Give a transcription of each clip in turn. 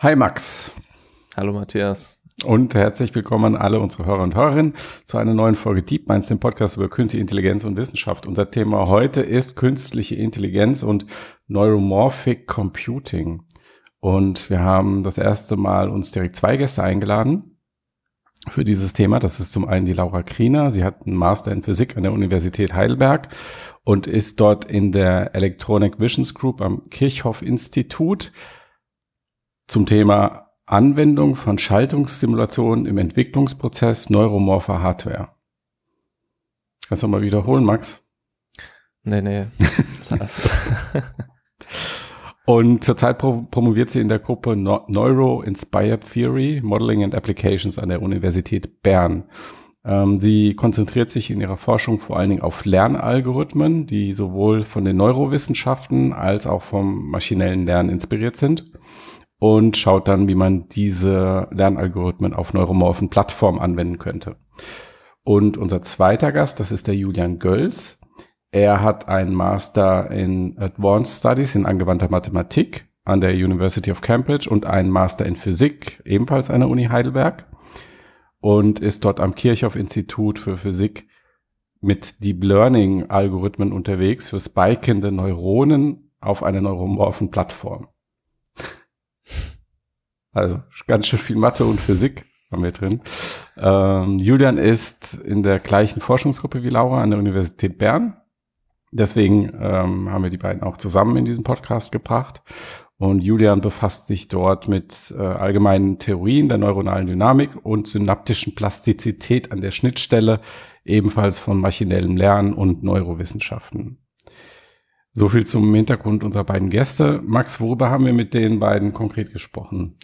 Hi Max. Hallo Matthias. Und herzlich willkommen an alle unsere Hörer und Hörerinnen zu einer neuen Folge Deep Minds, dem Podcast über künstliche Intelligenz und Wissenschaft. Unser Thema heute ist künstliche Intelligenz und Neuromorphic Computing. Und wir haben das erste Mal uns direkt zwei Gäste eingeladen für dieses Thema. Das ist zum einen die Laura Kriener. Sie hat einen Master in Physik an der Universität Heidelberg und ist dort in der Electronic Visions Group am Kirchhoff Institut zum Thema Anwendung von Schaltungssimulationen im Entwicklungsprozess neuromorpher Hardware. Kannst du mal wiederholen, Max? Nee, nee. Und zurzeit promoviert sie in der Gruppe Neuro Inspired Theory, Modeling and Applications an der Universität Bern. Ähm, sie konzentriert sich in ihrer Forschung vor allen Dingen auf Lernalgorithmen, die sowohl von den Neurowissenschaften als auch vom maschinellen Lernen inspiriert sind und schaut dann, wie man diese Lernalgorithmen auf neuromorphen Plattformen anwenden könnte. Und unser zweiter Gast, das ist der Julian Gölz. Er hat einen Master in Advanced Studies in angewandter Mathematik an der University of Cambridge und einen Master in Physik, ebenfalls an der Uni Heidelberg. Und ist dort am Kirchhoff Institut für Physik mit Deep Learning Algorithmen unterwegs für spikende Neuronen auf einer neuromorphen Plattform. Also ganz schön viel Mathe und Physik haben wir drin. Ähm, Julian ist in der gleichen Forschungsgruppe wie Laura an der Universität Bern. Deswegen ähm, haben wir die beiden auch zusammen in diesen Podcast gebracht. Und Julian befasst sich dort mit äh, allgemeinen Theorien der neuronalen Dynamik und synaptischen Plastizität an der Schnittstelle, ebenfalls von maschinellem Lernen und Neurowissenschaften. So viel zum Hintergrund unserer beiden Gäste. Max, worüber haben wir mit den beiden konkret gesprochen?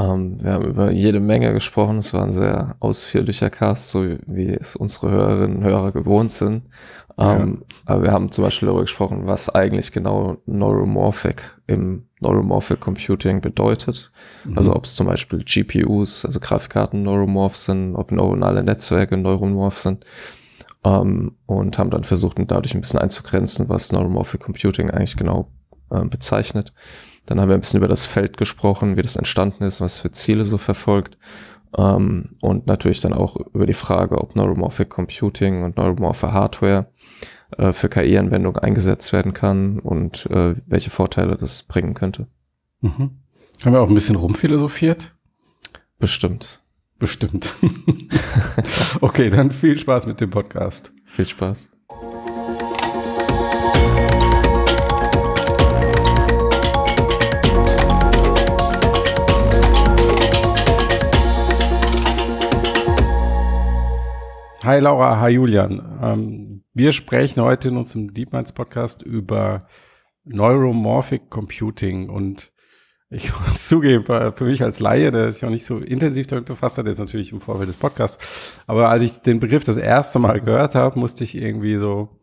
Ähm, wir haben über jede Menge gesprochen. Es war ein sehr ausführlicher Cast, so wie es unsere Hörerinnen und Hörer gewohnt sind. Ähm, ja. Aber wir haben zum Beispiel darüber gesprochen, was eigentlich genau Neuromorphic im Neuromorphic Computing bedeutet. Mhm. Also ob es zum Beispiel GPUs, also Grafikkarten neuromorph sind, ob neuronale Netzwerke neuromorph sind. Ähm, und haben dann versucht, dadurch ein bisschen einzugrenzen, was Neuromorphic Computing eigentlich genau äh, bezeichnet. Dann haben wir ein bisschen über das Feld gesprochen, wie das entstanden ist, was für Ziele so verfolgt. Ähm, und natürlich dann auch über die Frage, ob Neuromorphic Computing und neuromorphe Hardware äh, für KI-Anwendungen eingesetzt werden kann und äh, welche Vorteile das bringen könnte. Mhm. Haben wir auch ein bisschen rumphilosophiert? Bestimmt. Bestimmt. okay, dann viel Spaß mit dem Podcast. Viel Spaß. Hi Laura, hi Julian. Ähm, wir sprechen heute in unserem Deep Minds Podcast über Neuromorphic Computing und ich muss zugeben, für mich als Laie, der sich auch nicht so intensiv damit befasst hat, jetzt natürlich im Vorfeld des Podcasts, aber als ich den Begriff das erste Mal gehört habe, musste ich irgendwie so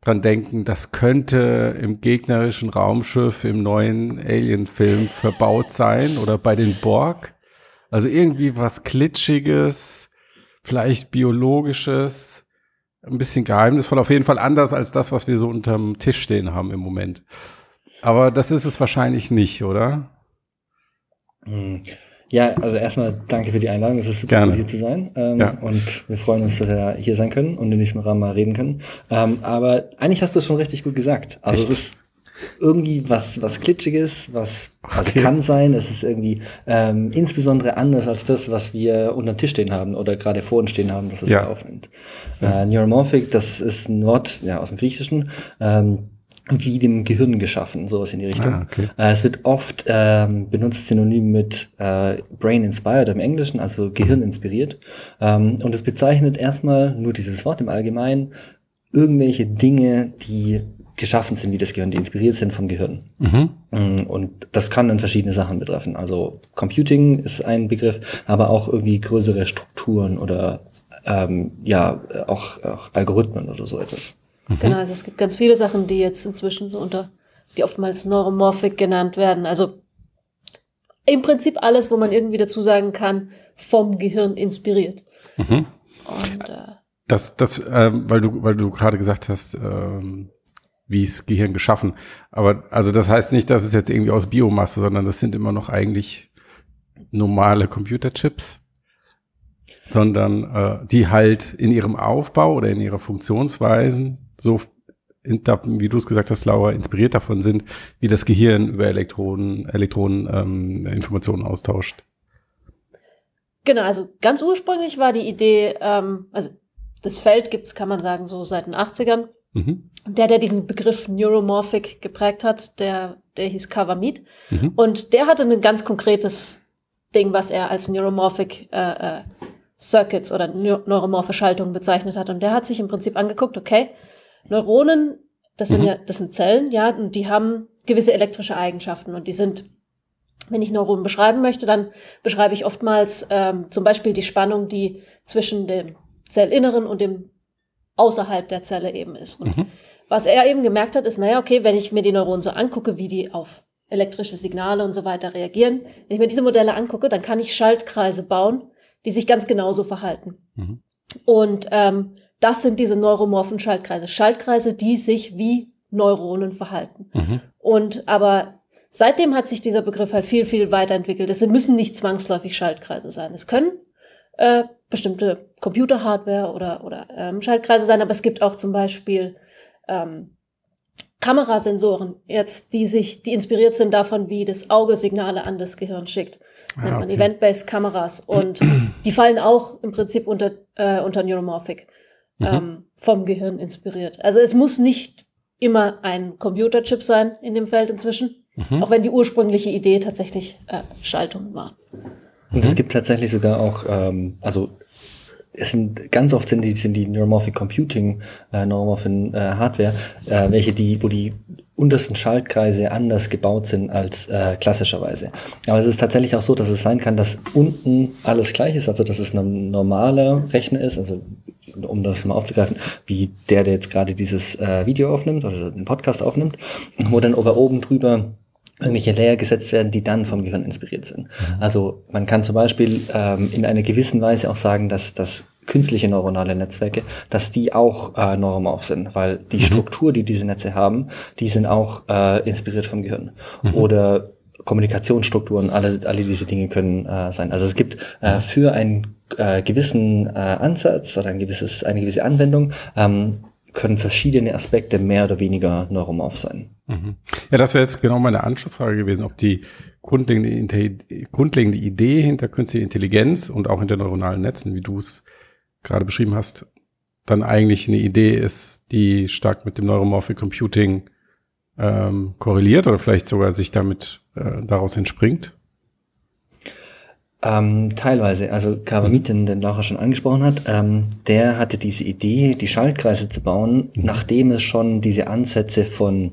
dran denken, das könnte im gegnerischen Raumschiff im neuen Alien-Film verbaut sein oder bei den Borg. Also irgendwie was Klitschiges, vielleicht biologisches, ein bisschen geheimnisvoll, auf jeden Fall anders als das, was wir so unterm Tisch stehen haben im Moment. Aber das ist es wahrscheinlich nicht, oder? Hm. Ja, also erstmal danke für die Einladung. Es ist super, Gerne. hier zu sein. Ähm, ja. Und wir freuen uns, dass wir hier sein können und in diesem Rahmen mal reden können. Ähm, aber eigentlich hast du es schon richtig gut gesagt. Also Echt? es ist irgendwie was, was Klitschiges, was, was okay. kann sein. Es ist irgendwie ähm, insbesondere anders als das, was wir unter dem Tisch stehen haben oder gerade vor uns stehen haben, dass es ja. aufnimmt. Ja. Äh, Neuromorphic, das ist ein Wort ja, aus dem Griechischen. Ähm, wie dem Gehirn geschaffen, sowas in die Richtung. Ah, okay. äh, es wird oft ähm, benutzt synonym mit äh, Brain Inspired im Englischen, also Gehirn inspiriert. Ähm, und es bezeichnet erstmal nur dieses Wort im Allgemeinen irgendwelche Dinge, die geschaffen sind wie das Gehirn, die inspiriert sind vom Gehirn. Mhm. Mm, und das kann dann verschiedene Sachen betreffen. Also Computing ist ein Begriff, aber auch irgendwie größere Strukturen oder ähm, ja, auch, auch Algorithmen oder so etwas. Mhm. Genau, also es gibt ganz viele Sachen, die jetzt inzwischen so unter, die oftmals Neuromorphic genannt werden. Also im Prinzip alles, wo man irgendwie dazu sagen kann, vom Gehirn inspiriert. Mhm. Und, äh, das, das, äh, weil du, weil du gerade gesagt hast, ähm, wie ist Gehirn geschaffen. Aber also das heißt nicht, dass es jetzt irgendwie aus Biomasse, sondern das sind immer noch eigentlich normale Computerchips, sondern äh, die halt in ihrem Aufbau oder in ihrer Funktionsweisen so wie du es gesagt hast, Laura, inspiriert davon sind, wie das Gehirn über Elektronen, Elektronen ähm, Informationen austauscht. Genau, also ganz ursprünglich war die Idee, ähm, also das Feld gibt es, kann man sagen, so seit den 80ern. Mhm. Der, der diesen Begriff Neuromorphic geprägt hat, der, der hieß Kawamid. Mhm. Und der hatte ein ganz konkretes Ding, was er als Neuromorphic äh, äh, Circuits oder neuromorphe Schaltungen bezeichnet hat. Und der hat sich im Prinzip angeguckt, okay, Neuronen, das sind mhm. ja, das sind Zellen, ja, und die haben gewisse elektrische Eigenschaften und die sind, wenn ich Neuronen beschreiben möchte, dann beschreibe ich oftmals ähm, zum Beispiel die Spannung, die zwischen dem Zellinneren und dem außerhalb der Zelle eben ist. Und mhm. was er eben gemerkt hat, ist, naja, okay, wenn ich mir die Neuronen so angucke, wie die auf elektrische Signale und so weiter reagieren, wenn ich mir diese Modelle angucke, dann kann ich Schaltkreise bauen, die sich ganz genauso verhalten. Mhm. Und ähm, das sind diese neuromorphen Schaltkreise. Schaltkreise, die sich wie Neuronen verhalten. Mhm. Und aber seitdem hat sich dieser Begriff halt viel, viel weiterentwickelt. Es müssen nicht zwangsläufig Schaltkreise sein. Es können äh, bestimmte Computerhardware oder, oder ähm, Schaltkreise sein, aber es gibt auch zum Beispiel ähm, Kamerasensoren, jetzt, die sich, die inspiriert sind davon, wie das Auge Signale an das Gehirn schickt. Ah, okay. Event-based Kameras. Und die fallen auch im Prinzip unter, äh, unter Neuromorphic mhm. ähm, vom Gehirn inspiriert. Also es muss nicht immer ein Computerchip sein in dem Feld inzwischen, mhm. auch wenn die ursprüngliche Idee tatsächlich äh, Schaltung war. Und es gibt tatsächlich sogar auch, ähm, also es sind ganz oft sind die, sind die Neuromorphic Computing, äh, Neuromorphin äh, Hardware, äh, welche die, wo die untersten Schaltkreise anders gebaut sind als äh, klassischerweise. Aber es ist tatsächlich auch so, dass es sein kann, dass unten alles gleich ist, also dass es ein normaler Rechner ist, also um das mal aufzugreifen, wie der, der jetzt gerade dieses äh, Video aufnimmt oder den Podcast aufnimmt, wo dann aber oben drüber irgendwelche Layer gesetzt werden, die dann vom Gehirn inspiriert sind. Mhm. Also man kann zum Beispiel ähm, in einer gewissen Weise auch sagen, dass, dass künstliche neuronale Netzwerke, dass die auch äh, neuromorph sind, weil die mhm. Struktur, die diese Netze haben, die sind auch äh, inspiriert vom Gehirn. Mhm. Oder Kommunikationsstrukturen, alle, alle diese Dinge können äh, sein. Also es gibt äh, für einen äh, gewissen äh, Ansatz oder ein gewisses, eine gewisse Anwendung ähm, können verschiedene Aspekte mehr oder weniger neuromorph sein. Mhm. Ja, das wäre jetzt genau meine Anschlussfrage gewesen, ob die grundlegende, grundlegende Idee hinter künstlicher Intelligenz und auch hinter neuronalen Netzen, wie du es gerade beschrieben hast, dann eigentlich eine Idee ist, die stark mit dem Neuromorphic Computing ähm, korreliert oder vielleicht sogar sich damit äh, daraus entspringt? Ähm, teilweise. Also Kawamit, den, Laura schon angesprochen hat, ähm, der hatte diese Idee, die Schaltkreise zu bauen, mhm. nachdem es schon diese Ansätze von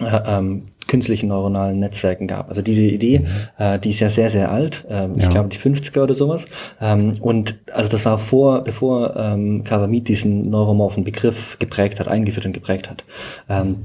äh, ähm, künstlichen neuronalen Netzwerken gab. Also diese Idee, mhm. äh, die ist ja sehr, sehr alt, ja. ich glaube die 50er oder sowas. Ähm, und also das war vor, bevor ähm, Kawamit diesen neuromorphen Begriff geprägt hat, eingeführt und geprägt hat. Ähm,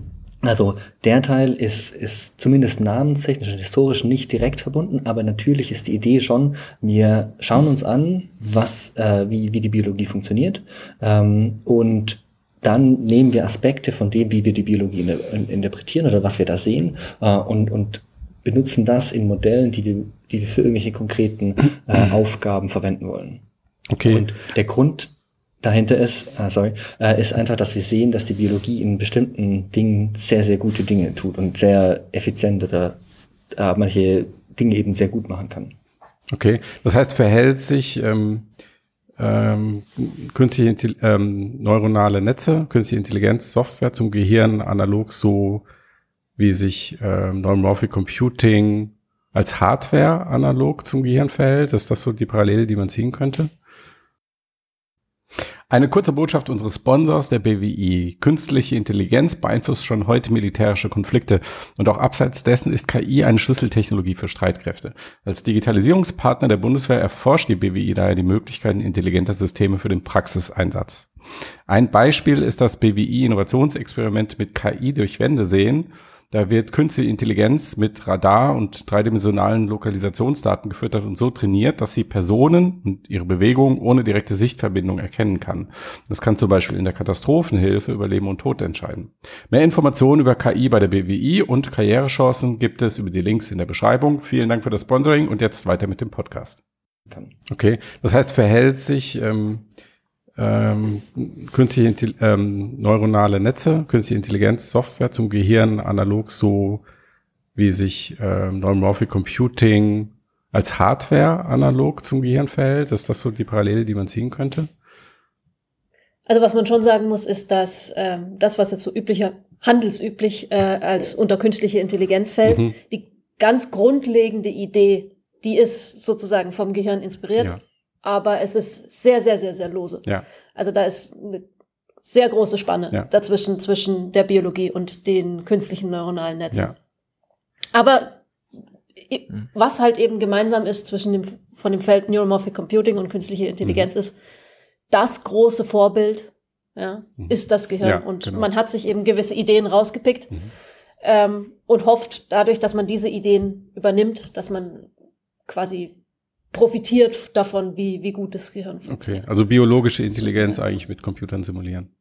also der Teil ist, ist zumindest namenstechnisch und historisch nicht direkt verbunden, aber natürlich ist die Idee schon, wir schauen uns an, was, äh, wie, wie die Biologie funktioniert ähm, und dann nehmen wir Aspekte von dem, wie wir die Biologie interpretieren oder was wir da sehen äh, und, und benutzen das in Modellen, die wir, die wir für irgendwelche konkreten äh, Aufgaben verwenden wollen. Okay. Und der Grund dahinter ist, äh, sorry, äh, ist einfach, dass wir sehen, dass die Biologie in bestimmten Dingen sehr, sehr gute Dinge tut und sehr effizient oder äh, manche Dinge eben sehr gut machen kann. Okay, das heißt, verhält sich ähm, ähm, künstliche ähm, neuronale Netze, künstliche Intelligenz, Software zum Gehirn analog so, wie sich ähm, Neuromorphic Computing als Hardware analog zum Gehirn verhält? Ist das so die Parallele, die man ziehen könnte? Eine kurze Botschaft unseres Sponsors, der BWI. Künstliche Intelligenz beeinflusst schon heute militärische Konflikte und auch abseits dessen ist KI eine Schlüsseltechnologie für Streitkräfte. Als Digitalisierungspartner der Bundeswehr erforscht die BWI daher die Möglichkeiten intelligenter Systeme für den Praxiseinsatz. Ein Beispiel ist das BWI Innovationsexperiment mit KI durch Wände sehen, Da wird künstliche Intelligenz mit Radar und dreidimensionalen Lokalisationsdaten gefüttert und so trainiert, dass sie Personen und ihre Bewegung ohne direkte Sichtverbindung erkennen kann. Das kann zum Beispiel in der Katastrophenhilfe über Leben und Tod entscheiden. Mehr Informationen über KI bei der BWI und Karrierechancen gibt es über die Links in der Beschreibung. Vielen Dank für das Sponsoring und jetzt weiter mit dem Podcast. Okay, das heißt, verhält sich ähm, ähm, künstliche ähm, neuronale Netze, künstliche Intelligenz, Software zum Gehirn analog so wie sich ähm, Neuromorphic Computing als Hardware analog zum Gehirn verhält. Ist das so die Parallele, die man ziehen könnte? Also was man schon sagen muss, ist, dass ähm, das, was jetzt so üblicher, handelsüblich äh, als unter künstliche Intelligenz fällt, mhm. die ganz grundlegende Idee, die ist sozusagen vom Gehirn inspiriert. Ja aber es ist sehr, sehr, sehr, sehr lose. Ja. Also da ist eine sehr große Spanne ja. dazwischen, zwischen der Biologie und den künstlichen neuronalen Netzen. Ja. Aber hm. was halt eben gemeinsam ist zwischen dem, von dem Feld Neuromorphic Computing und künstliche Intelligenz mhm. ist, das große Vorbild ja, mhm. ist das Gehirn. Ja, und genau. man hat sich eben gewisse Ideen rausgepickt mhm. ähm, und hofft dadurch, dass man diese Ideen übernimmt, dass man quasi profitiert davon, wie, wie gut das Gehirn funktioniert. Okay, also biologische Intelligenz ja. eigentlich mit Computern simulieren.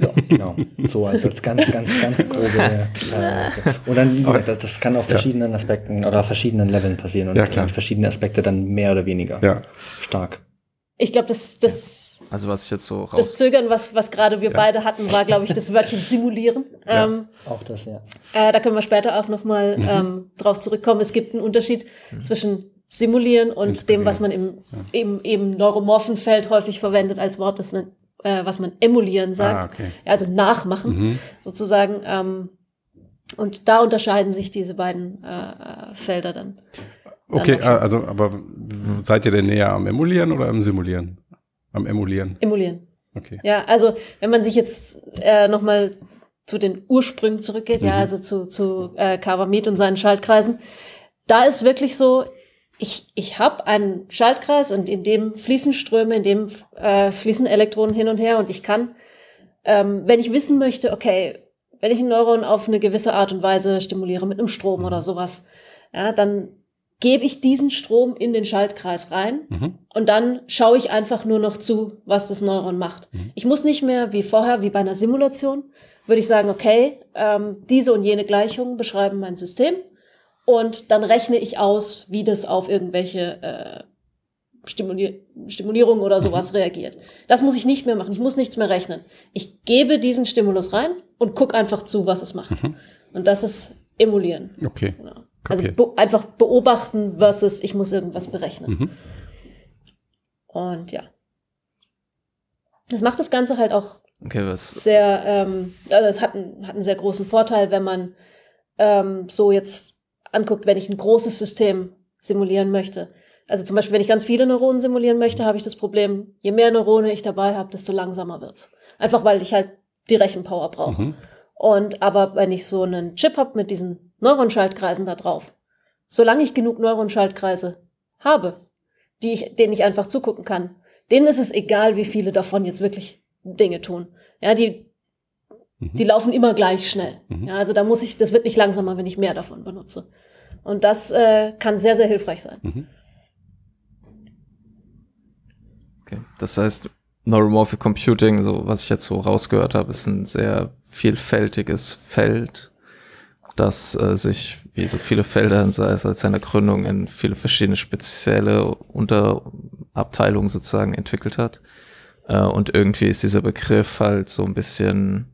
Ja, genau. So als, als ganz, ganz, ganz grobe. Äh, und dann, das, das kann auf verschiedenen Aspekten oder verschiedenen Leveln passieren und ja, klar. verschiedene Aspekte dann mehr oder weniger ja. stark. Ich glaube, das, das, also was ich jetzt so raus das Zögern, was, was gerade wir ja. beide hatten, war, glaube ich, das Wörtchen simulieren. Ja, ähm, auch das, ja. Äh, da können wir später auch nochmal mhm. ähm, drauf zurückkommen. Es gibt einen Unterschied mhm. zwischen simulieren und Inspirieren. dem, was man im, ja. im, im neuromorphen Feld häufig verwendet als Wort, das, äh, was man emulieren sagt. Ah, okay. also nachmachen, mhm. sozusagen. Ähm, und da unterscheiden sich diese beiden äh, äh Felder dann. Okay, also, aber seid ihr denn näher am Emulieren oder am Simulieren? Am Emulieren? Emulieren. Okay. Ja, also, wenn man sich jetzt äh, nochmal zu den Ursprüngen zurückgeht, mhm. ja, also zu, zu äh, Kawamit und seinen Schaltkreisen, da ist wirklich so, ich, ich habe einen Schaltkreis und in dem fließen Ströme, in dem äh, fließen Elektronen hin und her und ich kann, ähm, wenn ich wissen möchte, okay, wenn ich ein Neuron auf eine gewisse Art und Weise stimuliere mit einem Strom mhm. oder sowas, ja, dann gebe ich diesen Strom in den Schaltkreis rein mhm. und dann schaue ich einfach nur noch zu, was das Neuron macht. Mhm. Ich muss nicht mehr wie vorher, wie bei einer Simulation, würde ich sagen, okay, ähm, diese und jene Gleichungen beschreiben mein System und dann rechne ich aus, wie das auf irgendwelche äh, Stimulier Stimulierung oder sowas mhm. reagiert. Das muss ich nicht mehr machen. Ich muss nichts mehr rechnen. Ich gebe diesen Stimulus rein und gucke einfach zu, was es macht. Mhm. Und das ist Emulieren. Okay. Genau. Also be einfach beobachten versus ich muss irgendwas berechnen. Mhm. Und ja. Das macht das Ganze halt auch okay, sehr, ähm, also es hat einen, hat einen sehr großen Vorteil, wenn man ähm, so jetzt anguckt, wenn ich ein großes System simulieren möchte. Also zum Beispiel, wenn ich ganz viele Neuronen simulieren möchte, habe ich das Problem, je mehr Neurone ich dabei habe, desto langsamer wird's. Einfach weil ich halt die Rechenpower brauche. Mhm. Und aber wenn ich so einen Chip habe mit diesen Neuronschaltkreisen da drauf. Solange ich genug Neuronschaltkreise habe, die ich, denen ich einfach zugucken kann, denen ist es egal, wie viele davon jetzt wirklich Dinge tun. Ja, die, mhm. die laufen immer gleich schnell. Mhm. Ja, also da muss ich, das wird nicht langsamer, wenn ich mehr davon benutze. Und das äh, kann sehr, sehr hilfreich sein. Mhm. Okay. Das heißt, Neuromorphic Computing, so was ich jetzt so rausgehört habe, ist ein sehr vielfältiges Feld das äh, sich wie so viele Felder seit seiner Gründung in viele verschiedene spezielle Unterabteilungen sozusagen entwickelt hat. Äh, und irgendwie ist dieser Begriff halt so ein bisschen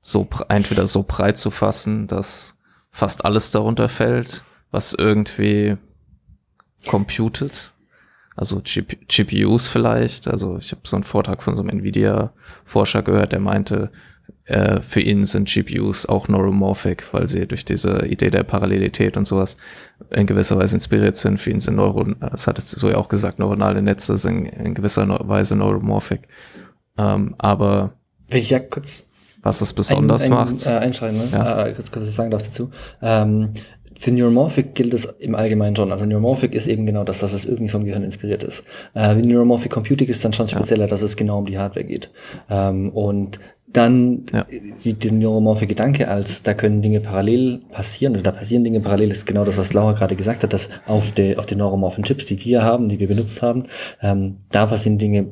so entweder so breit zu fassen, dass fast alles darunter fällt, was irgendwie computet. Also GP GPUs vielleicht. Also ich habe so einen Vortrag von so einem Nvidia-Forscher gehört, der meinte, äh, für ihn sind GPUs auch neuromorphic, weil sie durch diese Idee der Parallelität und sowas in gewisser Weise inspiriert sind. Für ihn sind Neuron, das hat es so ja auch gesagt, neuronale Netze sind in gewisser Weise neuromorphic. Ähm, aber Will ich ja kurz was es besonders ein, ein, macht. Äh, einschreiben, ne? ja. äh, kurz, kurz sagen darf dazu. Ähm, für Neuromorphic gilt es im Allgemeinen schon. Also Neuromorphic ist eben genau das, dass es irgendwie vom Gehirn inspiriert ist. Äh, Neuromorphic Computing ist dann schon spezieller, ja. dass es genau um die Hardware geht. Ähm, und dann ja. die, der neuromorphe Gedanke als, da können Dinge parallel passieren oder da passieren Dinge parallel, ist genau das, was Laura gerade gesagt hat, dass auf, de, auf den neuromorphen Chips, die wir haben, die wir benutzt haben, ähm, da passieren Dinge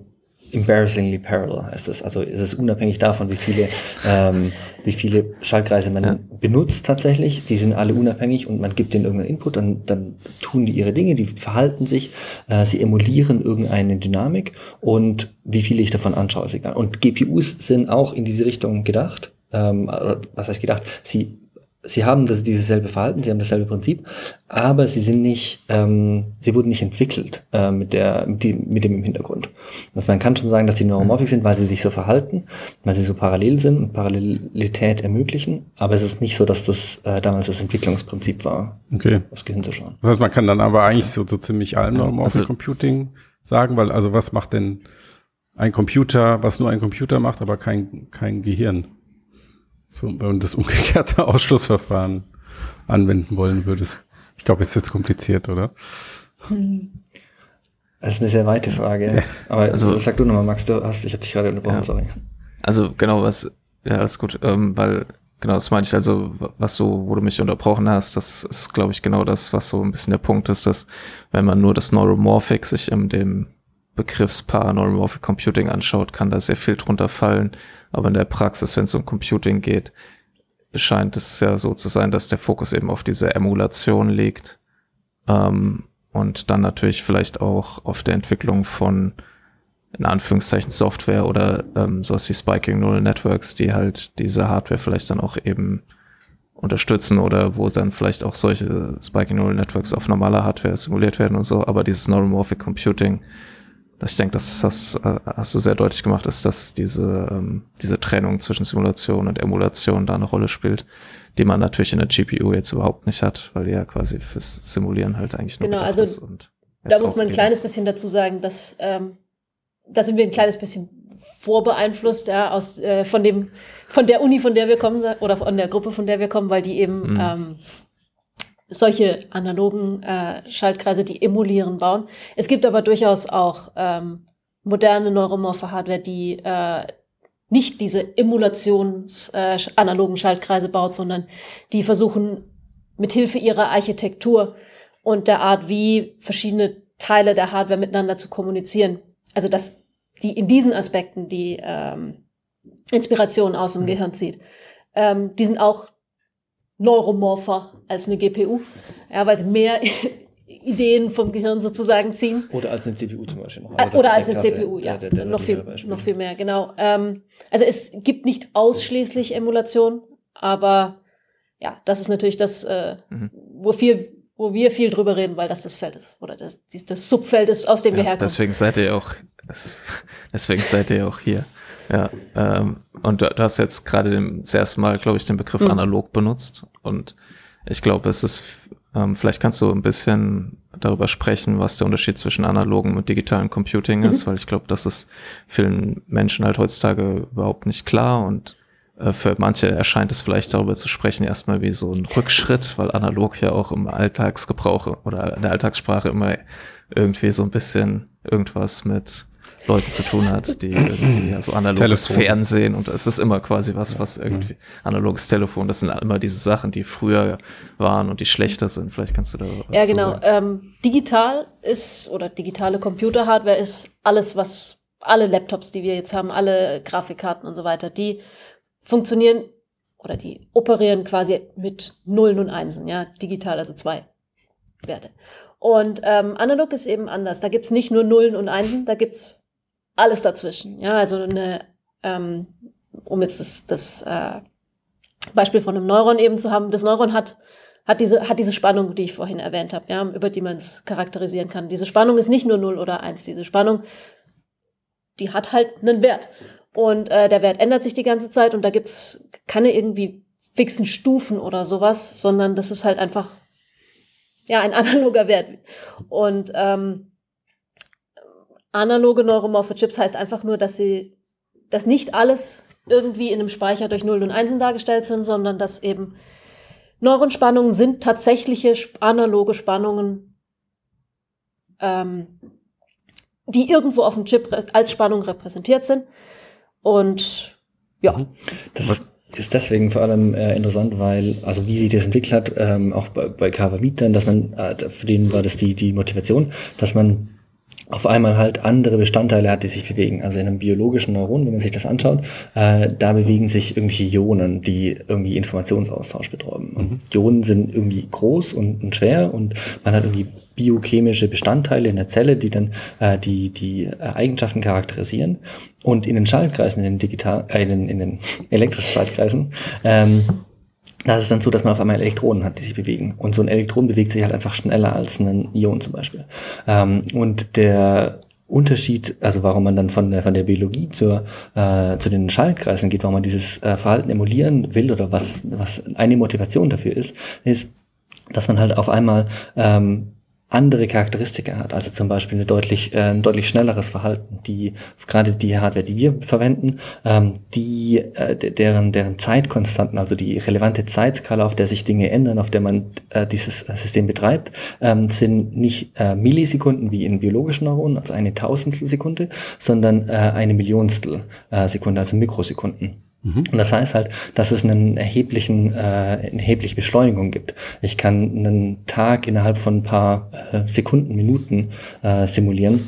embarrassingly parallel heißt das. Also es ist unabhängig davon, wie viele, ähm, wie viele Schaltkreise man ja. benutzt tatsächlich. Die sind alle unabhängig und man gibt denen irgendeinen Input und dann tun die ihre Dinge, die verhalten sich, äh, sie emulieren irgendeine Dynamik und wie viele ich davon anschaue, ist egal. Und GPUs sind auch in diese Richtung gedacht. Ähm, was heißt gedacht? Sie sie haben das, dieses selbe Verhalten, sie haben dasselbe Prinzip, aber sie sind nicht, ähm, sie wurden nicht entwickelt äh, mit, der, mit, die, mit dem im Hintergrund. Also man kann schon sagen, dass sie neuromorphic sind, weil sie sich so verhalten, weil sie so parallel sind und Parallelität ermöglichen, aber es ist nicht so, dass das äh, damals das Entwicklungsprinzip war, okay. aufs Gehirn zu schauen. Das heißt, man kann dann aber eigentlich so, so ziemlich allen Neuromorphic also, Computing sagen, weil also was macht denn ein Computer, was nur ein Computer macht, aber kein, kein Gehirn? So, wenn man das umgekehrte Ausschlussverfahren anwenden wollen würdest. Ich glaube, es ist jetzt kompliziert, oder? Hm. Das ist eine sehr weite Frage. Aber also, sag du nochmal, Max, du hast, ich habe dich gerade unterbrochen, ja. sorry. Also genau, was, ja, ist gut, ähm, weil genau, das meine ich, also was du, wo du mich unterbrochen hast, das ist, glaube ich, genau das, was so ein bisschen der Punkt ist, dass wenn man nur das Neuromorphic sich in dem Begriffspaar Neuromorphic Computing anschaut, kann da sehr viel drunter fallen. Aber in der Praxis, wenn es um Computing geht, scheint es ja so zu sein, dass der Fokus eben auf diese Emulation liegt. Ähm, und dann natürlich vielleicht auch auf der Entwicklung von in Anführungszeichen Software oder ähm, sowas wie Spiking Neural Networks, die halt diese Hardware vielleicht dann auch eben unterstützen oder wo dann vielleicht auch solche Spiking Neural Networks auf normaler Hardware simuliert werden und so. Aber dieses Neuromorphic Computing ich denke, das hast, hast du sehr deutlich gemacht, ist, dass diese, ähm, diese Trennung zwischen Simulation und Emulation da eine Rolle spielt, die man natürlich in der GPU jetzt überhaupt nicht hat, weil die ja quasi fürs Simulieren halt eigentlich nur genau, also ist. Und da muss man ein kleines bisschen dazu sagen, dass ähm, da sind wir ein kleines bisschen vorbeeinflusst ja, aus, äh, von, dem, von der Uni, von der wir kommen, oder von der Gruppe, von der wir kommen, weil die eben mhm. ähm, solche analogen äh, Schaltkreise, die emulieren, bauen. Es gibt aber durchaus auch ähm, moderne neuromorphe Hardware, die äh, nicht diese Emulations äh, analogen Schaltkreise baut, sondern die versuchen mithilfe ihrer Architektur und der Art, wie verschiedene Teile der Hardware miteinander zu kommunizieren. Also dass die in diesen Aspekten die ähm, Inspiration aus dem mhm. Gehirn zieht. Ähm, die sind auch neuromorpher als eine GPU, ja, weil sie mehr Ideen vom Gehirn sozusagen ziehen. Oder als eine CPU zum Beispiel noch. Oder als eine Klasse, CPU, ja. Der, der, der noch, viel, noch viel mehr, genau. Ähm, also es gibt nicht ausschließlich Emulation, aber ja, das ist natürlich das, äh, mhm. wo, viel, wo wir viel drüber reden, weil das das Feld ist. Oder das, das Subfeld ist, aus dem ja, wir herkommen. Deswegen seid ihr auch, deswegen seid ihr auch hier. Ja, ähm, und du, du, hast jetzt gerade das erste Mal, glaube ich, den Begriff mhm. analog benutzt. Und ich glaube, es ist, ähm, vielleicht kannst du ein bisschen darüber sprechen, was der Unterschied zwischen analogen und digitalen Computing mhm. ist, weil ich glaube, das ist vielen Menschen halt heutzutage überhaupt nicht klar und äh, für manche erscheint es vielleicht darüber zu sprechen erstmal wie so ein Rückschritt, weil analog ja auch im Alltagsgebrauch oder in der Alltagssprache immer irgendwie so ein bisschen irgendwas mit Leuten zu tun hat, die irgendwie ja, so analoges Telefon. Fernsehen und es ist immer quasi was, was irgendwie analoges Telefon, das sind immer diese Sachen, die früher waren und die schlechter sind. Vielleicht kannst du da was Ja, genau. Ähm, digital ist oder digitale Computerhardware ist alles, was alle Laptops, die wir jetzt haben, alle Grafikkarten und so weiter, die funktionieren oder die operieren quasi mit Nullen und Einsen, ja, digital, also zwei Werte. Und ähm, analog ist eben anders. Da gibt's nicht nur Nullen und Einsen, da gibt's alles dazwischen. Ja, also eine, ähm, um jetzt das, das äh, Beispiel von einem Neuron eben zu haben, das Neuron hat, hat, diese, hat diese Spannung, die ich vorhin erwähnt habe, ja, über die man es charakterisieren kann. Diese Spannung ist nicht nur 0 oder 1, diese Spannung, die hat halt einen Wert. Und äh, der Wert ändert sich die ganze Zeit und da gibt es keine irgendwie fixen Stufen oder sowas, sondern das ist halt einfach ja ein analoger Wert. Und ähm, analoge neuromorphe Chips heißt einfach nur, dass sie, dass nicht alles irgendwie in einem Speicher durch Nullen und Einsen dargestellt sind, sondern dass eben Neuronspannungen sind tatsächliche analoge Spannungen, ähm, die irgendwo auf dem Chip als Spannung repräsentiert sind. Und ja. Mhm. Das ist deswegen vor allem äh, interessant, weil, also wie sich das entwickelt hat, ähm, auch bei, bei Kawamit dann, dass man, äh, für den war das die, die Motivation, dass man auf einmal halt andere Bestandteile hat, die sich bewegen. Also in einem biologischen Neuron, wenn man sich das anschaut, äh, da bewegen sich irgendwelche Ionen, die irgendwie Informationsaustausch betreiben. Und mhm. Ionen sind irgendwie groß und, und, schwer und man hat irgendwie biochemische Bestandteile in der Zelle, die dann äh, die, die äh, Eigenschaften charakterisieren. Und in den Schaltkreisen, in den digital, äh, in den, in den elektrischen Schaltkreisen, ähm, da ist es dann so, dass man auf einmal Elektronen hat, die sich bewegen. Und so ein Elektron bewegt sich halt einfach schneller als ein Ion zum Beispiel. Ähm, und der Unterschied, also warum man dann von der, von der Biologie zur, äh, zu den Schaltkreisen geht, warum man dieses äh, Verhalten emulieren will oder was, was eine Motivation dafür ist, ist, dass man halt auf einmal ähm, andere Charakteristika hat, also zum Beispiel eine deutlich, äh, ein deutlich schnelleres Verhalten. Die gerade die Hardware, die wir verwenden, ähm, die äh, deren deren Zeitkonstanten, also die relevante Zeitskala, auf der sich Dinge ändern, auf der man äh, dieses System betreibt, ähm, sind nicht äh, Millisekunden wie in biologischen Neuronen, also eine Tausendstel Sekunde, sondern äh, eine Millionstel äh, Sekunde, also Mikrosekunden. Mhm. Und das heißt halt, dass es einen erheblichen, äh, eine erhebliche Beschleunigung gibt. Ich kann einen Tag innerhalb von ein paar äh, Sekunden, Minuten äh, simulieren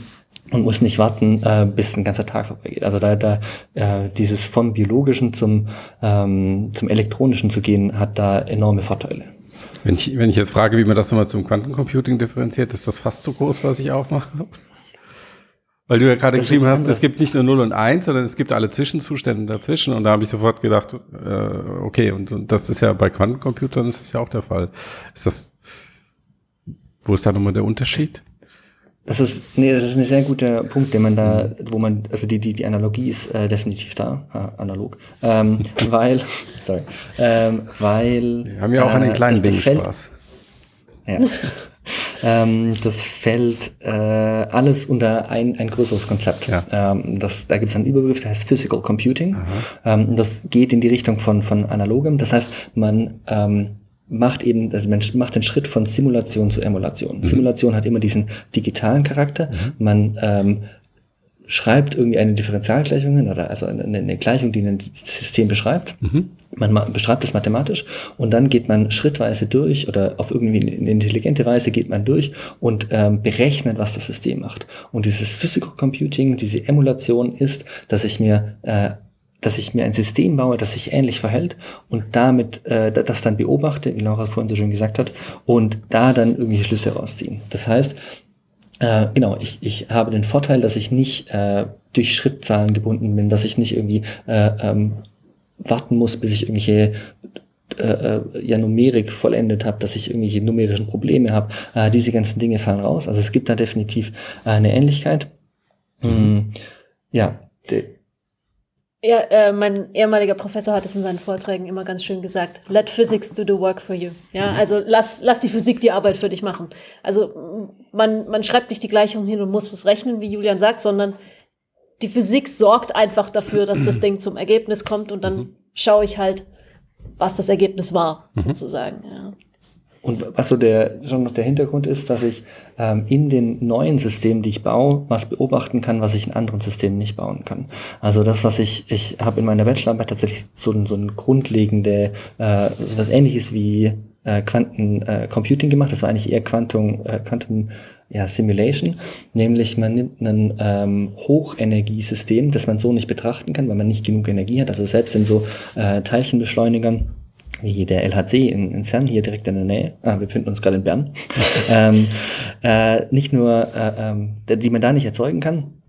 und muss nicht warten, äh, bis ein ganzer Tag vorbeigeht. Also da, da äh, dieses vom biologischen zum ähm, zum elektronischen zu gehen, hat da enorme Vorteile. Wenn ich, wenn ich jetzt frage, wie man das nochmal zum Quantencomputing differenziert, ist das fast so groß, was ich aufmache? Weil du ja gerade geschrieben hast, es gibt nicht nur 0 und 1, sondern es gibt alle Zwischenzustände dazwischen. Und da habe ich sofort gedacht, äh, okay, und, und, das ist ja bei Quantencomputern ist das ja auch der Fall. Ist das, wo ist da nochmal der Unterschied? Das ist, nee, das ist ein sehr guter Punkt, den man da, wo man, also die, die, die Analogie ist äh, definitiv da, äh, analog, ähm, weil, sorry, ähm, weil. Wir haben ja auch an den kleinen Dingen Spaß. Ja. Ähm, das fällt äh, alles unter ein, ein größeres Konzept. Ja. Ähm, das, da gibt es einen Überbegriff, der heißt Physical Computing. Ähm, das geht in die Richtung von, von analogem. Das heißt, man ähm, macht eben, also man macht den Schritt von Simulation zu Emulation. Mhm. Simulation hat immer diesen digitalen Charakter. Mhm. Man ähm, schreibt irgendwie eine Differentialgleichung oder also eine, eine, Gleichung, die ein System beschreibt. Mhm. Man beschreibt das mathematisch und dann geht man schrittweise durch oder auf irgendwie eine intelligente Weise geht man durch und ähm, berechnet, was das System macht. Und dieses Physical Computing, diese Emulation ist, dass ich mir äh, dass ich mir ein System baue, das sich ähnlich verhält und damit äh, das dann beobachte, wie Laura vorhin so schön gesagt hat, und da dann irgendwelche Schlüsse rausziehen. Das heißt, äh, genau, ich, ich habe den Vorteil, dass ich nicht äh, durch Schrittzahlen gebunden bin, dass ich nicht irgendwie äh, ähm, warten muss, bis ich irgendwelche äh, äh ja, Numerik vollendet habe, dass ich irgendwelche numerischen Probleme habe. Äh, diese ganzen Dinge fallen raus. Also es gibt da definitiv äh, eine Ähnlichkeit. Mhm. Mm, ja, ja, äh, mein ehemaliger Professor hat es in seinen Vorträgen immer ganz schön gesagt. Let physics do the work for you. Ja, mhm. also lass, lass die Physik die Arbeit für dich machen. Also man, man schreibt nicht die Gleichung hin und muss es rechnen, wie Julian sagt, sondern die Physik sorgt einfach dafür, dass das Ding zum Ergebnis kommt und dann mhm. schaue ich halt, was das Ergebnis war, mhm. sozusagen. Ja. Und was so der, schon noch der Hintergrund ist, dass ich ähm, in den neuen Systemen, die ich baue, was beobachten kann, was ich in anderen Systemen nicht bauen kann. Also das, was ich, ich habe in meiner Bachelorarbeit tatsächlich so, so ein grundlegende, äh, so was ähnliches wie äh, Quantencomputing äh, gemacht. Das war eigentlich eher Quantum, äh, Quantum ja, Simulation, nämlich man nimmt ein ähm, Hochenergiesystem, das man so nicht betrachten kann, weil man nicht genug Energie hat. Also selbst in so äh, Teilchenbeschleunigern wie der LHC in, in CERN, hier direkt in der Nähe, ah, wir befinden uns gerade in Bern, ähm, äh, nicht nur, äh, ähm, die man da nicht erzeugen kann,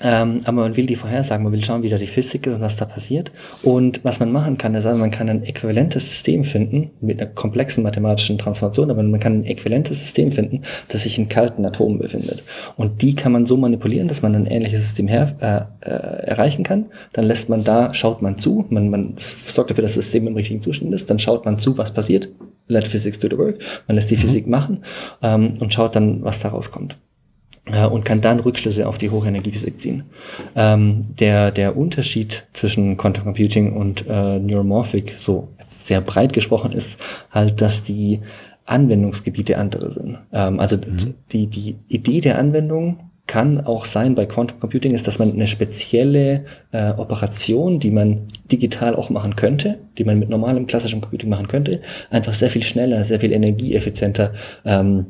ähm, aber man will die vorhersagen, man will schauen, wie da die Physik ist und was da passiert. Und was man machen kann, ist also, man kann ein äquivalentes System finden, mit einer komplexen mathematischen Transformation, aber man kann ein äquivalentes System finden, das sich in kalten Atomen befindet. Und die kann man so manipulieren, dass man ein ähnliches System her, äh, äh, erreichen kann. Dann lässt man da, schaut man zu, man, man sorgt dafür, dass das System im richtigen Zustand ist, dann schaut man zu, was passiert. Let Physics do the work. Man lässt die mhm. Physik machen ähm, und schaut dann, was daraus kommt äh, und kann dann Rückschlüsse auf die Hochenergiephysik ziehen. Ähm, der, der Unterschied zwischen Quantum Computing und äh, Neuromorphic, so sehr breit gesprochen, ist halt, dass die Anwendungsgebiete andere sind. Ähm, also mhm. die, die Idee der Anwendung kann auch sein bei Quantum Computing, ist, dass man eine spezielle äh, Operation, die man digital auch machen könnte, die man mit normalem klassischem Computing machen könnte, einfach sehr viel schneller, sehr viel energieeffizienter ähm,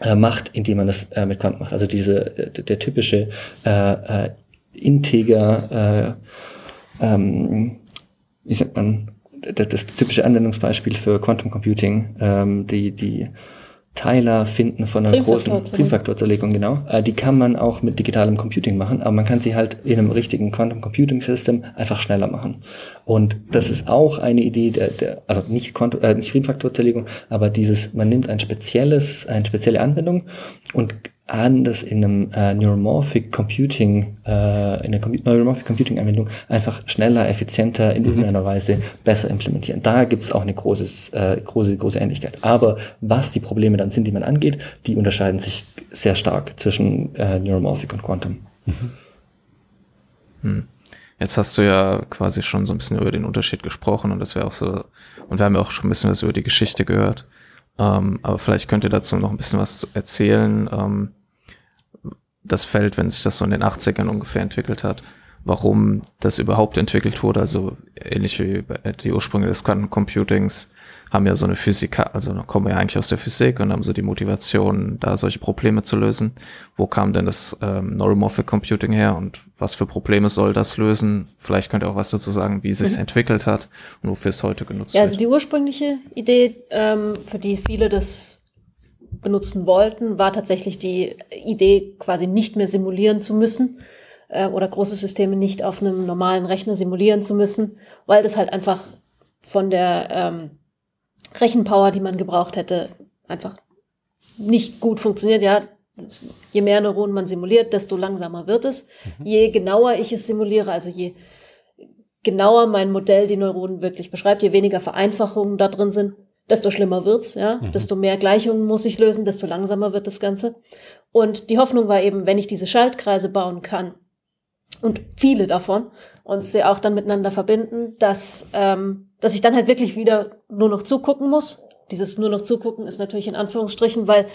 äh, macht, indem man das äh, mit Quanten macht. Also diese äh, der, typische äh, äh, Integer, äh, ähm, wie sagt man, das, das typische Anwendungsbeispiel für Quantum Computing, ähm, die die Teiler finden von einer großen Primfaktorzerlegung, genau. Äh, die kann man auch mit digitalem Computing machen, aber man kann sie halt in einem richtigen Quantum Computing System einfach schneller machen. Und das ist auch eine Idee der, der also nicht, Quantum, äh, nicht Primfaktorzerlegung, aber dieses, man nimmt ein spezielles, eine spezielle Anwendung und anders in einem äh, Neuromorphic Computing, äh, in einer Neuromorphic Computing Anwendung einfach schneller, effizienter, in mhm. irgendeiner Weise besser implementieren. Da gibt's auch eine großes, äh, große, große Ähnlichkeit. Aber was die Probleme dann sind, die man angeht, die unterscheiden sich sehr stark zwischen äh, Neuromorphic und Quantum. Mhm. Hm. Jetzt hast du ja quasi schon so ein bisschen über den Unterschied gesprochen und das wäre auch so, und wir haben ja auch schon ein bisschen was über die Geschichte gehört. Ähm, aber vielleicht könnt ihr dazu noch ein bisschen was erzählen. Ähm, das Feld, wenn sich das so in den 80ern ungefähr entwickelt hat, warum das überhaupt entwickelt wurde, also ähnlich wie die Ursprünge des Quantencomputings, haben ja so eine Physiker, also kommen ja eigentlich aus der Physik und haben so die Motivation, da solche Probleme zu lösen. Wo kam denn das ähm, Neuromorphic Computing her und was für Probleme soll das lösen? Vielleicht könnt ihr auch was dazu sagen, wie es sich mhm. entwickelt hat und wofür es heute genutzt ja, wird. Also die ursprüngliche Idee, ähm, für die viele das benutzen wollten, war tatsächlich die Idee, quasi nicht mehr simulieren zu müssen äh, oder große Systeme nicht auf einem normalen Rechner simulieren zu müssen, weil das halt einfach von der ähm, Rechenpower, die man gebraucht hätte, einfach nicht gut funktioniert. Ja, je mehr Neuronen man simuliert, desto langsamer wird es. Mhm. Je genauer ich es simuliere, also je genauer mein Modell die Neuronen wirklich beschreibt, je weniger Vereinfachungen da drin sind, desto schlimmer wird's, ja. Mhm. Desto mehr Gleichungen muss ich lösen, desto langsamer wird das Ganze. Und die Hoffnung war eben, wenn ich diese Schaltkreise bauen kann und viele davon und sie auch dann miteinander verbinden, dass ähm, dass ich dann halt wirklich wieder nur noch zugucken muss. Dieses nur noch zugucken ist natürlich in Anführungsstrichen, weil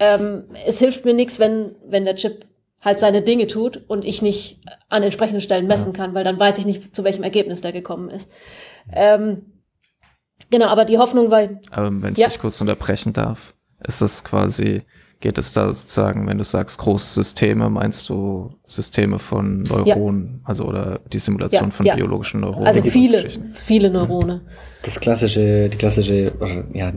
ähm, es hilft mir nichts, wenn, wenn der Chip halt seine Dinge tut und ich nicht an entsprechenden Stellen messen kann, weil dann weiß ich nicht, zu welchem Ergebnis der gekommen ist. Ähm, genau, aber die Hoffnung war. Aber wenn ich ja. dich kurz unterbrechen darf, ist das quasi geht es da sozusagen, wenn du sagst große Systeme, meinst du Systeme von Neuronen, ja. also oder die Simulation ja, von ja. biologischen Neuronen? Also viele, viele Neurone. Das klassische, die klassische, ja,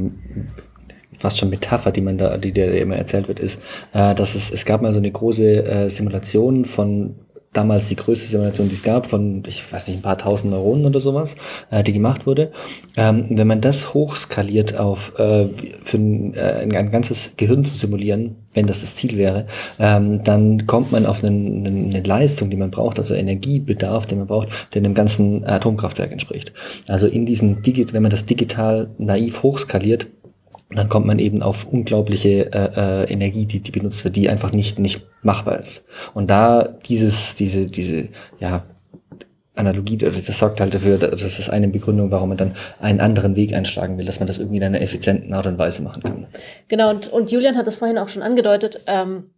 fast schon Metapher, die man da, die dir immer erzählt wird, ist, äh, dass es, es gab mal so eine große äh, Simulation von damals die größte Simulation, die es gab, von, ich weiß nicht, ein paar tausend Neuronen oder sowas, äh, die gemacht wurde. Ähm, wenn man das hochskaliert auf, äh, für ein, äh, ein ganzes Gehirn zu simulieren, wenn das das Ziel wäre, ähm, dann kommt man auf eine, eine, Leistung, die man braucht, also Energiebedarf, den man braucht, der einem ganzen Atomkraftwerk entspricht. Also in diesem Digit, wenn man das digital naiv hochskaliert, dann kommt man eben auf unglaubliche äh, äh, Energie, die, die benutzt wird, die einfach nicht, nicht machbar ist. Und da dieses, diese, diese, ja, Analogie, das sorgt halt dafür, das ist eine Begründung, warum man dann einen anderen Weg einschlagen will, dass man das irgendwie in einer effizienten Art und Weise machen kann. Genau, und, und Julian hat das vorhin auch schon angedeutet, ähm,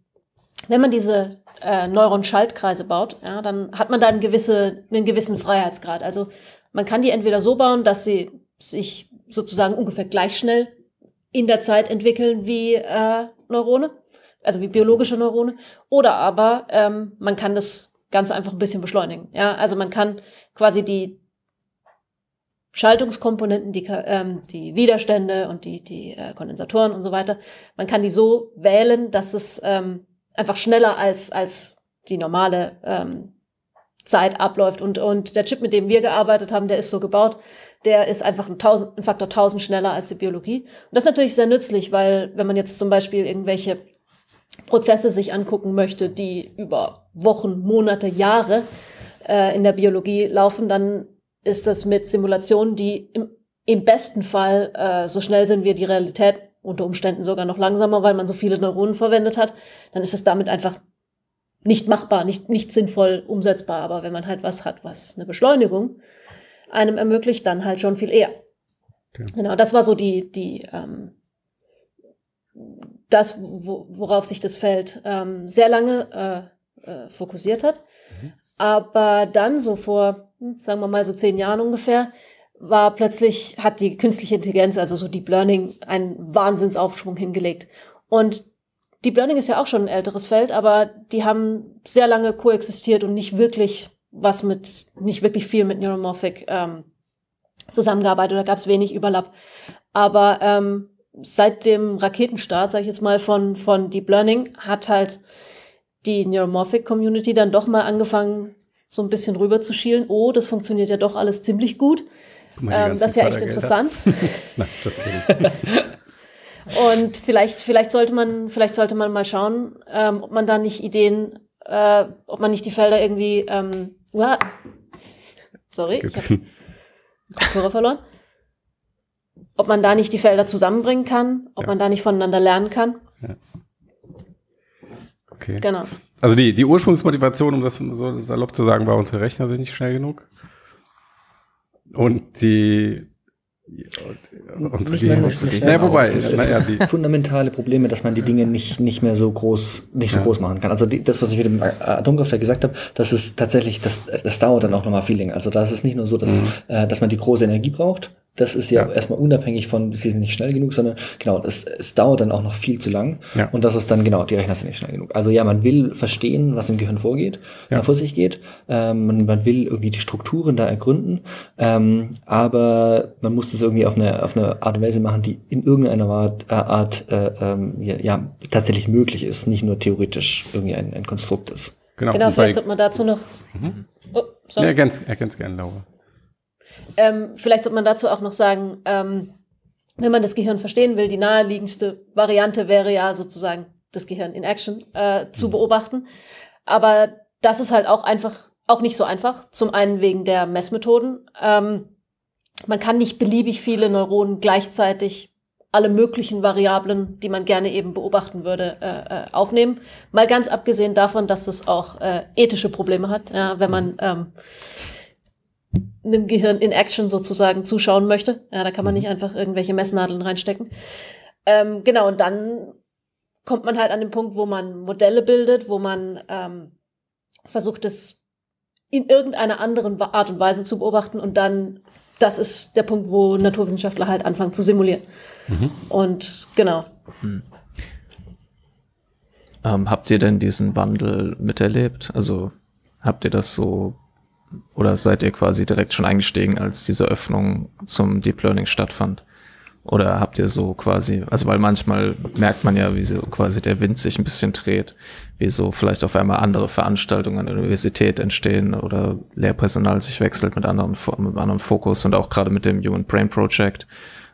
wenn man diese äh, Neuron-Schaltkreise baut, ja, dann hat man da einen, gewisse, einen gewissen Freiheitsgrad. Also man kann die entweder so bauen, dass sie sich sozusagen ungefähr gleich schnell in der Zeit entwickeln wie äh, Neurone, also wie biologische Neurone, oder aber ähm, man kann das Ganze einfach ein bisschen beschleunigen. Ja, also man kann quasi die Schaltungskomponenten, die, ähm, die Widerstände und die, die äh, Kondensatoren und so weiter, man kann die so wählen, dass es ähm, einfach schneller als, als die normale ähm, Zeit abläuft. Und, und der Chip, mit dem wir gearbeitet haben, der ist so gebaut, der ist einfach ein, tausend, ein Faktor 1000 schneller als die Biologie. Und das ist natürlich sehr nützlich, weil wenn man jetzt zum Beispiel irgendwelche Prozesse sich angucken möchte, die über Wochen, Monate, Jahre äh, in der Biologie laufen, dann ist das mit Simulationen, die im, im besten Fall äh, so schnell sind wie die Realität, unter Umständen sogar noch langsamer, weil man so viele Neuronen verwendet hat, dann ist es damit einfach nicht machbar, nicht, nicht sinnvoll umsetzbar. Aber wenn man halt was hat, was eine Beschleunigung einem ermöglicht, dann halt schon viel eher. Okay. Genau, das war so die, die, ähm, das, wo, worauf sich das Feld ähm, sehr lange äh, äh, fokussiert hat. Mhm. Aber dann, so vor, hm, sagen wir mal so zehn Jahren ungefähr, war plötzlich, hat die künstliche Intelligenz, also so Deep Learning, einen Wahnsinnsaufschwung hingelegt. Und Deep Learning ist ja auch schon ein älteres Feld, aber die haben sehr lange koexistiert und nicht wirklich was mit, nicht wirklich viel mit Neuromorphic ähm, zusammengearbeitet oder gab es wenig Überlapp. Aber ähm, seit dem Raketenstart, sage ich jetzt mal, von, von Deep Learning, hat halt die Neuromorphic Community dann doch mal angefangen, so ein bisschen rüber zu schielen. Oh, das funktioniert ja doch alles ziemlich gut. Ähm, das ist ja echt interessant. Nein, Und vielleicht, vielleicht sollte man, vielleicht sollte man mal schauen, ähm, ob man da nicht Ideen, äh, ob man nicht die Felder irgendwie, ähm, uah, sorry, ich habe Kopfhörer verloren. Ob man da nicht die Felder zusammenbringen kann, ob ja. man da nicht voneinander lernen kann. Ja. Okay. Genau. Also die, die Ursprungsmotivation, um das so salopp zu sagen, war, unsere Rechner sind nicht schnell genug. Und die und nicht mehr, nicht mehr naja, wobei, naja, die fundamentale Probleme, dass man die Dinge nicht, nicht mehr so groß, nicht so ja. groß machen kann. Also die, das, was ich mit dem Atomkraftwerk gesagt habe, das ist tatsächlich, das, das dauert dann auch nochmal viel länger. Also da ist es nicht nur so, dass, mhm. äh, dass man die große Energie braucht, das ist ja, ja, erstmal unabhängig von, sie sind nicht schnell genug, sondern genau, das, es dauert dann auch noch viel zu lang. Ja. Und das ist dann, genau, die Rechner sind nicht schnell genug. Also ja, man will verstehen, was im Gehirn vorgeht, ja. vor sich geht. Ähm, man, man, will irgendwie die Strukturen da ergründen. Ähm, aber man muss das irgendwie auf eine, auf eine Art und Weise machen, die in irgendeiner Art, äh, Art äh, ähm, ja, ja, tatsächlich möglich ist, nicht nur theoretisch irgendwie ein, ein Konstrukt ist. Genau, genau vielleicht sollte man dazu noch. Mhm. Oh, sorry. Ja, ganz, ganz gerne, Laura. Ähm, vielleicht sollte man dazu auch noch sagen, ähm, wenn man das Gehirn verstehen will, die naheliegendste Variante wäre ja sozusagen das Gehirn in Action äh, zu mhm. beobachten. Aber das ist halt auch einfach, auch nicht so einfach. Zum einen wegen der Messmethoden. Ähm, man kann nicht beliebig viele Neuronen gleichzeitig alle möglichen Variablen, die man gerne eben beobachten würde, äh, äh aufnehmen. Mal ganz abgesehen davon, dass es auch äh, ethische Probleme hat, ja, wenn man ähm, einem Gehirn in Action sozusagen zuschauen möchte. Ja, da kann man nicht mhm. einfach irgendwelche Messnadeln reinstecken. Ähm, genau, und dann kommt man halt an den Punkt, wo man Modelle bildet, wo man ähm, versucht, es in irgendeiner anderen Art und Weise zu beobachten und dann, das ist der Punkt, wo Naturwissenschaftler halt anfangen zu simulieren. Mhm. Und genau. Mhm. Ähm, habt ihr denn diesen Wandel miterlebt? Also habt ihr das so oder seid ihr quasi direkt schon eingestiegen, als diese Öffnung zum Deep Learning stattfand? Oder habt ihr so quasi, also weil manchmal merkt man ja, wie so quasi der Wind sich ein bisschen dreht, wie so vielleicht auf einmal andere Veranstaltungen an der Universität entstehen oder Lehrpersonal sich wechselt mit anderen, mit anderem Fokus und auch gerade mit dem Human Brain Project,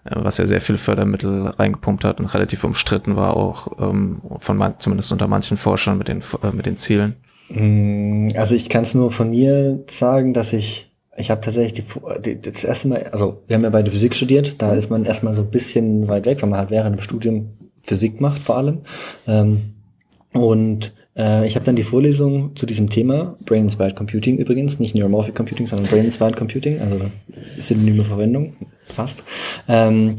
äh, was ja sehr viel Fördermittel reingepumpt hat und relativ umstritten war auch, ähm, von zumindest unter manchen Forschern mit den, äh, mit den Zielen. Mm, also ich kann es nur von mir sagen, dass ich, ich habe tatsächlich die, die, das erste Mal, also wir haben ja beide Physik studiert, da ist man erstmal so ein bisschen weit weg, weil man halt während dem Studium Physik macht vor allem. Ähm, und äh, ich habe dann die Vorlesung zu diesem Thema, Brain Inspired Computing übrigens, nicht Neuromorphic Computing, sondern Brain Inspired Computing, also synonyme Verwendung, fast. Ähm,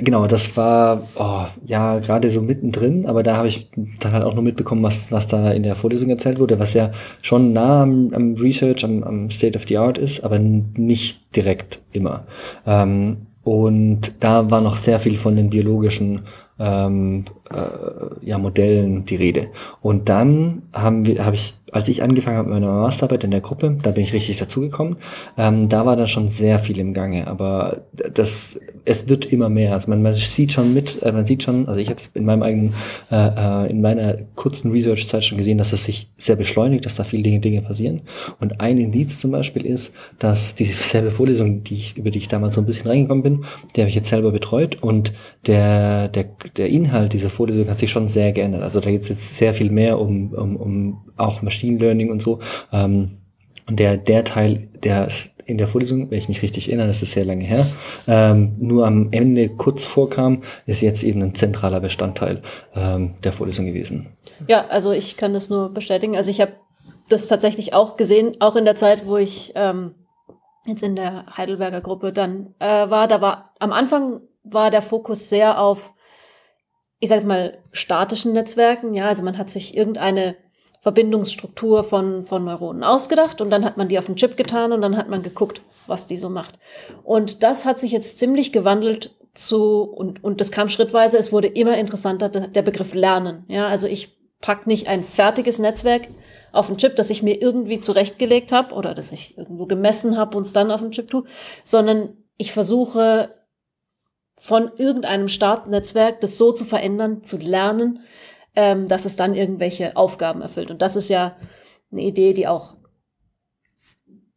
Genau, das war oh, ja gerade so mittendrin, aber da habe ich dann halt auch nur mitbekommen, was, was da in der Vorlesung erzählt wurde, was ja schon nah am, am Research, am, am State of the Art ist, aber nicht direkt immer. Ähm, und da war noch sehr viel von den biologischen ähm, äh, ja, Modellen die Rede. Und dann haben wir, habe ich, als ich angefangen habe mit meiner Masterarbeit in der Gruppe, da bin ich richtig dazugekommen, ähm, da war dann schon sehr viel im Gange. Aber das, es wird immer mehr. Also man, man sieht schon mit, äh, man sieht schon, also ich habe es in meinem eigenen, äh, äh, in meiner kurzen Research-Zeit schon gesehen, dass es sich sehr beschleunigt, dass da viele Dinge, Dinge passieren. Und ein Indiz zum Beispiel ist, dass diese selbe Vorlesung, die ich, über die ich damals so ein bisschen reingekommen bin, die habe ich jetzt selber betreut und der, der, der Inhalt dieser Vorlesung hat sich schon sehr geändert. Also da geht es jetzt sehr viel mehr um, um, um auch Machine Learning und so. Ähm, und der, der Teil, der in der Vorlesung, wenn ich mich richtig erinnere, das ist sehr lange her, ähm, nur am Ende kurz vorkam, ist jetzt eben ein zentraler Bestandteil ähm, der Vorlesung gewesen. Ja, also ich kann das nur bestätigen. Also ich habe das tatsächlich auch gesehen, auch in der Zeit, wo ich ähm, jetzt in der Heidelberger Gruppe dann äh, war. Da war am Anfang war der Fokus sehr auf ich sage mal, statischen Netzwerken. Ja, also man hat sich irgendeine Verbindungsstruktur von, von Neuronen ausgedacht und dann hat man die auf den Chip getan und dann hat man geguckt, was die so macht. Und das hat sich jetzt ziemlich gewandelt zu, und, und das kam schrittweise, es wurde immer interessanter, der Begriff Lernen. Ja, also ich pack nicht ein fertiges Netzwerk auf den Chip, das ich mir irgendwie zurechtgelegt habe oder das ich irgendwo gemessen habe und es dann auf den Chip tue, sondern ich versuche von irgendeinem Startnetzwerk das so zu verändern, zu lernen, ähm, dass es dann irgendwelche Aufgaben erfüllt. Und das ist ja eine Idee, die auch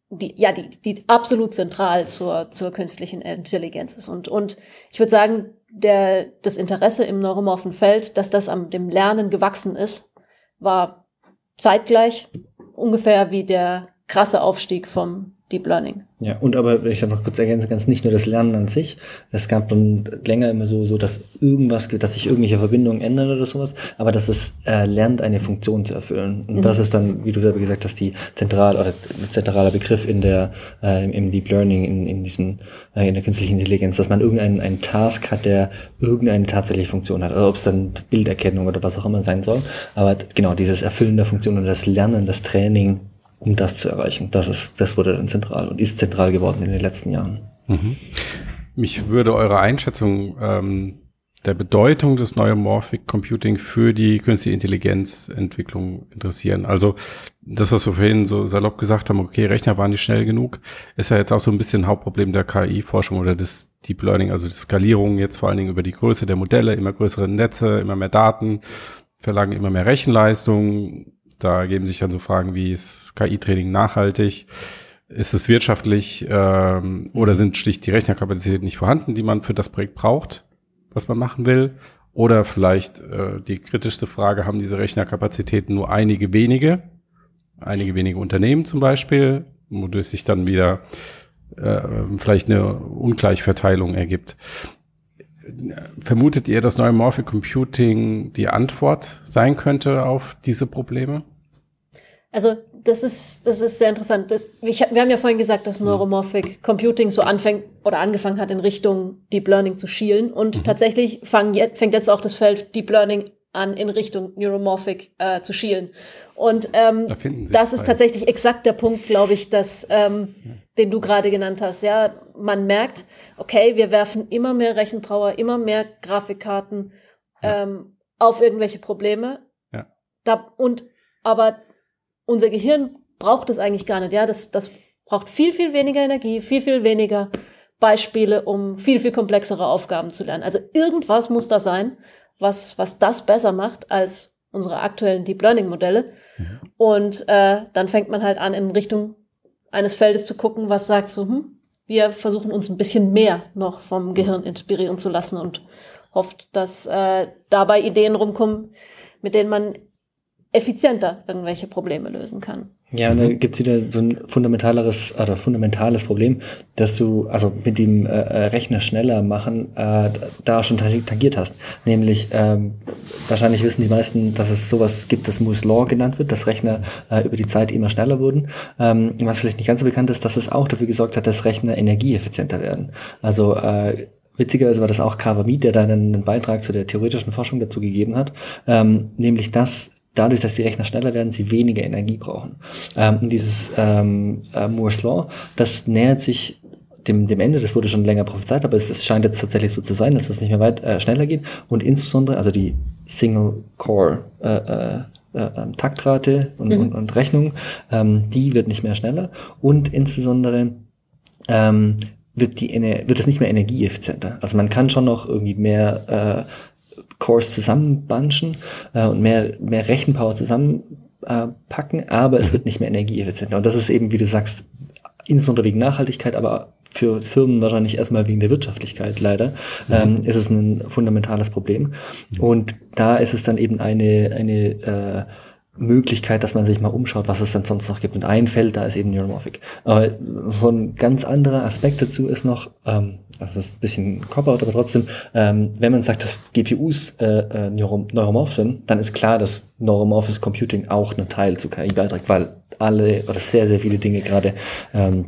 die, ja, die, die absolut zentral zur, zur künstlichen Intelligenz ist. Und, und ich würde sagen, der, das Interesse im neuromorphen Feld, dass das am dem Lernen gewachsen ist, war zeitgleich ungefähr wie der krasse Aufstieg vom Deep Learning. Ja, und aber, wenn ich da noch kurz ergänzen kann, nicht nur das Lernen an sich. Es gab dann länger immer so, so, dass irgendwas, dass sich irgendwelche Verbindungen ändern oder sowas, aber dass es äh, lernt, eine Funktion zu erfüllen. Und mhm. das ist dann, wie du selber gesagt hast, die zentral oder zentraler Begriff in der, äh, im Deep Learning, in, in diesen, äh, in der künstlichen Intelligenz, dass man irgendeinen einen Task hat, der irgendeine tatsächliche Funktion hat. Oder ob es dann Bilderkennung oder was auch immer sein soll. Aber genau, dieses Erfüllen der Funktion und das Lernen, das Training um das zu erreichen. Das ist, das wurde dann zentral und ist zentral geworden in den letzten Jahren. Mhm. Mich würde eure Einschätzung ähm, der Bedeutung des Neuromorphic Computing für die künstliche Intelligenzentwicklung interessieren. Also das, was wir vorhin so salopp gesagt haben, okay, Rechner waren nicht schnell genug, ist ja jetzt auch so ein bisschen Hauptproblem der KI-Forschung oder des Deep Learning, also die Skalierung jetzt vor allen Dingen über die Größe der Modelle, immer größere Netze, immer mehr Daten, verlangen immer mehr Rechenleistung, da geben sich dann so Fragen wie, ist KI-Training nachhaltig? Ist es wirtschaftlich ähm, oder sind schlicht die Rechnerkapazitäten nicht vorhanden, die man für das Projekt braucht, was man machen will? Oder vielleicht äh, die kritischste Frage, haben diese Rechnerkapazitäten nur einige wenige, einige wenige Unternehmen zum Beispiel, wodurch sich dann wieder äh, vielleicht eine Ungleichverteilung ergibt. Vermutet ihr, dass Neuromorphic Computing die Antwort sein könnte auf diese Probleme? Also das ist, das ist sehr interessant. Das, ich, wir haben ja vorhin gesagt, dass Neuromorphic Computing so anfängt oder angefangen hat, in Richtung Deep Learning zu schielen. Und mhm. tatsächlich fang, fängt jetzt auch das Feld Deep Learning an, in Richtung Neuromorphic äh, zu schielen. Und ähm, da das ist tatsächlich exakt der Punkt, glaube ich, dass, ähm, ja. den du gerade genannt hast. Ja, man merkt, okay, wir werfen immer mehr Rechenpower, immer mehr Grafikkarten ja. ähm, auf irgendwelche Probleme. Ja. Da, und aber unser Gehirn braucht es eigentlich gar nicht. Ja, das, das braucht viel, viel weniger Energie, viel, viel weniger Beispiele, um viel, viel komplexere Aufgaben zu lernen. Also irgendwas muss da sein, was, was das besser macht als unsere aktuellen Deep Learning Modelle. Mhm. Und äh, dann fängt man halt an, in Richtung eines Feldes zu gucken, was sagt so, hm, wir versuchen uns ein bisschen mehr noch vom Gehirn inspirieren zu lassen und hofft, dass äh, dabei Ideen rumkommen, mit denen man effizienter irgendwelche Probleme lösen kann. Ja, und da mhm. gibt's wieder so ein fundamentaleres oder fundamentales Problem, dass du also mit dem äh, äh Rechner schneller machen äh, da schon tangiert hast. Nämlich ähm, wahrscheinlich wissen die meisten, dass es sowas gibt, das Moore's Law genannt wird, dass Rechner äh, über die Zeit immer schneller wurden. Ähm, was vielleicht nicht ganz so bekannt ist, dass es auch dafür gesorgt hat, dass Rechner energieeffizienter werden. Also äh, Witzigerweise war das auch Kawamid, der da einen Beitrag zu der theoretischen Forschung dazu gegeben hat, ähm, nämlich dass dadurch, dass die Rechner schneller werden, sie weniger Energie brauchen. Ähm, dieses ähm, äh, Moore's Law, das nähert sich dem, dem Ende, das wurde schon länger prophezeit, aber es, es scheint jetzt tatsächlich so zu sein, dass es nicht mehr weit äh, schneller geht. Und insbesondere, also die Single-Core äh, äh, äh, ähm, Taktrate und, mhm. und, und Rechnung, ähm, die wird nicht mehr schneller. Und insbesondere ähm, wird, die, wird es nicht mehr energieeffizienter. Also man kann schon noch irgendwie mehr äh, Cores zusammenbunchen äh, und mehr, mehr Rechenpower zusammenpacken, äh, aber es mhm. wird nicht mehr energieeffizienter. Und das ist eben, wie du sagst, insbesondere wegen Nachhaltigkeit, aber für Firmen wahrscheinlich erstmal wegen der Wirtschaftlichkeit leider, mhm. ähm, ist es ein fundamentales Problem. Mhm. Und da ist es dann eben eine, eine äh, Möglichkeit, dass man sich mal umschaut, was es denn sonst noch gibt. Und ein Feld, da ist eben Neuromorphic. Aber so ein ganz anderer Aspekt dazu ist noch, ähm, das ist ein bisschen Cop-out, aber trotzdem, ähm, wenn man sagt, dass GPUs äh, äh, neuromorph sind, dann ist klar, dass neuromorphes Computing auch einen Teil zu KI beiträgt, weil alle oder sehr, sehr viele Dinge gerade ähm,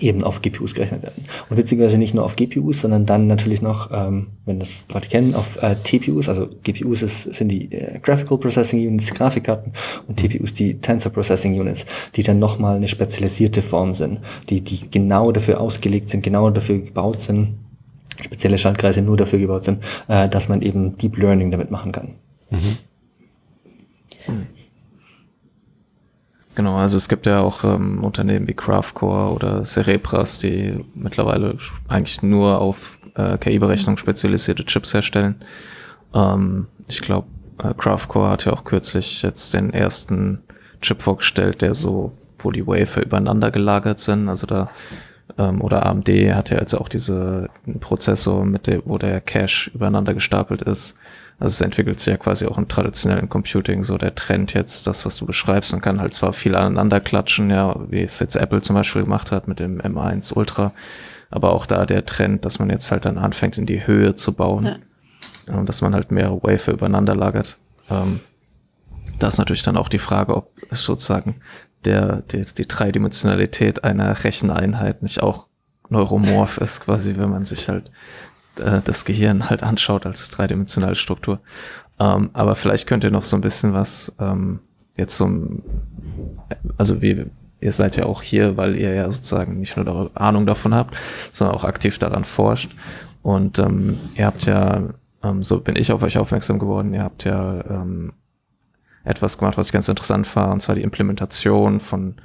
eben auf GPUs gerechnet werden. Und witzigerweise nicht nur auf GPUs, sondern dann natürlich noch, ähm, wenn das Leute kennen, auf äh, TPUs. Also GPUs ist, sind die äh, Graphical Processing Units, Grafikkarten und TPUs die Tensor Processing Units, die dann nochmal eine spezialisierte Form sind, die, die genau dafür ausgelegt sind, genau dafür gebaut sind, spezielle Schaltkreise nur dafür gebaut sind, äh, dass man eben Deep Learning damit machen kann. Mhm. Genau, also es gibt ja auch ähm, Unternehmen wie Craftcore oder Cerebras, die mittlerweile eigentlich nur auf äh, KI-Berechnung spezialisierte Chips herstellen. Ähm, ich glaube, äh, Craftcore hat ja auch kürzlich jetzt den ersten Chip vorgestellt, der so, wo die Wafer übereinander gelagert sind. Also da ähm, oder AMD hat ja jetzt auch diese Prozessor, mit der, wo der Cache übereinander gestapelt ist. Also es entwickelt sich ja quasi auch im traditionellen Computing so der Trend jetzt, das, was du beschreibst. Man kann halt zwar viel aneinander klatschen, ja, wie es jetzt Apple zum Beispiel gemacht hat mit dem M1 Ultra, aber auch da der Trend, dass man jetzt halt dann anfängt, in die Höhe zu bauen. Ja. Und dass man halt mehrere Wafer übereinander lagert. Ähm, da ist natürlich dann auch die Frage, ob sozusagen der, die, die Dreidimensionalität einer Recheneinheit nicht auch neuromorph ist, quasi, wenn man sich halt äh, das Gehirn halt anschaut als dreidimensionale Struktur. Ähm, aber vielleicht könnt ihr noch so ein bisschen was ähm, jetzt so, also wie ihr seid ja auch hier, weil ihr ja sozusagen nicht nur Ahnung davon habt, sondern auch aktiv daran forscht. Und ähm, ihr habt ja, ähm, so bin ich auf euch aufmerksam geworden, ihr habt ja ähm, etwas gemacht, was ich ganz interessant war, und zwar die Implementation von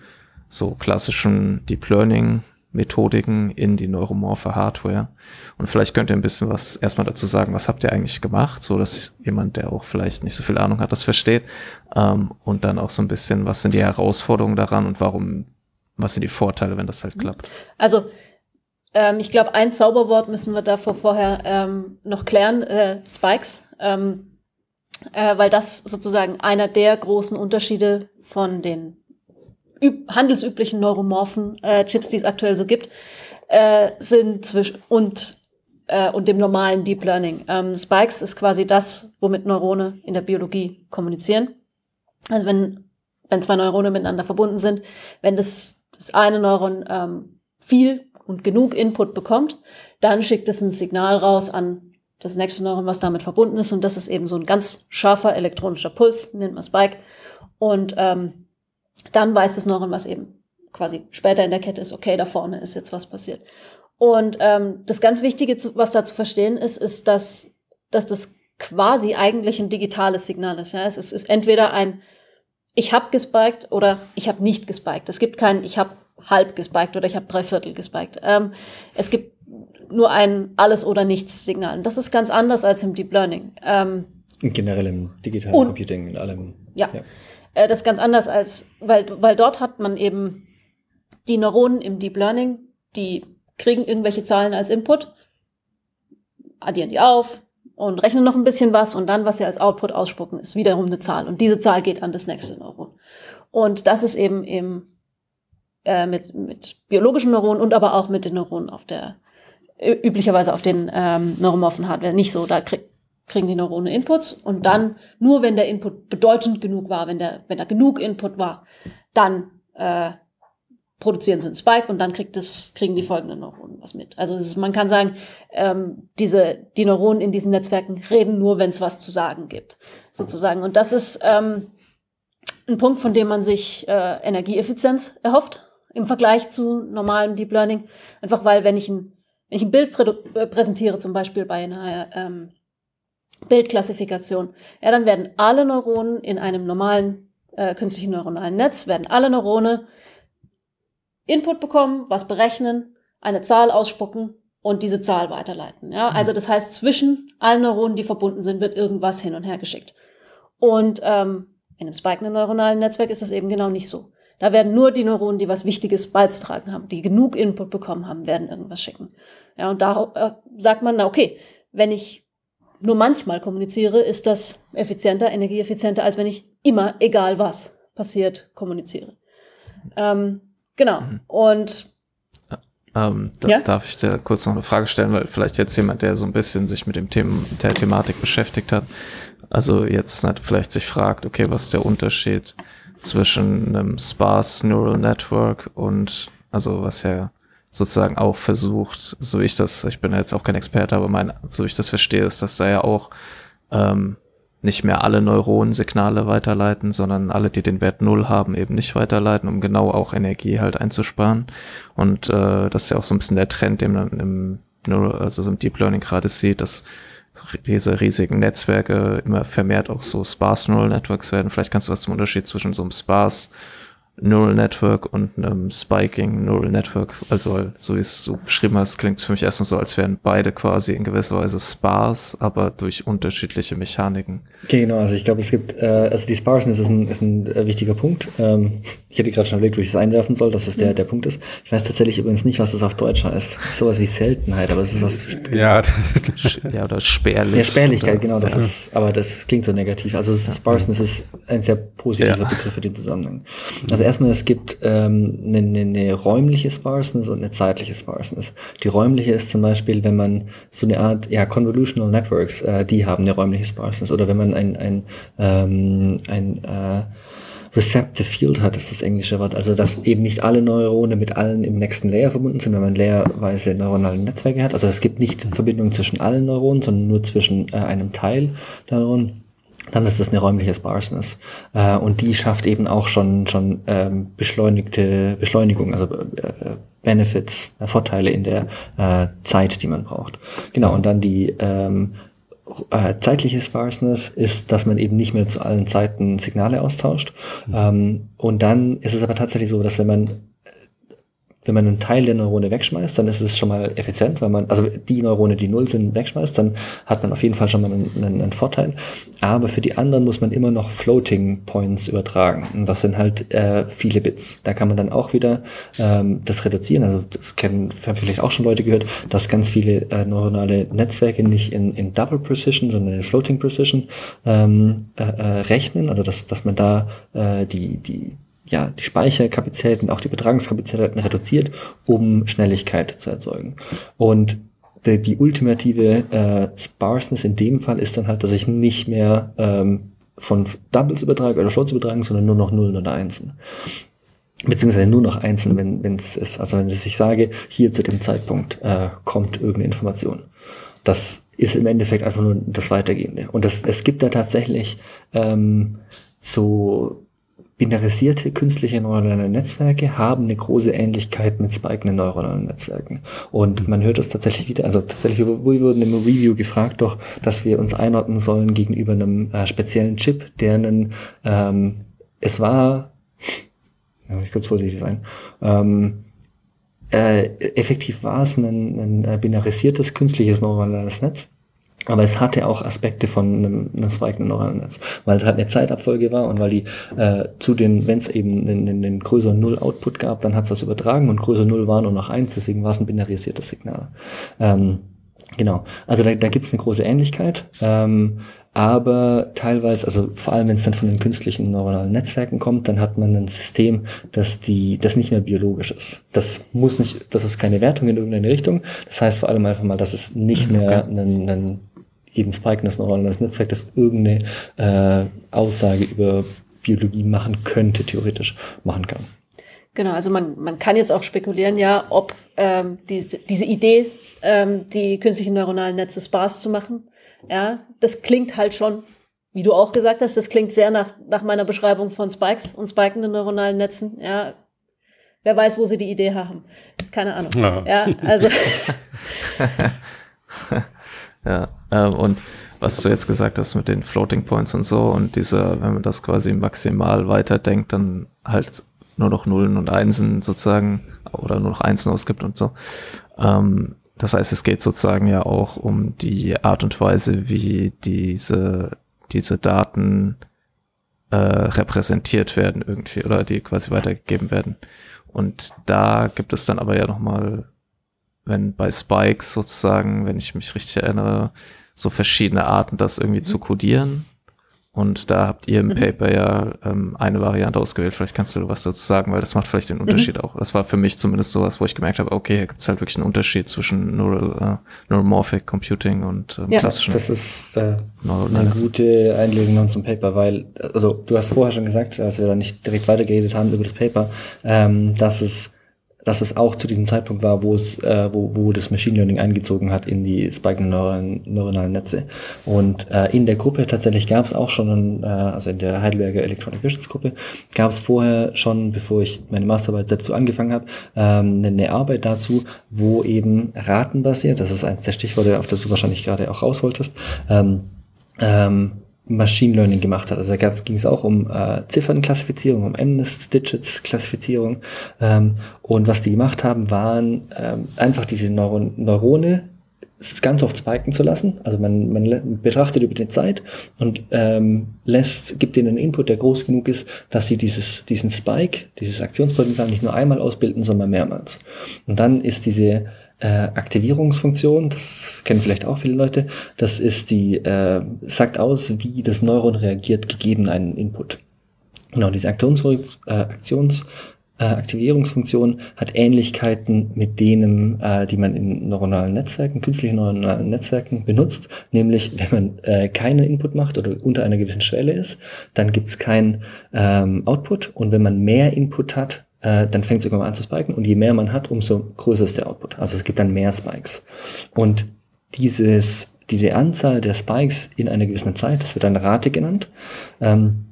so klassischen Deep Learning Methodiken in die neuromorphe Hardware. Und vielleicht könnt ihr ein bisschen was erstmal dazu sagen, was habt ihr eigentlich gemacht, so dass jemand, der auch vielleicht nicht so viel Ahnung hat, das versteht. Ähm, und dann auch so ein bisschen, was sind die Herausforderungen daran und warum, was sind die Vorteile, wenn das halt klappt? Also ähm, ich glaube, ein Zauberwort müssen wir davor vorher ähm, noch klären, äh, Spikes, ähm, äh, weil das sozusagen einer der großen Unterschiede von den handelsüblichen neuromorphen äh, Chips, die es aktuell so gibt, äh, sind zwischen und äh, und dem normalen Deep Learning. Ähm, Spikes ist quasi das, womit Neurone in der Biologie kommunizieren. Also wenn wenn zwei Neurone miteinander verbunden sind, wenn das, das eine Neuron ähm, viel und genug Input bekommt, dann schickt es ein Signal raus an das nächste Neuron, was damit verbunden ist. Und das ist eben so ein ganz scharfer elektronischer Puls, nennt man Spike. Und ähm, dann weiß das Neuron, was eben quasi später in der Kette ist, okay, da vorne ist jetzt was passiert. Und ähm, das ganz Wichtige, was da zu verstehen ist, ist, dass, dass das quasi eigentlich ein digitales Signal ist. Ja? Es ist, ist entweder ein ich habe gespiked oder ich habe nicht gespiked. Es gibt kein ich habe halb gespiked oder ich habe drei Viertel gespiked. Ähm, es gibt nur ein alles oder nichts Signal. Und das ist ganz anders als im Deep Learning. Ähm, Generell im digitalen Computing, in allem. Ja. ja. Äh, das ist ganz anders als, weil, weil dort hat man eben die Neuronen im Deep Learning, die kriegen irgendwelche Zahlen als Input, addieren die auf und rechnen noch ein bisschen was und dann, was sie als Output ausspucken, ist wiederum eine Zahl. Und diese Zahl geht an das nächste Neuron. Und das ist eben eben äh, mit, mit biologischen Neuronen und aber auch mit den Neuronen auf der, üblicherweise auf den ähm, neuromorphen Hardware nicht so. Da krieg, kriegen die Neurone Inputs und dann, nur wenn der Input bedeutend genug war, wenn, der, wenn da genug Input war, dann äh, produzieren sie einen Spike und dann kriegt das, kriegen die folgenden Neuronen was mit. Also ist, man kann sagen, ähm, diese, die Neuronen in diesen Netzwerken reden nur, wenn es was zu sagen gibt, sozusagen. Und das ist ähm, ein Punkt, von dem man sich äh, Energieeffizienz erhofft im Vergleich zu normalem Deep Learning. Einfach weil, wenn ich ein, wenn ich ein Bild prä äh, präsentiere, zum Beispiel bei einer ähm, Bildklassifikation. Ja, dann werden alle Neuronen in einem normalen äh, künstlichen neuronalen Netz, werden alle Neurone Input bekommen, was berechnen, eine Zahl ausspucken und diese Zahl weiterleiten. Ja, mhm. also das heißt, zwischen allen Neuronen, die verbunden sind, wird irgendwas hin und her geschickt. Und ähm, in einem spikenden neuronalen Netzwerk ist das eben genau nicht so. Da werden nur die Neuronen, die was Wichtiges beizutragen haben, die genug Input bekommen haben, werden irgendwas schicken. Ja, und da äh, sagt man, na okay, wenn ich nur manchmal kommuniziere, ist das effizienter, energieeffizienter, als wenn ich immer, egal was passiert, kommuniziere. Ähm, genau. Mhm. Und ähm, da, ja? Darf ich dir kurz noch eine Frage stellen, weil vielleicht jetzt jemand, der so ein bisschen sich mit dem Thema, der Thematik beschäftigt hat, also jetzt vielleicht sich fragt, okay, was ist der Unterschied zwischen einem Sparse Neural Network und, also was ja sozusagen auch versucht, so ich das, ich bin jetzt auch kein Experte, aber mein, so ich das verstehe, ist, dass da ja auch ähm, nicht mehr alle Neuronensignale weiterleiten, sondern alle, die den Wert null haben, eben nicht weiterleiten, um genau auch Energie halt einzusparen. Und äh, das ist ja auch so ein bisschen der Trend, den man im, also so im Deep Learning gerade sieht, dass diese riesigen Netzwerke immer vermehrt auch so Sparse Neural Networks werden. Vielleicht kannst du was zum Unterschied zwischen so einem Sparse Neural Network und einem Spiking Neural Network. Also, so wie es du beschrieben hast, klingt es für mich erstmal so, als wären beide quasi in gewisser Weise sparse, aber durch unterschiedliche Mechaniken. Okay, genau. Also, ich glaube, es gibt, äh, also die Sparseness ist ein, ist ein äh, wichtiger Punkt. Ähm, ich hätte gerade schon überlegt, wie ich es einwerfen soll, dass das der, der Punkt ist. Ich weiß tatsächlich übrigens nicht, was das auf Deutsch heißt. Sowas wie Seltenheit, aber es ist was. Ja, ja oder spärlich. Ja, Spärlichkeit, oder, genau. Das ja. ist, aber das klingt so negativ. Also, Sparseness ist ein sehr positiver ja. Begriff für den Zusammenhang. Also, erstmal, es gibt ähm, eine, eine, eine räumliche Sparseness und eine zeitliche Sparseness. Die räumliche ist zum Beispiel, wenn man so eine Art, ja, Convolutional Networks, äh, die haben eine räumliche Sparseness. Oder wenn man ein, ein, ähm, ein äh, Receptive Field hat, ist das englische Wort. Also, dass eben nicht alle Neurone mit allen im nächsten Layer verbunden sind, wenn man layerweise neuronale Netzwerke hat. Also, es gibt nicht Verbindungen zwischen allen Neuronen, sondern nur zwischen äh, einem Teil der Neuronen dann ist das eine räumliche Sparseness. Äh, und die schafft eben auch schon, schon ähm, beschleunigte Beschleunigung, also äh, Benefits, äh, Vorteile in der äh, Zeit, die man braucht. Genau, und dann die ähm, äh, zeitliche Sparseness ist, dass man eben nicht mehr zu allen Zeiten Signale austauscht. Mhm. Ähm, und dann ist es aber tatsächlich so, dass wenn man wenn man einen Teil der Neurone wegschmeißt, dann ist es schon mal effizient, weil man, also die Neurone, die null sind, wegschmeißt, dann hat man auf jeden Fall schon mal einen, einen, einen Vorteil. Aber für die anderen muss man immer noch Floating Points übertragen. Und das sind halt äh, viele Bits. Da kann man dann auch wieder ähm, das reduzieren. Also das kennen, haben vielleicht auch schon Leute gehört, dass ganz viele äh, neuronale Netzwerke nicht in, in Double Precision, sondern in Floating Precision ähm, äh, äh, rechnen. Also dass, dass man da äh, die, die ja, die Speicherkapazitäten, auch die Übertragungskapazitäten reduziert, um Schnelligkeit zu erzeugen. Und die, die ultimative äh, Sparseness in dem Fall ist dann halt, dass ich nicht mehr ähm, von Doubles übertrage oder Floats übertragen, sondern nur noch Nullen oder Einsen. Beziehungsweise nur noch Einsen, wenn es ist. Also wenn ich sage, hier zu dem Zeitpunkt äh, kommt irgendeine Information. Das ist im Endeffekt einfach nur das Weitergehende. Und das, es gibt da tatsächlich ähm, so Binarisierte künstliche neuronale Netzwerke haben eine große Ähnlichkeit mit spikenden neuronalen Netzwerken. Und man hört das tatsächlich wieder, also tatsächlich, wir wurden im Review gefragt doch, dass wir uns einordnen sollen gegenüber einem äh, speziellen Chip, der einen, ähm, es war, ja, ich kurz vorsichtig sein, ähm, äh, effektiv war es ein, ein binarisiertes künstliches neuronales Netz aber es hatte auch Aspekte von einem, einem zweigenden neuralen Netz, weil es halt eine Zeitabfolge war und weil die äh, zu den, wenn es eben einen, einen größeren Null-Output gab, dann hat es das übertragen und größer Null war nur noch eins, deswegen war es ein binarisiertes Signal. Ähm, genau, also da, da gibt es eine große Ähnlichkeit. Ähm, aber teilweise, also vor allem wenn es dann von den künstlichen neuronalen Netzwerken kommt, dann hat man ein System, das die, das nicht mehr biologisch ist. Das muss nicht, das ist keine Wertung in irgendeine Richtung. Das heißt vor allem einfach mal, dass es nicht mehr okay. ein, ein eben Spike, das neuronales Netzwerk, das irgendeine äh, Aussage über Biologie machen könnte, theoretisch machen kann. Genau, also man, man kann jetzt auch spekulieren, ja, ob ähm, diese, diese Idee, ähm, die künstlichen neuronalen Netze Spaß zu machen, ja, das klingt halt schon, wie du auch gesagt hast, das klingt sehr nach, nach meiner Beschreibung von Spikes und spikenden neuronalen Netzen, ja. Wer weiß, wo sie die Idee haben. Keine Ahnung. Ja, ja also. Ja, ähm, und was du jetzt gesagt hast mit den Floating Points und so und dieser, wenn man das quasi maximal weiterdenkt, dann halt nur noch Nullen und Einsen sozusagen oder nur noch Einsen ausgibt und so. Ähm, das heißt, es geht sozusagen ja auch um die Art und Weise, wie diese, diese Daten äh, repräsentiert werden irgendwie oder die quasi weitergegeben werden. Und da gibt es dann aber ja nochmal wenn bei Spikes sozusagen, wenn ich mich richtig erinnere, so verschiedene Arten, das irgendwie mhm. zu codieren. Und da habt ihr im mhm. Paper ja ähm, eine Variante ausgewählt. Vielleicht kannst du was dazu sagen, weil das macht vielleicht den mhm. Unterschied mhm. auch. Das war für mich zumindest sowas, wo ich gemerkt habe, okay, hier gibt es halt wirklich einen Unterschied zwischen Neural, äh, Neuromorphic Computing und ähm, ja, klassischen. Das ist äh, eine gute Einlegung zum Paper, weil, also du hast vorher schon gesagt, als wir da nicht direkt weitergeredet haben über das Paper, ähm, dass es dass es auch zu diesem Zeitpunkt war, wo es, äh, wo, wo das Machine Learning eingezogen hat in die spike-neuronalen neuronalen Netze. Und äh, in der Gruppe tatsächlich gab es auch schon, äh, also in der Heidelberger Electronic Visions Gruppe, gab es vorher schon, bevor ich meine Masterarbeit dazu angefangen habe, ähm, eine Arbeit dazu, wo eben ratenbasiert, das ist eins der Stichworte, auf das du wahrscheinlich gerade auch raus wolltest, ähm, ähm, Machine Learning gemacht hat. Also da ging es auch um äh, Ziffernklassifizierung, um MNIST-Digits-Klassifizierung. Ähm, und was die gemacht haben, waren ähm, einfach diese Neuron Neurone ganz oft spiken zu lassen. Also man, man betrachtet über die Zeit und ähm, lässt, gibt ihnen einen Input, der groß genug ist, dass sie dieses, diesen Spike, dieses Aktionspotenzial nicht nur einmal ausbilden, sondern mehrmals. Und dann ist diese äh, Aktivierungsfunktion, das kennen vielleicht auch viele Leute, das ist die, äh, sagt aus, wie das Neuron reagiert, gegeben einen Input. Genau, diese Aktions, äh, Aktions äh, Aktivierungsfunktion hat Ähnlichkeiten mit denen, äh, die man in neuronalen Netzwerken, künstlichen neuronalen Netzwerken benutzt. Nämlich, wenn man äh, keinen Input macht oder unter einer gewissen Schwelle ist, dann gibt es keinen ähm, Output. Und wenn man mehr Input hat, äh, dann fängt es irgendwann an zu spiken und je mehr man hat, umso größer ist der Output. Also es gibt dann mehr Spikes. Und dieses, diese Anzahl der Spikes in einer gewissen Zeit, das wird dann Rate genannt, ähm,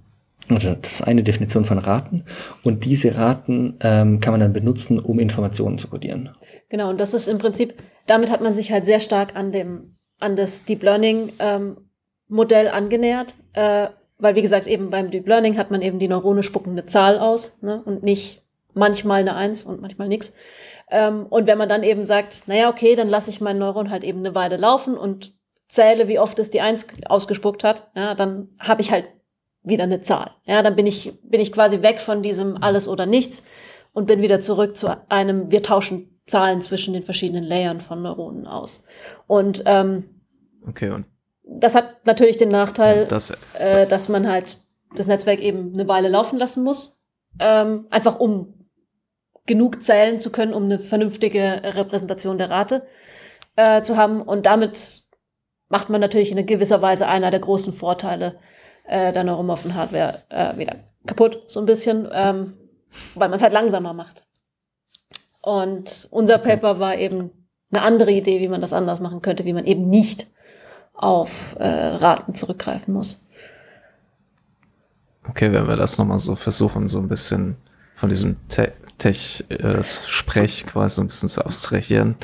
oder das ist eine Definition von Raten. Und diese Raten ähm, kann man dann benutzen, um Informationen zu codieren. Genau, und das ist im Prinzip, damit hat man sich halt sehr stark an dem, an das Deep Learning ähm, Modell angenähert. Äh, weil, wie gesagt, eben beim Deep Learning hat man eben die Neurone spucken eine Zahl aus ne, und nicht manchmal eine Eins und manchmal nichts. Ähm, und wenn man dann eben sagt, naja, okay, dann lasse ich mein Neuron halt eben eine Weile laufen und zähle, wie oft es die Eins ausgespuckt hat, ja, dann habe ich halt wieder eine Zahl. Ja, dann bin ich, bin ich quasi weg von diesem alles oder nichts und bin wieder zurück zu einem, wir tauschen Zahlen zwischen den verschiedenen Layern von Neuronen aus. Und ähm, okay, und das hat natürlich den Nachteil, das, äh, dass man halt das Netzwerk eben eine Weile laufen lassen muss, ähm, einfach um genug zählen zu können, um eine vernünftige Repräsentation der Rate äh, zu haben. Und damit macht man natürlich in gewisser Weise einer der großen Vorteile äh, der neuromorphen Hardware äh, wieder kaputt, so ein bisschen, ähm, weil man es halt langsamer macht. Und unser Paper war eben eine andere Idee, wie man das anders machen könnte, wie man eben nicht auf äh, Raten zurückgreifen muss. Okay, wenn wir das nochmal so versuchen, so ein bisschen von diesem Tech-Sprech äh, quasi so ein bisschen zu abstrahieren,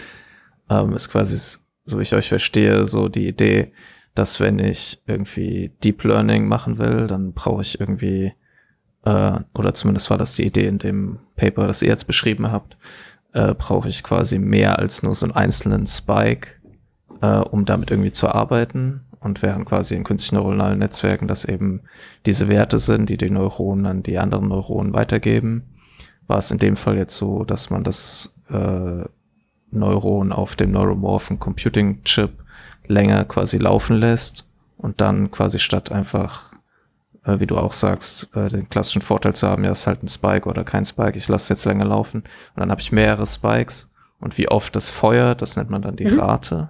ähm, ist quasi, so wie ich euch verstehe, so die Idee, dass wenn ich irgendwie Deep Learning machen will, dann brauche ich irgendwie, äh, oder zumindest war das die Idee in dem Paper, das ihr jetzt beschrieben habt, äh, brauche ich quasi mehr als nur so einen einzelnen Spike, äh, um damit irgendwie zu arbeiten. Und während quasi in künstlichen neuronalen Netzwerken das eben diese Werte sind, die die Neuronen an die anderen Neuronen weitergeben, war es in dem Fall jetzt so, dass man das äh, Neuron auf dem Neuromorphen Computing Chip länger quasi laufen lässt und dann quasi statt einfach, äh, wie du auch sagst, äh, den klassischen Vorteil zu haben, ja, ist halt ein Spike oder kein Spike, ich lasse jetzt länger laufen und dann habe ich mehrere Spikes und wie oft das feuert, das nennt man dann die mhm. Rate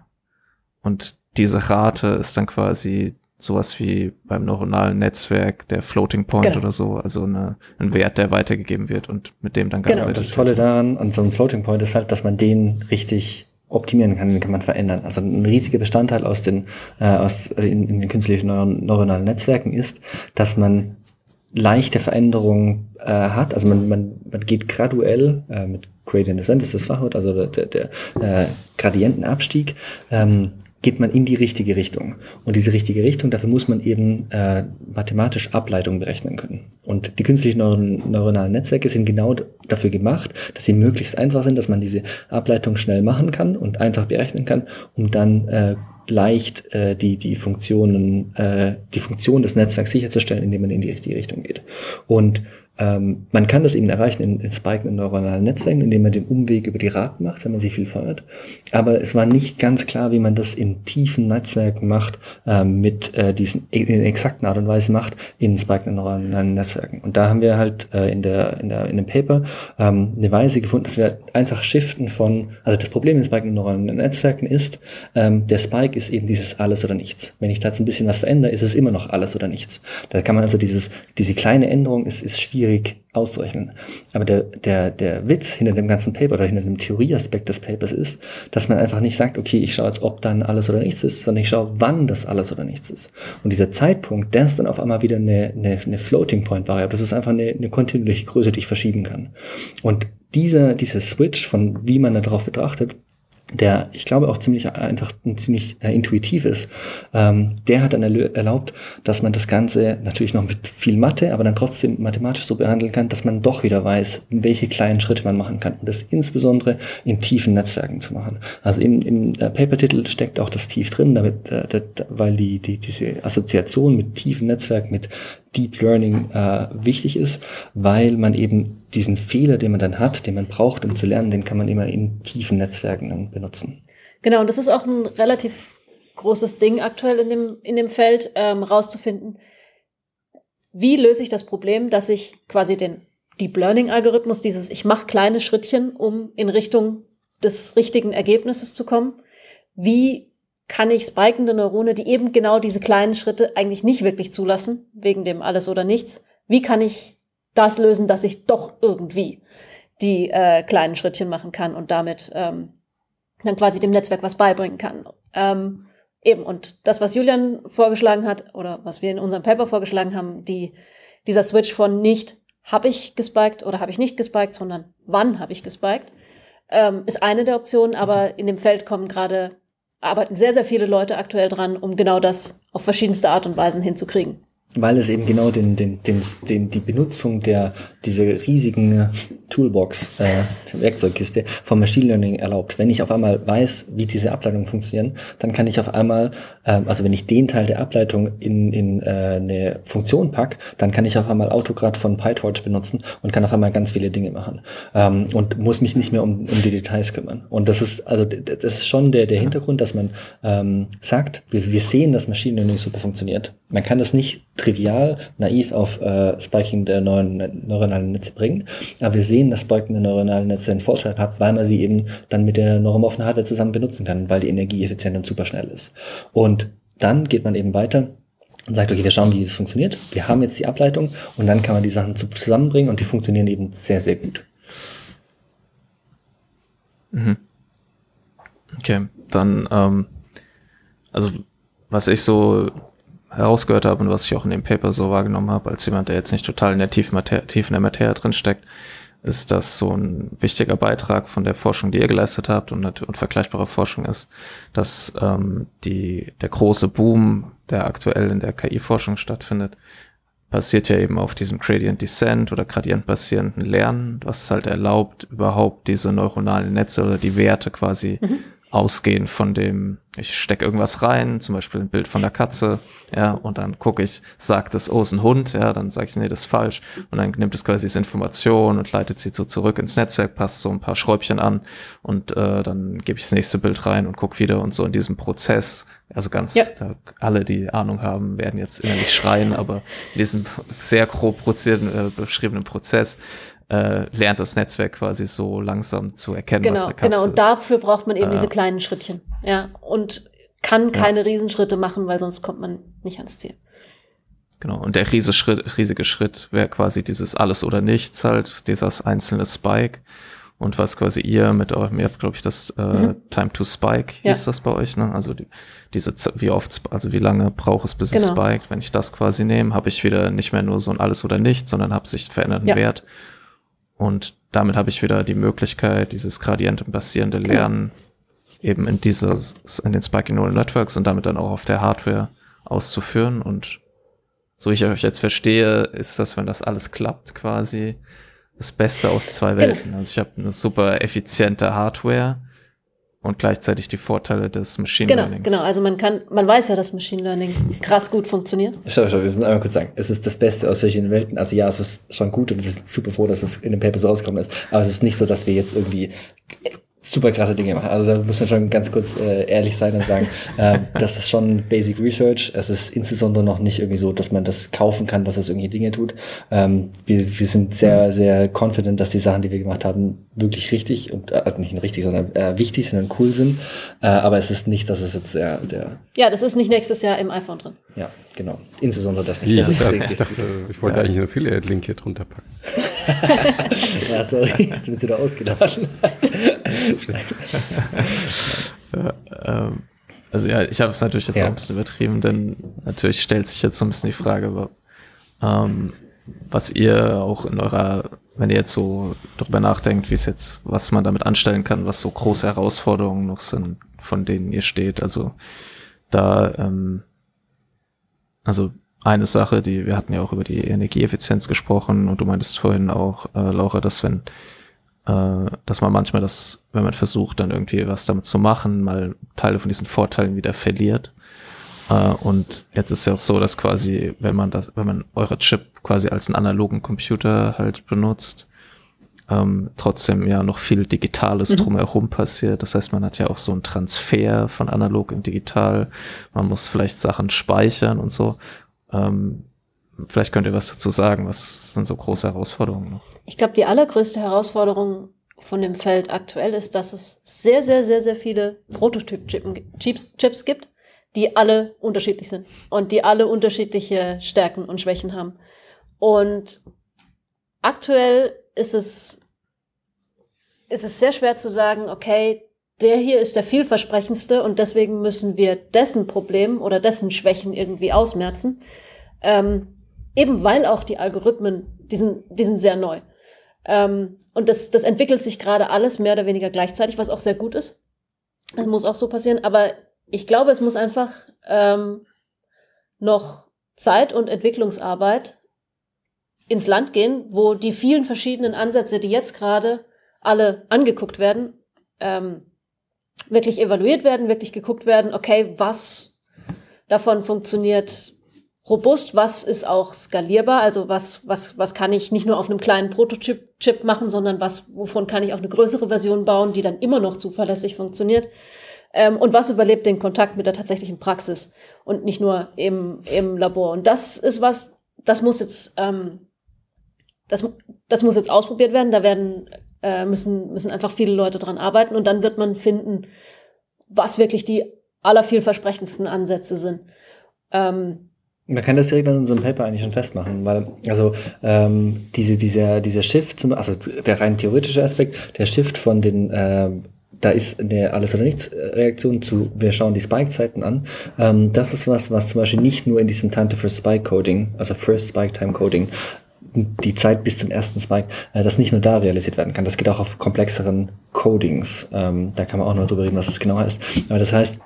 und diese Rate ist dann quasi sowas wie beim neuronalen Netzwerk der Floating Point genau. oder so, also eine, ein Wert, der weitergegeben wird und mit dem dann gearbeitet genau. wird. Das Tolle daran an so einem Floating Point ist halt, dass man den richtig optimieren kann, den kann man verändern. Also ein riesiger Bestandteil aus den, äh, aus, in, in den künstlichen neuronalen Netzwerken ist, dass man leichte Veränderungen äh, hat. Also man, man, man geht graduell äh, mit Gradient Descent ist das Fachwort, also der, der, der äh, Gradientenabstieg, ähm, geht man in die richtige Richtung. Und diese richtige Richtung, dafür muss man eben äh, mathematisch Ableitungen berechnen können. Und die künstlichen Neuron neuronalen Netzwerke sind genau dafür gemacht, dass sie möglichst einfach sind, dass man diese Ableitung schnell machen kann und einfach berechnen kann, um dann äh, leicht äh, die, die Funktionen, äh, die Funktion des Netzwerks sicherzustellen, indem man in die richtige Richtung geht. Und ähm, man kann das eben erreichen in, in Spiken in neuronalen Netzwerken, indem man den Umweg über die Raten macht, wenn man sie viel feuert. Aber es war nicht ganz klar, wie man das in tiefen Netzwerken macht, ähm, mit äh, diesen in exakten Art und Weise macht in Spiken in neuronalen Netzwerken. Und da haben wir halt äh, in der in der in dem Paper ähm, eine Weise gefunden, dass wir einfach shiften von, also das Problem in Spiken in neuronalen Netzwerken ist, ähm, der Spike ist eben dieses alles oder nichts. Wenn ich da jetzt ein bisschen was verändere, ist es immer noch alles oder nichts. Da kann man also dieses diese kleine Änderung ist ist schwierig schwierig auszurechnen. Aber der, der, der Witz hinter dem ganzen Paper oder hinter dem Theorieaspekt des Papers ist, dass man einfach nicht sagt, okay, ich schaue jetzt, ob dann alles oder nichts ist, sondern ich schaue, wann das alles oder nichts ist. Und dieser Zeitpunkt, der ist dann auf einmal wieder eine, eine, eine Floating Point Variable. Das ist einfach eine, eine kontinuierliche Größe, die ich verschieben kann. Und dieser, dieser Switch von wie man darauf betrachtet, der, ich glaube, auch ziemlich einfach ziemlich äh, intuitiv ist, ähm, der hat dann erlaubt, dass man das Ganze natürlich noch mit viel Mathe, aber dann trotzdem mathematisch so behandeln kann, dass man doch wieder weiß, welche kleinen Schritte man machen kann. Und das insbesondere in tiefen Netzwerken zu machen. Also im, im äh, Paper-Titel steckt auch das tief drin, damit, äh, weil die, die, diese Assoziation mit tiefen Netzwerken, mit Deep Learning äh, wichtig ist, weil man eben diesen Fehler, den man dann hat, den man braucht, um zu lernen, den kann man immer in tiefen Netzwerken dann benutzen. Genau, und das ist auch ein relativ großes Ding aktuell in dem, in dem Feld, ähm, rauszufinden, wie löse ich das Problem, dass ich quasi den Deep Learning Algorithmus, dieses ich mache kleine Schrittchen, um in Richtung des richtigen Ergebnisses zu kommen, wie kann ich spikende Neurone, die eben genau diese kleinen Schritte eigentlich nicht wirklich zulassen, wegen dem alles oder nichts, wie kann ich das lösen, dass ich doch irgendwie die äh, kleinen Schrittchen machen kann und damit ähm, dann quasi dem Netzwerk was beibringen kann. Ähm, eben, und das, was Julian vorgeschlagen hat, oder was wir in unserem Paper vorgeschlagen haben, die, dieser Switch von nicht habe ich gespiked oder habe ich nicht gespiked, sondern wann habe ich gespiked, ähm, ist eine der Optionen, aber in dem Feld kommen gerade arbeiten sehr, sehr viele Leute aktuell dran, um genau das auf verschiedenste Art und Weisen hinzukriegen weil es eben genau den, den, den, den, die Benutzung der, diese riesigen Toolbox, äh, Werkzeugkiste vom Machine Learning erlaubt. Wenn ich auf einmal weiß, wie diese Ableitungen funktionieren, dann kann ich auf einmal, äh, also wenn ich den Teil der Ableitung in, in äh, eine Funktion pack, dann kann ich auf einmal Autograd von PyTorch benutzen und kann auf einmal ganz viele Dinge machen ähm, und muss mich nicht mehr um, um die Details kümmern. Und das ist, also das ist schon der, der Hintergrund, dass man ähm, sagt, wir, wir sehen, dass Machine Learning super funktioniert. Man kann das nicht trivial, naiv auf äh, Spiking der neuen neuronalen Netze bringen. Aber wir sehen, dass Spiking der neuronalen Netze einen Vorteil hat, weil man sie eben dann mit der neuromorphen Hardware zusammen benutzen kann, weil die Energie effizient und super schnell ist. Und dann geht man eben weiter und sagt, okay, wir schauen, wie es funktioniert. Wir haben jetzt die Ableitung und dann kann man die Sachen zusammenbringen und die funktionieren eben sehr, sehr gut. Mhm. Okay, dann, ähm, also was ich so herausgehört habe und was ich auch in dem Paper so wahrgenommen habe, als jemand, der jetzt nicht total in der tiefen, Mater tiefen der Materie drin steckt, ist das so ein wichtiger Beitrag von der Forschung, die ihr geleistet habt und, und vergleichbare Forschung ist, dass ähm, die, der große Boom, der aktuell in der KI-Forschung stattfindet, passiert ja eben auf diesem Gradient Descent oder gradientbasierenden Lernen, was halt erlaubt, überhaupt diese neuronalen Netze oder die Werte quasi mhm ausgehen von dem, ich stecke irgendwas rein, zum Beispiel ein Bild von der Katze, ja, und dann gucke ich, sagt es, oh, ist ein Hund, ja, dann sage ich, nee, das ist falsch. Und dann nimmt es quasi diese Information und leitet sie so zurück ins Netzwerk, passt so ein paar Schräubchen an und äh, dann gebe ich das nächste Bild rein und gucke wieder und so in diesem Prozess. Also ganz, ja. da, alle, die Ahnung haben, werden jetzt innerlich schreien, aber in diesem sehr grob äh, beschriebenen Prozess äh, lernt das Netzwerk quasi so langsam zu erkennen, genau, was eine Katze Genau, und dafür braucht man eben äh, diese kleinen Schrittchen. Ja, und kann keine ja. Riesenschritte machen, weil sonst kommt man nicht ans Ziel. Genau, und der riesige Schritt, riesige Schritt wäre quasi dieses Alles oder Nichts halt, dieses einzelne Spike. Und was quasi ihr mit eurem, ihr habt, glaube ich, das äh, mhm. Time to Spike, hieß ja. das bei euch, ne? Also die, diese, wie oft, also wie lange braucht es, bis genau. es spiked? Wenn ich das quasi nehme, habe ich wieder nicht mehr nur so ein Alles oder Nichts, sondern habe sich veränderten ja. Wert. Und damit habe ich wieder die Möglichkeit, dieses gradientenbasierende genau. Lernen eben in dieses, in den Spiking Neural Networks und damit dann auch auf der Hardware auszuführen. Und so ich euch jetzt verstehe, ist das, wenn das alles klappt, quasi das Beste aus zwei genau. Welten. Also ich habe eine super effiziente Hardware und gleichzeitig die Vorteile des Machine genau, Learnings. Genau, also man kann, man weiß ja, dass Machine Learning krass gut funktioniert. Stopp, stopp, wir müssen einmal kurz sagen, es ist das Beste aus verschiedenen Welten. Also ja, es ist schon gut und wir sind super froh, dass es in dem Paper so ausgekommen ist. Aber es ist nicht so, dass wir jetzt irgendwie super krasse Dinge machen. Also da muss man schon ganz kurz äh, ehrlich sein und sagen, äh, das ist schon Basic Research. Es ist insbesondere noch nicht irgendwie so, dass man das kaufen kann, dass es irgendwie Dinge tut. Ähm, wir, wir sind sehr, sehr confident, dass die Sachen, die wir gemacht haben, wirklich richtig und äh, also nicht richtig, sondern äh, wichtig sind und cool sind. Äh, aber es ist nicht, dass es jetzt der, der Ja, das ist nicht nächstes Jahr im iPhone drin. Ja, genau. Insbesondere das nicht. Ja, das ich, ich, dachte, ich wollte ja. eigentlich einen Affiliate-Link hier drunter packen. ja, sorry, jetzt wird wieder ausgelassen. ähm, also ja, ich habe es natürlich jetzt ja. auch ein bisschen übertrieben, denn natürlich stellt sich jetzt so ein bisschen die Frage, ähm, was ihr auch in eurer, wenn ihr jetzt so darüber nachdenkt, wie es jetzt, was man damit anstellen kann, was so große Herausforderungen noch sind, von denen ihr steht. Also da, ähm, also eine Sache, die wir hatten ja auch über die Energieeffizienz gesprochen und du meintest vorhin auch, äh, Laura, dass wenn äh, dass man manchmal das, wenn man versucht, dann irgendwie was damit zu machen, mal Teile von diesen Vorteilen wieder verliert. Äh, und jetzt ist ja auch so, dass quasi, wenn man das, wenn man eure Chip quasi als einen analogen Computer halt benutzt, ähm, trotzdem ja noch viel Digitales mhm. drumherum passiert. Das heißt, man hat ja auch so einen Transfer von analog in digital. Man muss vielleicht Sachen speichern und so. Ähm, vielleicht könnt ihr was dazu sagen. Was sind so große Herausforderungen noch? Ich glaube, die allergrößte Herausforderung von dem Feld aktuell ist, dass es sehr, sehr, sehr, sehr viele Prototyp-Chips gibt, die alle unterschiedlich sind und die alle unterschiedliche Stärken und Schwächen haben. Und aktuell ist es, ist es sehr schwer zu sagen, okay, der hier ist der vielversprechendste und deswegen müssen wir dessen Problem oder dessen Schwächen irgendwie ausmerzen. Ähm, eben weil auch die Algorithmen, die sind, die sind sehr neu. Ähm, und das, das entwickelt sich gerade alles mehr oder weniger gleichzeitig, was auch sehr gut ist. Das muss auch so passieren. Aber ich glaube, es muss einfach ähm, noch Zeit und Entwicklungsarbeit ins Land gehen, wo die vielen verschiedenen Ansätze, die jetzt gerade alle angeguckt werden, ähm, wirklich evaluiert werden, wirklich geguckt werden, okay, was davon funktioniert robust, was ist auch skalierbar, also was, was, was kann ich nicht nur auf einem kleinen Prototyp-Chip machen, sondern was, wovon kann ich auch eine größere Version bauen, die dann immer noch zuverlässig funktioniert. Ähm, und was überlebt den Kontakt mit der tatsächlichen Praxis und nicht nur im, im Labor. Und das ist was, das muss jetzt, ähm, das, das muss jetzt ausprobiert werden. Da werden, äh, müssen, müssen einfach viele Leute dran arbeiten und dann wird man finden, was wirklich die allervielversprechendsten Ansätze sind. Ähm, man kann das direkt in unserem Paper eigentlich schon festmachen, weil also ähm, diese, dieser, dieser Shift, zum, also der rein theoretische Aspekt, der Shift von den äh, da ist eine Alles- oder Nichts-Reaktion zu, wir schauen die Spike-Zeiten an. Ähm, das ist was, was zum Beispiel nicht nur in diesem Time-to-First-Spike-Coding, also First-Spike-Time-Coding, die Zeit bis zum ersten Spike, äh, das nicht nur da realisiert werden kann. Das geht auch auf komplexeren Codings. Ähm, da kann man auch noch drüber reden, was das genau heißt. Aber das heißt,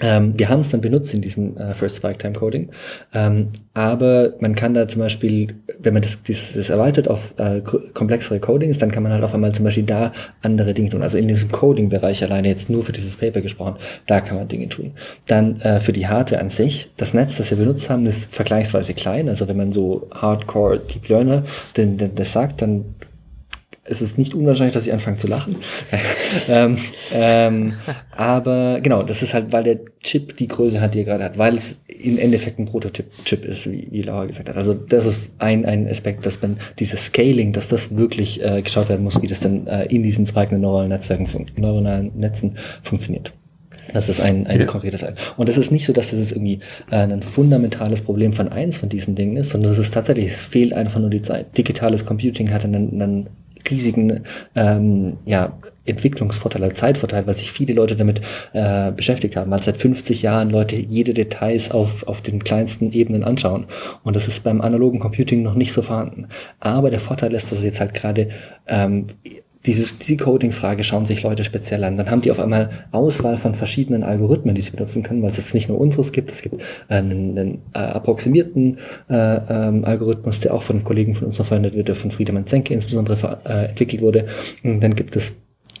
ähm, wir haben es dann benutzt in diesem äh, First Spike Time Coding, ähm, aber man kann da zum Beispiel, wenn man das, das erweitert auf äh, komplexere Codings, dann kann man halt auf einmal zum Beispiel da andere Dinge tun. Also in diesem Coding-Bereich alleine jetzt nur für dieses Paper gesprochen, da kann man Dinge tun. Dann äh, für die Hardware an sich, das Netz, das wir benutzt haben, ist vergleichsweise klein. Also wenn man so Hardcore Deep Learner denn, denn das sagt, dann es ist nicht unwahrscheinlich, dass ich anfange zu lachen. ähm, ähm, aber genau, das ist halt, weil der Chip die Größe hat, die er gerade hat, weil es im Endeffekt ein Prototyp-Chip ist, wie, wie Laura gesagt hat. Also das ist ein, ein Aspekt, dass man dieses Scaling, dass das wirklich äh, geschaut werden muss, wie das dann äh, in diesen zweigenden neuralen Netzwerken, neuronalen Netzen funktioniert. Das ist ein, ein ja. konkreter Teil. Und es ist nicht so, dass das irgendwie äh, ein fundamentales Problem von eins von diesen Dingen ist, sondern es ist tatsächlich, es fehlt einfach nur die Zeit. Digitales Computing hat einen, einen riesigen ähm, ja, Entwicklungsvorteil, also Zeitvorteil, was sich viele Leute damit äh, beschäftigt haben, weil seit 50 Jahren Leute jede Details auf, auf den kleinsten Ebenen anschauen. Und das ist beim analogen Computing noch nicht so vorhanden. Aber der Vorteil ist, dass es jetzt halt gerade ähm, dieses, diese Coding-Frage schauen sich Leute speziell an. Dann haben die auf einmal Auswahl von verschiedenen Algorithmen, die sie benutzen können, weil es jetzt nicht nur unseres gibt. Es gibt einen, einen äh, approximierten äh, ähm, Algorithmus, der auch von Kollegen von uns verwendet wird, der von Friedemann Zenke insbesondere äh, entwickelt wurde. Und dann gibt es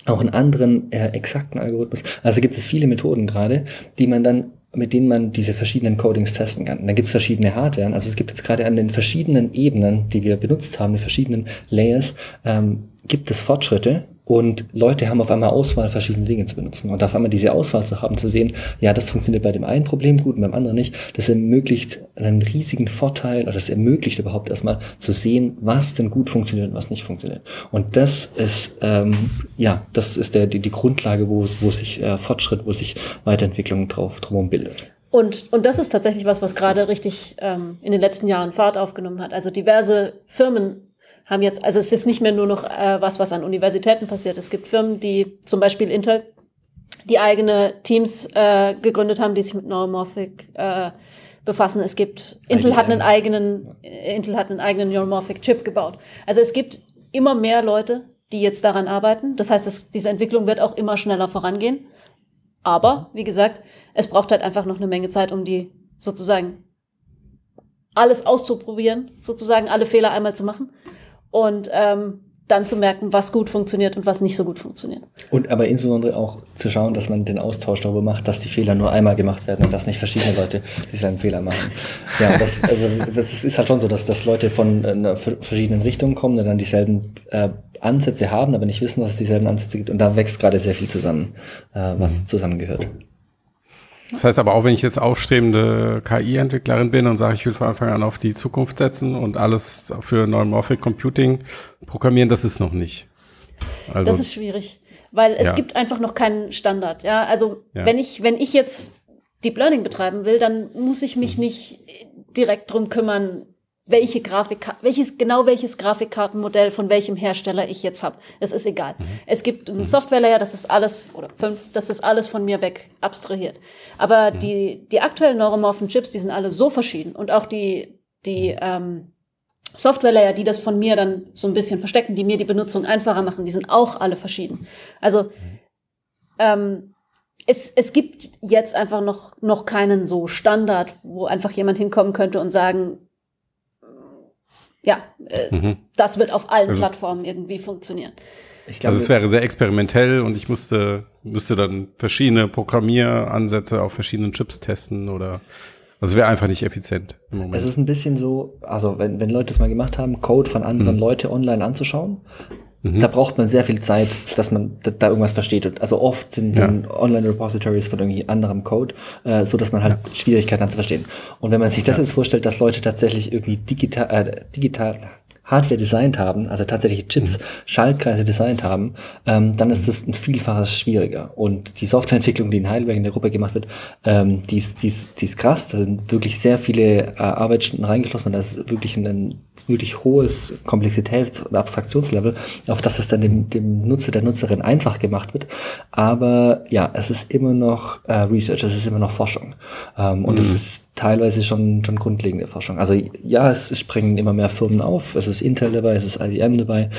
auch einen anderen äh, exakten Algorithmus. Also gibt es viele Methoden gerade, die man dann mit denen man diese verschiedenen Codings testen kann. Dann gibt es verschiedene Hardware. Also es gibt jetzt gerade an den verschiedenen Ebenen, die wir benutzt haben, die verschiedenen Layers, ähm, gibt es Fortschritte und Leute haben auf einmal Auswahl, verschiedene Dinge zu benutzen. Und auf einmal diese Auswahl zu haben, zu sehen, ja, das funktioniert bei dem einen Problem gut und beim anderen nicht, das ermöglicht einen riesigen Vorteil oder das ermöglicht überhaupt erstmal zu sehen, was denn gut funktioniert und was nicht funktioniert. Und das ist, ähm, ja, das ist der, die, die Grundlage, wo, wo sich äh, Fortschritt, wo sich Weiterentwicklung drauf drumherum bildet. Und, und das ist tatsächlich was, was gerade richtig ähm, in den letzten Jahren Fahrt aufgenommen hat. Also diverse Firmen haben jetzt, also es ist nicht mehr nur noch äh, was, was an Universitäten passiert. Es gibt Firmen, die zum Beispiel Intel, die eigene Teams äh, gegründet haben, die sich mit Neuromorphic äh, befassen. Es gibt, Intel hat einen eigenen, Intel hat einen eigenen Neuromorphic Chip gebaut. Also es gibt immer mehr Leute, die jetzt daran arbeiten. Das heißt, dass diese Entwicklung wird auch immer schneller vorangehen. Aber, wie gesagt, es braucht halt einfach noch eine Menge Zeit, um die sozusagen alles auszuprobieren, sozusagen alle Fehler einmal zu machen und ähm, dann zu merken, was gut funktioniert und was nicht so gut funktioniert. Und aber insbesondere auch zu schauen, dass man den Austausch darüber macht, dass die Fehler nur einmal gemacht werden und dass nicht verschiedene Leute dieselben Fehler machen. Ja, das, also das ist halt schon so, dass, dass Leute von äh, verschiedenen Richtungen kommen und dann dieselben äh, Ansätze haben, aber nicht wissen, dass es dieselben Ansätze gibt. Und da wächst gerade sehr viel zusammen, äh, was mhm. zusammengehört. Das heißt aber auch, wenn ich jetzt aufstrebende KI-Entwicklerin bin und sage, ich will von Anfang an auf die Zukunft setzen und alles für Neuromorphic Computing programmieren, das ist noch nicht. Also, das ist schwierig, weil es ja. gibt einfach noch keinen Standard. Ja, also ja. wenn ich wenn ich jetzt Deep Learning betreiben will, dann muss ich mich mhm. nicht direkt drum kümmern, welche Grafik, welches, genau welches Grafikkartenmodell von welchem Hersteller ich jetzt habe. Das ist egal. Mhm. Es gibt einen mhm. Softwarelayer, das ist alles, oder fünf, das ist alles von mir weg abstrahiert. Aber mhm. die, die aktuellen neuromorphen Chips, die sind alle so verschieden. Und auch die, die mhm. ähm, Softwarelayer, die das von mir dann so ein bisschen verstecken, die mir die Benutzung einfacher machen, die sind auch alle verschieden. Also mhm. ähm, es, es gibt jetzt einfach noch, noch keinen so Standard, wo einfach jemand hinkommen könnte und sagen, ja, äh, mhm. das wird auf allen also Plattformen irgendwie funktionieren. Ich glaube, also es wäre sehr experimentell und ich musste, müsste dann verschiedene Programmieransätze auf verschiedenen Chips testen oder also es wäre einfach nicht effizient im Moment. Es ist ein bisschen so, also wenn, wenn Leute es mal gemacht haben, Code von anderen mhm. Leute online anzuschauen, Mhm. Da braucht man sehr viel Zeit, dass man da, irgendwas versteht. also oft sind, sind ja. Online-Repositories von irgendwie anderem Code, äh, so dass man halt ja. Schwierigkeiten hat zu verstehen. Und wenn man sich das ja. jetzt vorstellt, dass Leute tatsächlich irgendwie digital, äh, digital Hardware designt haben, also tatsächlich Chips, mhm. Schaltkreise designt haben, ähm, dann ist das ein Vielfaches schwieriger. Und die Softwareentwicklung, die in Heidelberg in der Gruppe gemacht wird, ähm, die, ist, die, ist, die ist krass. Da sind wirklich sehr viele äh, Arbeitsstunden reingeflossen und da ist wirklich ein wirklich hohes Komplexitäts- und Abstraktionslevel, auf das es dann dem, dem Nutzer, der Nutzerin einfach gemacht wird. Aber ja, es ist immer noch äh, Research, es ist immer noch Forschung. Ähm, und es mhm. ist teilweise schon, schon grundlegende Forschung. Also ja, es springen immer mehr Firmen auf. Es ist Intel dabei, es ist IBM dabei.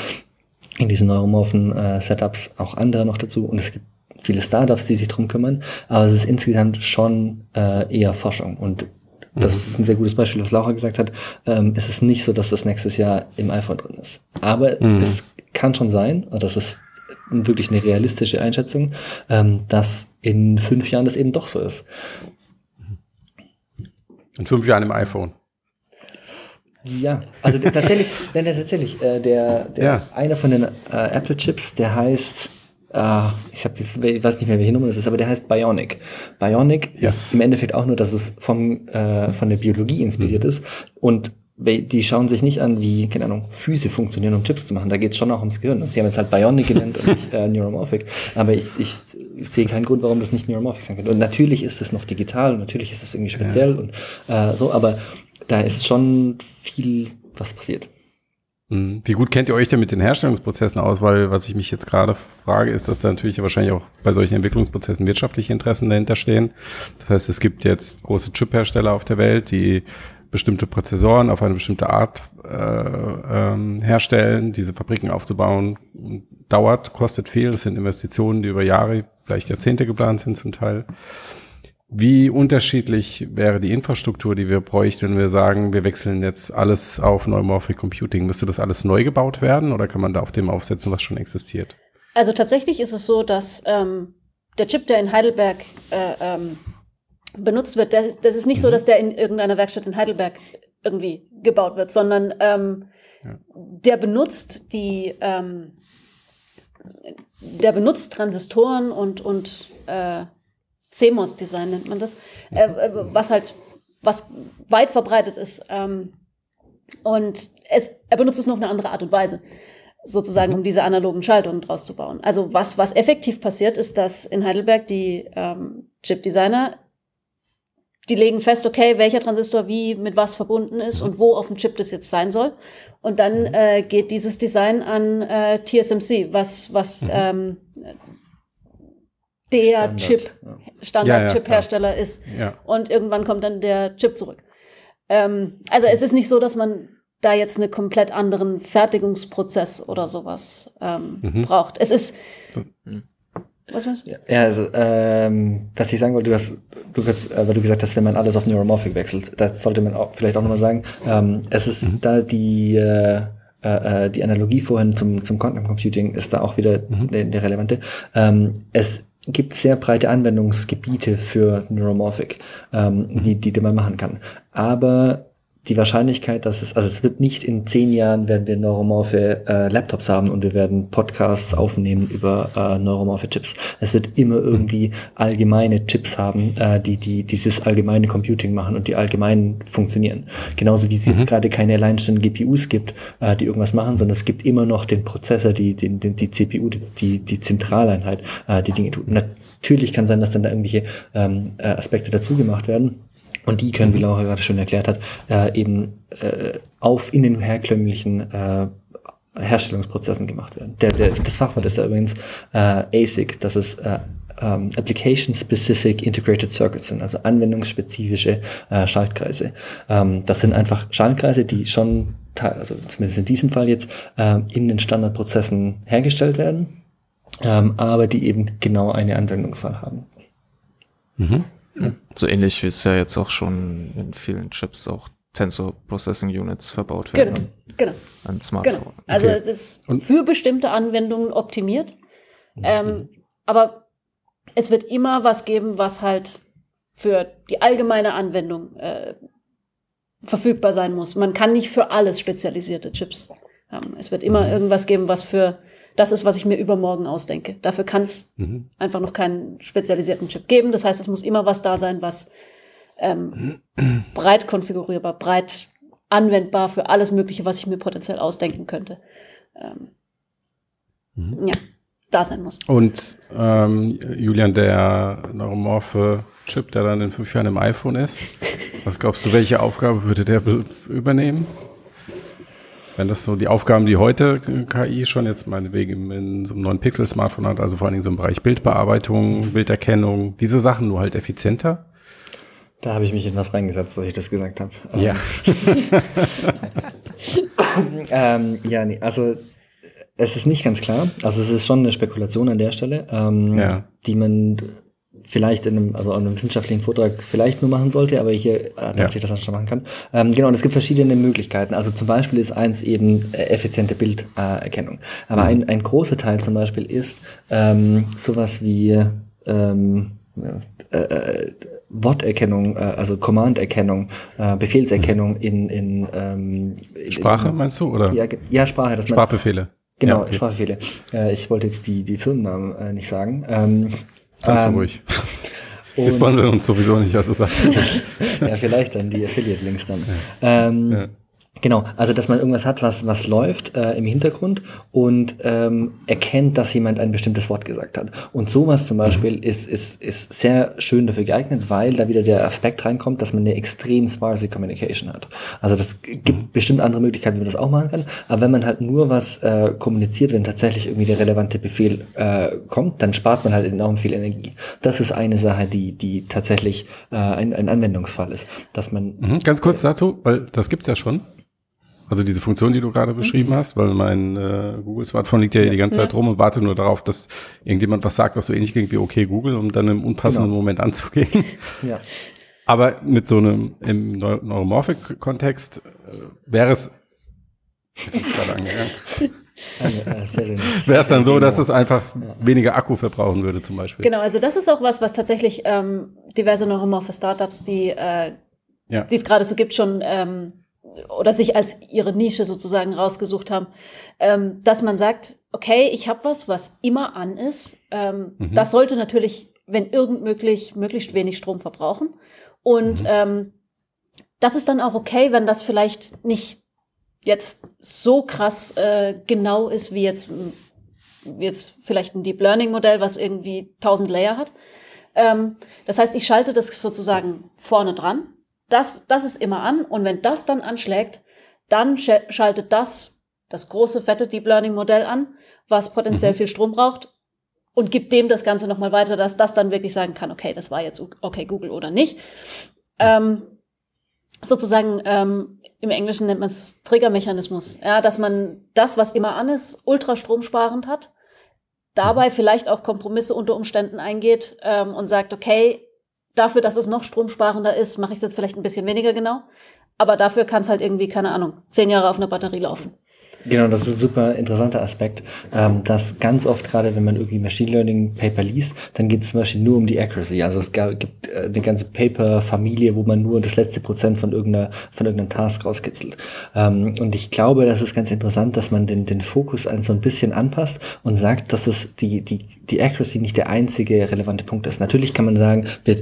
In diesen neuromorphen äh, Setups auch andere noch dazu. Und es gibt viele Startups, die sich drum kümmern. Aber es ist insgesamt schon äh, eher Forschung. Und das mhm. ist ein sehr gutes Beispiel, was Laura gesagt hat. Ähm, es ist nicht so, dass das nächstes Jahr im iPhone drin ist. Aber mhm. es kann schon sein, und das ist wirklich eine realistische Einschätzung, ähm, dass in fünf Jahren das eben doch so ist. In fünf Jahren im iPhone. Ja, also tatsächlich, nein, tatsächlich, äh, der, der ja. einer von den äh, Apple Chips, der heißt, äh, ich habe ich weiß nicht mehr, welche Nummer das ist, aber der heißt Bionic. Bionic ja. ist im Endeffekt auch nur, dass es vom, äh, von der Biologie inspiriert mhm. ist und die schauen sich nicht an, wie, keine Ahnung, Füße funktionieren, um Chips zu machen. Da geht es schon auch ums Gehirn. Und sie haben jetzt halt Bionic genannt und nicht äh, Neuromorphic. Aber ich, ich, ich sehe keinen Grund, warum das nicht Neuromorphic sein könnte. Und natürlich ist es noch digital und natürlich ist es irgendwie speziell ja. und äh, so, aber da ist schon viel, was passiert. Mhm. Wie gut kennt ihr euch denn mit den Herstellungsprozessen aus? Weil was ich mich jetzt gerade frage, ist, dass da natürlich wahrscheinlich auch bei solchen Entwicklungsprozessen wirtschaftliche Interessen dahinter stehen. Das heißt, es gibt jetzt große Chip-Hersteller auf der Welt, die bestimmte Prozessoren auf eine bestimmte Art äh, ähm, herstellen. Diese Fabriken aufzubauen dauert, kostet viel. Das sind Investitionen, die über Jahre, vielleicht Jahrzehnte geplant sind zum Teil. Wie unterschiedlich wäre die Infrastruktur, die wir bräuchten, wenn wir sagen, wir wechseln jetzt alles auf Neuromorphic Computing? Müsste das alles neu gebaut werden oder kann man da auf dem aufsetzen, was schon existiert? Also tatsächlich ist es so, dass ähm, der Chip, der in Heidelberg äh, ähm, benutzt wird, das, das ist nicht mhm. so, dass der in irgendeiner Werkstatt in Heidelberg irgendwie gebaut wird, sondern ähm, ja. der benutzt die, ähm, der benutzt Transistoren und, und äh, CMOS-Design nennt man das, äh, äh, was halt, was weit verbreitet ist. Ähm, und es, er benutzt es nur auf eine andere Art und Weise, sozusagen, um diese analogen Schaltungen draus zu bauen. Also was, was effektiv passiert, ist, dass in Heidelberg die ähm, Chip-Designer die legen fest, okay, welcher Transistor wie mit was verbunden ist und wo auf dem Chip das jetzt sein soll. Und dann mhm. äh, geht dieses Design an äh, TSMC, was, was mhm. ähm, der Standard, Chip, ja. Standard-Chip-Hersteller ja, ja, ist. Und irgendwann kommt dann der Chip zurück. Ähm, also es ist nicht so, dass man da jetzt einen komplett anderen Fertigungsprozess oder sowas ähm, mhm. braucht. Es ist, mhm. Was meinst du? Ja, also, ähm, was ich sagen wollte, du hast, du hast, äh, weil du gesagt hast, wenn man alles auf Neuromorphic wechselt, das sollte man auch vielleicht auch nochmal sagen. Ähm, es ist mhm. da die, äh, äh, äh, die Analogie vorhin zum, zum Quantum Computing ist da auch wieder mhm. der, der relevante. Ähm, es gibt sehr breite Anwendungsgebiete für Neuromorphic, ähm, mhm. die, die, die man machen kann. Aber die Wahrscheinlichkeit, dass es, also es wird nicht in zehn Jahren werden wir neuromorphe äh, Laptops haben und wir werden Podcasts aufnehmen über äh, neuromorphe Chips. Es wird immer irgendwie allgemeine Chips haben, äh, die, die dieses allgemeine Computing machen und die allgemein funktionieren. Genauso wie es mhm. jetzt gerade keine alleinstehenden GPUs gibt, äh, die irgendwas machen, sondern es gibt immer noch den Prozessor, die, die, die, die CPU, die, die Zentraleinheit, äh, die Dinge tut. Natürlich kann sein, dass dann da irgendwelche ähm, äh, Aspekte dazu gemacht werden. Und die können, wie. Laura gerade schon erklärt hat, äh, eben äh, auf in den herkömmlichen äh, Herstellungsprozessen gemacht werden. Der, der, das Fachwort ist da übrigens äh, ASIC, das ist äh, ähm, Application Specific Integrated Circuits sind, also anwendungsspezifische äh, Schaltkreise. Ähm, das sind einfach Schaltkreise, die schon, also zumindest in diesem Fall jetzt, äh, in den Standardprozessen hergestellt werden, ähm, aber die eben genau eine Anwendungswahl haben. Mhm. So ähnlich wie es ja jetzt auch schon in vielen Chips auch Tensor Processing Units verbaut werden. Genau, genau. An Smartphone. Genau. Also okay. es ist für bestimmte Anwendungen optimiert. Mhm. Ähm, aber es wird immer was geben, was halt für die allgemeine Anwendung äh, verfügbar sein muss. Man kann nicht für alles spezialisierte Chips haben. Es wird immer mhm. irgendwas geben, was für das ist, was ich mir übermorgen ausdenke. Dafür kann es mhm. einfach noch keinen spezialisierten Chip geben. Das heißt, es muss immer was da sein, was ähm, breit konfigurierbar, breit anwendbar für alles Mögliche, was ich mir potenziell ausdenken könnte. Ähm, mhm. Ja, da sein muss. Und ähm, Julian, der neuromorphe Chip, der dann in fünf Jahren im iPhone ist, was glaubst du, welche Aufgabe würde der übernehmen? Wenn das so die Aufgaben, die heute KI schon jetzt meinetwegen in so einem neuen Pixel-Smartphone hat, also vor allen Dingen so im Bereich Bildbearbeitung, Bilderkennung, diese Sachen nur halt effizienter? Da habe ich mich in was reingesetzt, dass ich das gesagt habe. Ja. ähm, ja, nee, also es ist nicht ganz klar. Also es ist schon eine Spekulation an der Stelle, ähm, ja. die man vielleicht in einem, also einem wissenschaftlichen Vortrag vielleicht nur machen sollte, aber hier äh, ja. ich das schon machen kann. Ähm, genau, und es gibt verschiedene Möglichkeiten. Also zum Beispiel ist eins eben äh, effiziente Bilderkennung. Äh, aber mhm. ein, ein großer Teil zum Beispiel ist ähm, sowas wie ähm, äh, äh, Worterkennung, äh, also Command-Erkennung, äh, Befehlserkennung mhm. in, in ähm, Sprache meinst du oder? Ja, ja Sprache. Das Sprachbefehle. Genau, ja, okay. Sprachbefehle. Äh, ich wollte jetzt die die Firmennamen äh, nicht sagen. Ähm, Ganz ähm, ruhig. Die sponsern uns sowieso nicht, also sagst Ja, vielleicht dann die Affiliate-Links dann. Ja. Ähm, ja. Genau, also dass man irgendwas hat, was, was läuft äh, im Hintergrund und ähm, erkennt, dass jemand ein bestimmtes Wort gesagt hat. Und sowas zum Beispiel mhm. ist, ist, ist sehr schön dafür geeignet, weil da wieder der Aspekt reinkommt, dass man eine extrem sparse Communication hat. Also das gibt mhm. bestimmt andere Möglichkeiten, wie man das auch machen kann. Aber wenn man halt nur was äh, kommuniziert, wenn tatsächlich irgendwie der relevante Befehl äh, kommt, dann spart man halt enorm viel Energie. Das ist eine Sache, die, die tatsächlich äh, ein, ein Anwendungsfall ist. Dass man mhm. Ganz kurz dazu, weil das gibt's ja schon. Also diese Funktion, die du gerade beschrieben hast, weil mein äh, Google Smartphone liegt ja, ja die ganze Zeit rum und warte nur darauf, dass irgendjemand was sagt, was so ähnlich klingt wie okay Google, um dann im unpassenden genau. Moment anzugehen. Ja. Aber mit so einem im Neuromorphic-Kontext äh, wäre es Wäre es dann so, dass es einfach weniger Akku verbrauchen würde, zum Beispiel? Genau, also das ist auch was, was tatsächlich ähm, diverse neuromorphe Startups, die äh, ja. die es gerade so gibt, schon ähm, oder sich als ihre Nische sozusagen rausgesucht haben, ähm, dass man sagt, okay, ich habe was, was immer an ist. Ähm, mhm. Das sollte natürlich, wenn irgend möglich, möglichst wenig Strom verbrauchen. Und mhm. ähm, das ist dann auch okay, wenn das vielleicht nicht jetzt so krass äh, genau ist wie jetzt, wie jetzt vielleicht ein Deep Learning Modell, was irgendwie 1000 Layer hat. Ähm, das heißt, ich schalte das sozusagen vorne dran. Das, das ist immer an. Und wenn das dann anschlägt, dann sch schaltet das das große, fette Deep Learning Modell an, was potenziell mhm. viel Strom braucht und gibt dem das Ganze nochmal weiter, dass das dann wirklich sagen kann, okay, das war jetzt okay Google oder nicht. Ähm, sozusagen ähm, im Englischen nennt man es Triggermechanismus, ja, dass man das, was immer an ist, ultra stromsparend hat, dabei mhm. vielleicht auch Kompromisse unter Umständen eingeht ähm, und sagt, okay, dafür, dass es noch stromsparender ist, mache ich es jetzt vielleicht ein bisschen weniger genau, aber dafür kann es halt irgendwie, keine Ahnung, zehn Jahre auf einer Batterie laufen. Genau, das ist ein super interessanter Aspekt, ähm, dass ganz oft gerade, wenn man irgendwie Machine Learning Paper liest, dann geht es zum Beispiel nur um die Accuracy. Also es gibt äh, eine ganze Paper-Familie, wo man nur das letzte Prozent von irgendeiner, von irgendeinem Task rauskitzelt. Ähm, und ich glaube, das ist ganz interessant, dass man den, den Fokus ein so ein bisschen anpasst und sagt, dass es die, die, die Accuracy nicht der einzige relevante Punkt ist. Natürlich kann man sagen, wir,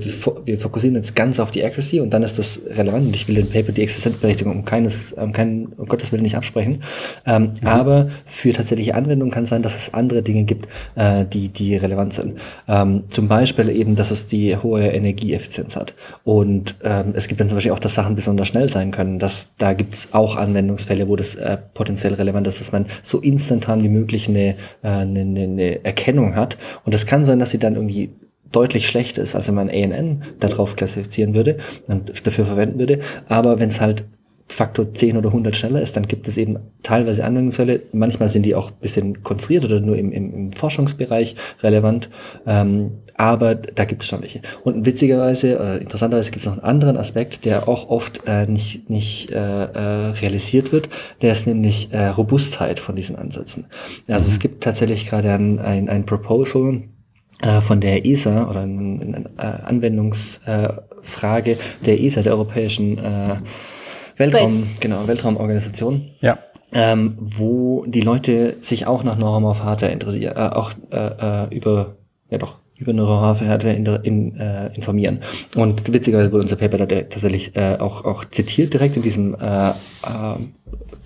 wir fokussieren uns ganz auf die Accuracy und dann ist das relevant und ich will dem Paper die Existenzberechtigung um keines, um keinen, um Gottes Willen nicht absprechen. Ähm, mhm. Aber für tatsächliche Anwendungen kann es sein, dass es andere Dinge gibt, äh, die, die relevant sind. Ähm, zum Beispiel eben, dass es die hohe Energieeffizienz hat. Und ähm, es gibt dann zum Beispiel auch, dass Sachen besonders schnell sein können. Dass, da gibt es auch Anwendungsfälle, wo das äh, potenziell relevant ist, dass man so instantan wie möglich eine, äh, eine, eine Erkennung hat. Und es kann sein, dass sie dann irgendwie deutlich schlechter ist, als wenn man ANN darauf klassifizieren würde und dafür verwenden würde. Aber wenn es halt Faktor 10 oder 100 schneller ist, dann gibt es eben teilweise Anwendungsfälle. Manchmal sind die auch ein bisschen konstruiert oder nur im, im, im Forschungsbereich relevant. Ähm, aber da gibt es schon welche. Und witzigerweise oder interessanterweise gibt es noch einen anderen Aspekt, der auch oft äh, nicht, nicht äh, äh, realisiert wird. Der ist nämlich äh, Robustheit von diesen Ansätzen. Also mhm. es gibt tatsächlich gerade ein, ein, ein Proposal, äh, von der ESA oder eine, äh, Anwendungsfrage der ESA, der Europäischen äh, Weltraum, Space. genau, Weltraumorganisation. Ja. Ähm, wo die Leute sich auch nach Neuromorph Hardware interessieren, äh, auch äh, äh, über, ja doch, über Neuromorph Hardware in, in, äh, informieren. Und witzigerweise wurde unser Paper da tatsächlich äh, auch, auch zitiert direkt in diesem äh, äh,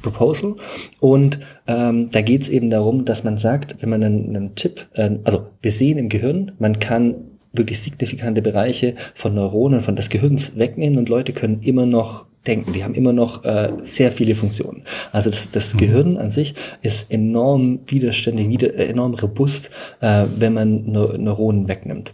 Proposal. Und ähm, da geht es eben darum, dass man sagt, wenn man einen, einen Chip, äh, also wir sehen im Gehirn, man kann wirklich signifikante Bereiche von Neuronen, von des Gehirns wegnehmen und Leute können immer noch denken. Die haben immer noch äh, sehr viele Funktionen. Also das, das mhm. Gehirn an sich ist enorm widerständig, wieder, äh, enorm robust, äh, wenn man Neu Neuronen wegnimmt.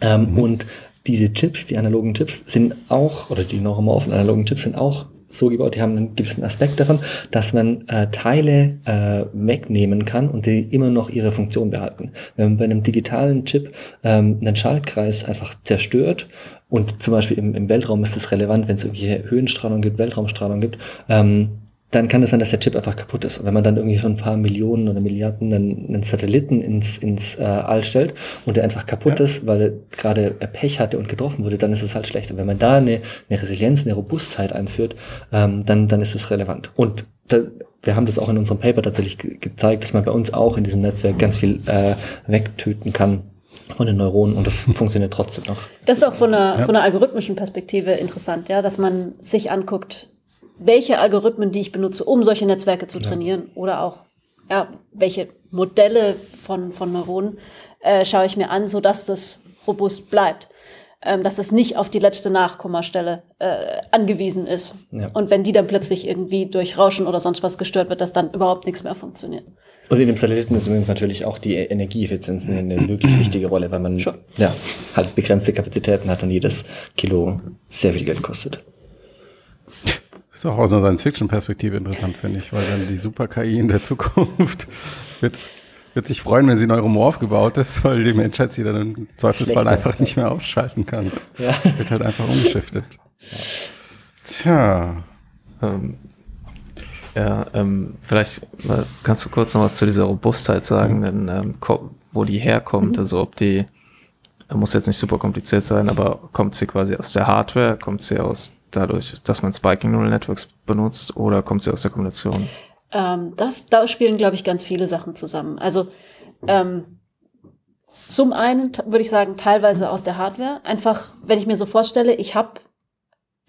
Ähm, mhm. Und diese Chips, die analogen Chips, sind auch, oder die neuromorphen analogen Chips sind auch so gebaut, die haben einen gewissen Aspekt davon, dass man äh, Teile äh, wegnehmen kann und die immer noch ihre Funktion behalten. Wenn man bei einem digitalen Chip ähm, einen Schaltkreis einfach zerstört und zum Beispiel im, im Weltraum ist es relevant, wenn es irgendwie Höhenstrahlung gibt, Weltraumstrahlung gibt, ähm, dann kann es sein, dass der Chip einfach kaputt ist. Und wenn man dann irgendwie von ein paar Millionen oder Milliarden einen, einen Satelliten ins, ins äh, All stellt und der einfach kaputt ja. ist, weil er gerade Pech hatte und getroffen wurde, dann ist es halt schlecht. Und wenn man da eine, eine Resilienz, eine Robustheit einführt, ähm, dann, dann ist es relevant. Und da, wir haben das auch in unserem Paper tatsächlich ge gezeigt, dass man bei uns auch in diesem Netzwerk ganz viel äh, wegtöten kann, von den Neuronen und das funktioniert trotzdem noch. Das ist auch von einer, ja. von einer algorithmischen Perspektive interessant, ja, dass man sich anguckt, welche Algorithmen, die ich benutze, um solche Netzwerke zu trainieren ja. oder auch ja, welche Modelle von, von Neuronen äh, schaue ich mir an, sodass das robust bleibt. Ähm, dass es nicht auf die letzte Nachkommastelle äh, angewiesen ist. Ja. Und wenn die dann plötzlich irgendwie durch Rauschen oder sonst was gestört wird, dass dann überhaupt nichts mehr funktioniert. Und in dem Satelliten ist übrigens natürlich auch die Energieeffizienz eine wirklich wichtige Rolle, weil man Schon. ja, halt begrenzte Kapazitäten hat und jedes Kilo sehr viel Geld kostet. Ist auch aus einer Science-Fiction-Perspektive interessant, finde ich, weil dann die Super-KI in der Zukunft wird, wird sich freuen, wenn sie neuromorph gebaut ist, weil die Menschheit sie dann im Zweifelsfall Schlechter. einfach nicht mehr ausschalten kann. Ja. Wird halt einfach umgeschiftet. Ja. Tja. Ähm, ja, ähm, vielleicht kannst du kurz noch was zu dieser Robustheit sagen, mhm. denn, ähm, wo die herkommt, mhm. also ob die, muss jetzt nicht super kompliziert sein, aber kommt sie quasi aus der Hardware, kommt sie aus dadurch, dass man Spiking Neural Networks benutzt oder kommt sie aus der Kombination? Ähm, das, da spielen, glaube ich, ganz viele Sachen zusammen. Also ähm, zum einen würde ich sagen, teilweise aus der Hardware. Einfach, wenn ich mir so vorstelle, ich habe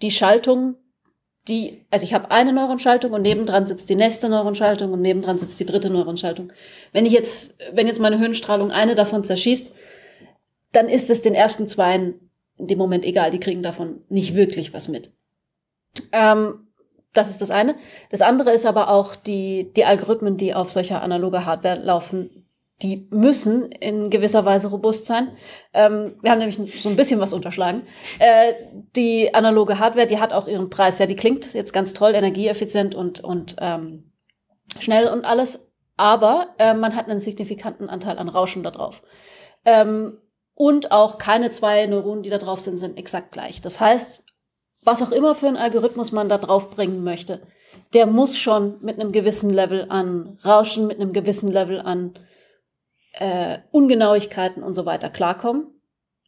die Schaltung, die, also ich habe eine Neuronschaltung und nebendran sitzt die nächste Neuronschaltung und nebendran sitzt die dritte Neuronschaltung. Wenn ich jetzt, wenn jetzt meine Höhenstrahlung eine davon zerschießt, dann ist es den ersten zweien in dem Moment egal, die kriegen davon nicht wirklich was mit. Ähm, das ist das eine. Das andere ist aber auch die, die Algorithmen, die auf solcher analoger Hardware laufen, die müssen in gewisser Weise robust sein. Ähm, wir haben nämlich so ein bisschen was unterschlagen. Äh, die analoge Hardware, die hat auch ihren Preis. Ja, die klingt jetzt ganz toll, energieeffizient und, und ähm, schnell und alles. Aber äh, man hat einen signifikanten Anteil an Rauschen da drauf. Ähm, und auch keine zwei Neuronen, die da drauf sind, sind exakt gleich. Das heißt, was auch immer für einen Algorithmus man da drauf bringen möchte, der muss schon mit einem gewissen Level an Rauschen, mit einem gewissen Level an äh, Ungenauigkeiten und so weiter klarkommen.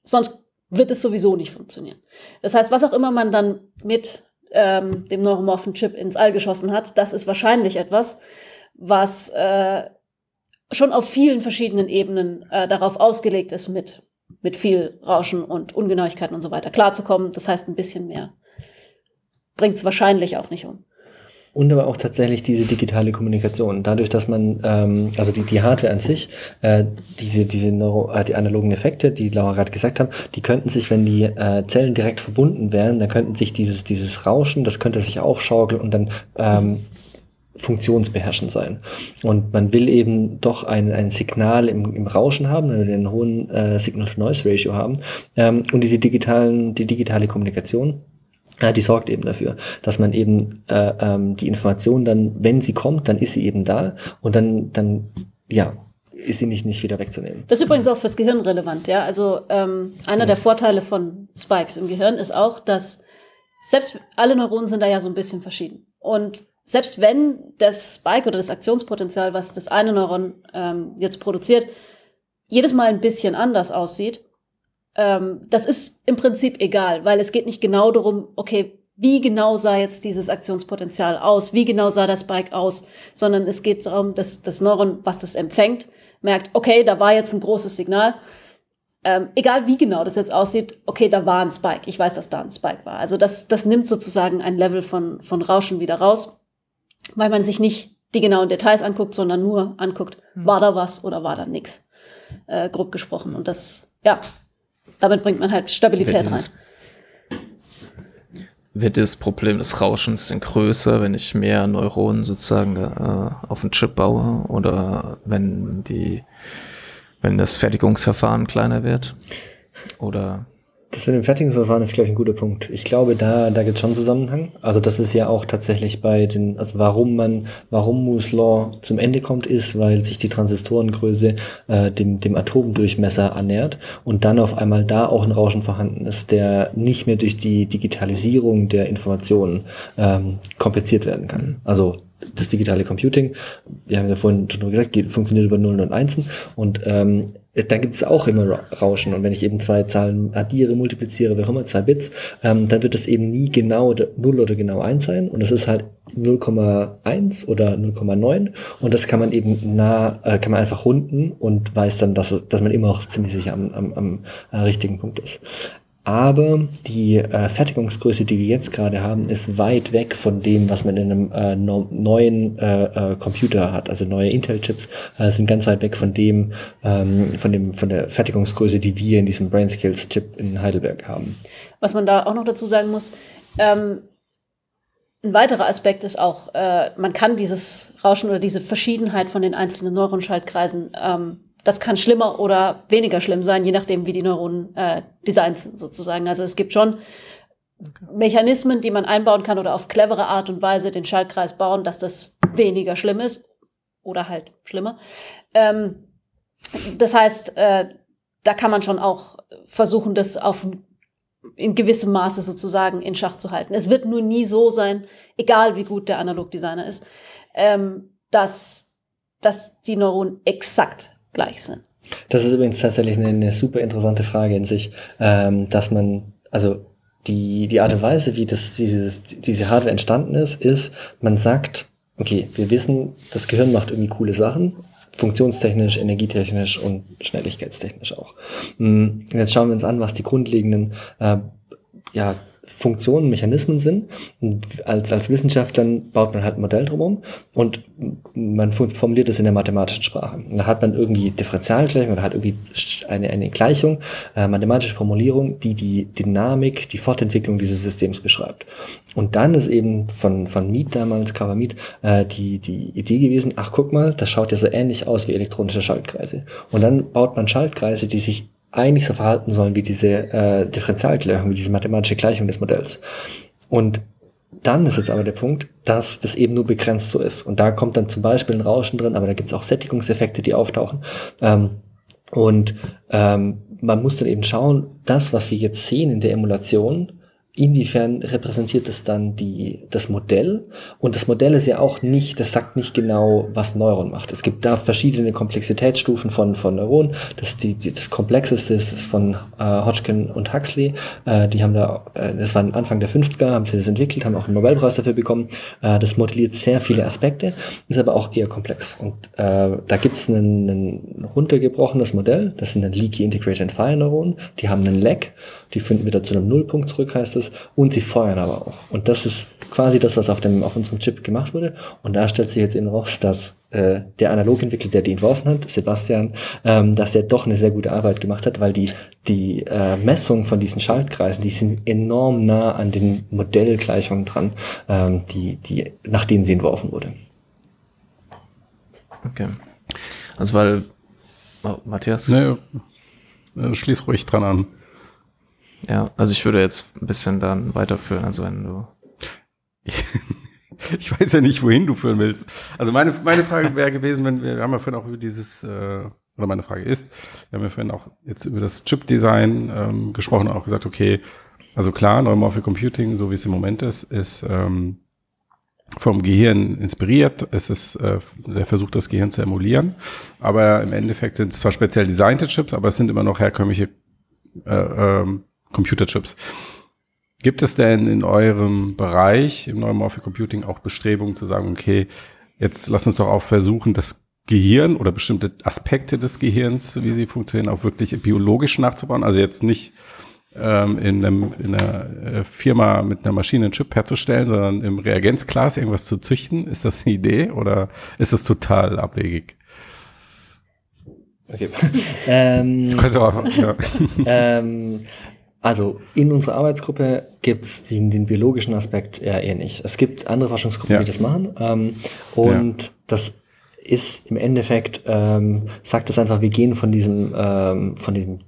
Sonst wird es sowieso nicht funktionieren. Das heißt, was auch immer man dann mit ähm, dem neuromorphen Chip ins All geschossen hat, das ist wahrscheinlich etwas, was äh, schon auf vielen verschiedenen Ebenen äh, darauf ausgelegt ist, mit, mit viel Rauschen und Ungenauigkeiten und so weiter klarzukommen. Das heißt, ein bisschen mehr bringt es wahrscheinlich auch nicht um und aber auch tatsächlich diese digitale Kommunikation. Dadurch, dass man, ähm, also die, die Hardware an sich, äh, diese, diese Neuro, äh, die analogen Effekte, die Laura gerade gesagt haben, die könnten sich, wenn die äh, Zellen direkt verbunden wären, dann könnten sich dieses, dieses Rauschen, das könnte sich aufschaukeln und dann ähm, funktionsbeherrschend sein. Und man will eben doch ein, ein Signal im, im Rauschen haben, einen hohen äh, Signal-to-Noise-Ratio haben. Ähm, und diese digitalen, die digitale Kommunikation, ja, die sorgt eben dafür, dass man eben äh, ähm, die Information dann, wenn sie kommt, dann ist sie eben da und dann, dann ja, ist sie nicht, nicht wieder wegzunehmen. Das ist übrigens auch fürs Gehirn relevant, ja. Also ähm, einer ja. der Vorteile von Spikes im Gehirn ist auch, dass selbst alle Neuronen sind da ja so ein bisschen verschieden. Und selbst wenn das Spike oder das Aktionspotenzial, was das eine Neuron ähm, jetzt produziert, jedes Mal ein bisschen anders aussieht, ähm, das ist im Prinzip egal, weil es geht nicht genau darum, okay, wie genau sah jetzt dieses Aktionspotenzial aus, wie genau sah das Spike aus, sondern es geht darum, dass das Neuron, was das empfängt, merkt, okay, da war jetzt ein großes Signal. Ähm, egal wie genau das jetzt aussieht, okay, da war ein Spike. Ich weiß, dass da ein Spike war. Also das, das nimmt sozusagen ein Level von, von Rauschen wieder raus, weil man sich nicht die genauen Details anguckt, sondern nur anguckt, hm. war da was oder war da nichts, äh, grob gesprochen. Und das, ja, damit bringt man halt Stabilität wird dieses, rein. Wird das Problem des Rauschens denn größer, wenn ich mehr Neuronen sozusagen äh, auf den Chip baue oder wenn die, wenn das Fertigungsverfahren kleiner wird? Oder das mit dem Fertigungsverfahren ist, glaube ich, ein guter Punkt. Ich glaube, da, da gibt es schon Zusammenhang. Also das ist ja auch tatsächlich bei den, also warum man, warum Moore's Law zum Ende kommt, ist, weil sich die Transistorengröße äh, dem, dem Atomdurchmesser annähert und dann auf einmal da auch ein Rauschen vorhanden ist, der nicht mehr durch die Digitalisierung der Informationen ähm, kompensiert werden kann. Also das digitale Computing, wir haben ja vorhin schon gesagt, geht, funktioniert über Nullen und Einsen und ähm, da gibt es auch immer Rauschen. Und wenn ich eben zwei Zahlen addiere, multipliziere, wie auch immer, zwei Bits, ähm, dann wird das eben nie genau 0 oder genau 1 sein. Und es ist halt 0,1 oder 0,9. Und das kann man eben nah, äh, kann man einfach runden und weiß dann, dass, dass man immer auch ziemlich sicher am, am, am äh, richtigen Punkt ist aber die äh, Fertigungsgröße, die wir jetzt gerade haben, ist weit weg von dem, was man in einem äh, no neuen äh, äh, Computer hat. Also neue Intel-Chips äh, sind ganz weit weg von dem, ähm, von dem, von der Fertigungsgröße, die wir in diesem BrainSkills-Chip in Heidelberg haben. Was man da auch noch dazu sagen muss, ähm, ein weiterer Aspekt ist auch, äh, man kann dieses Rauschen oder diese Verschiedenheit von den einzelnen Neuronschaltkreisen ähm, das kann schlimmer oder weniger schlimm sein, je nachdem, wie die Neuronen äh, designt sind, sozusagen. Also es gibt schon okay. Mechanismen, die man einbauen kann oder auf clevere Art und Weise den Schaltkreis bauen, dass das weniger schlimm ist oder halt schlimmer. Ähm, das heißt, äh, da kann man schon auch versuchen, das auf in gewissem Maße sozusagen in Schach zu halten. Es wird nur nie so sein, egal wie gut der Analogdesigner ist, ähm, dass, dass die Neuronen exakt gleich sind. Das ist übrigens tatsächlich eine, eine super interessante Frage in sich, ähm, dass man, also die, die Art und Weise, wie das, dieses, diese Hardware entstanden ist, ist, man sagt, okay, wir wissen, das Gehirn macht irgendwie coole Sachen, funktionstechnisch, energietechnisch und schnelligkeitstechnisch auch. Und jetzt schauen wir uns an, was die grundlegenden äh, ja, Funktionen, Mechanismen sind. als, als Wissenschaftler baut man halt ein Modell drumherum und man formuliert es in der mathematischen Sprache. da hat man irgendwie Differentialgleichung oder hat irgendwie eine, eine Gleichung, äh, mathematische Formulierung, die die Dynamik, die Fortentwicklung dieses Systems beschreibt. Und dann ist eben von, von Mead damals, Cover Mead, äh, die, die Idee gewesen, ach guck mal, das schaut ja so ähnlich aus wie elektronische Schaltkreise. Und dann baut man Schaltkreise, die sich eigentlich so verhalten sollen wie diese äh, Differentialgleichung, wie diese mathematische Gleichung des Modells. Und dann ist jetzt aber der Punkt, dass das eben nur begrenzt so ist. Und da kommt dann zum Beispiel ein Rauschen drin, aber da gibt es auch Sättigungseffekte, die auftauchen. Ähm, und ähm, man muss dann eben schauen, das, was wir jetzt sehen in der Emulation, inwiefern repräsentiert es dann die, das Modell? Und das Modell ist ja auch nicht, das sagt nicht genau, was Neuron macht. Es gibt da verschiedene Komplexitätsstufen von, von Neuronen. Das, die, die, das komplexeste ist von äh, Hodgkin und Huxley. Äh, die haben da, äh, das war Anfang der 50er, haben sie das entwickelt, haben auch einen Nobelpreis dafür bekommen. Äh, das modelliert sehr viele Aspekte, ist aber auch eher komplex. Und äh, da gibt es ein, runtergebrochenes Modell, das sind dann Leaky Integrated Fire Neuronen. Die haben einen Lag, die finden wieder zu einem Nullpunkt zurück, heißt es und sie feuern aber auch. Und das ist quasi das, was auf, dem, auf unserem Chip gemacht wurde. Und da stellt sich jetzt eben raus, dass äh, der Analogentwickler, der die entworfen hat, Sebastian, ähm, dass er doch eine sehr gute Arbeit gemacht hat, weil die, die äh, Messung von diesen Schaltkreisen, die sind enorm nah an den Modellgleichungen dran, ähm, die, die, nach denen sie entworfen wurde. Okay. Also weil, oh, Matthias? Nee, schließ ruhig dran an. Ja, also ich würde jetzt ein bisschen dann weiterführen, also wenn du. ich weiß ja nicht, wohin du führen willst. Also meine, meine Frage wäre gewesen, wenn wir, wir haben ja vorhin auch über dieses, äh, oder meine Frage ist, wir haben ja vorhin auch jetzt über das Chip-Design ähm, gesprochen und auch gesagt, okay, also klar, Neuromorphic Computing, so wie es im Moment ist, ist ähm, vom Gehirn inspiriert. Es ist äh, der Versuch, das Gehirn zu emulieren. Aber im Endeffekt sind es zwar speziell designte Chips, aber es sind immer noch herkömmliche äh, ähm, Computerchips. Gibt es denn in eurem Bereich im Neuromorphic Computing auch Bestrebungen zu sagen, okay, jetzt lass uns doch auch versuchen, das Gehirn oder bestimmte Aspekte des Gehirns, wie sie funktionieren, auch wirklich biologisch nachzubauen? Also jetzt nicht ähm, in, einem, in einer äh, Firma mit einer Maschine einen Chip herzustellen, sondern im Reagenzglas irgendwas zu züchten. Ist das eine Idee oder ist das total abwegig? Okay. ähm, auch, ja. ähm, also in unserer Arbeitsgruppe gibt es den, den, biologischen Aspekt eher, nicht. Es gibt andere Forschungsgruppen, ja. die das machen. Ähm, und ja. das ist im Endeffekt, ähm, sagt das einfach, wir gehen von diesem, ähm, von diesem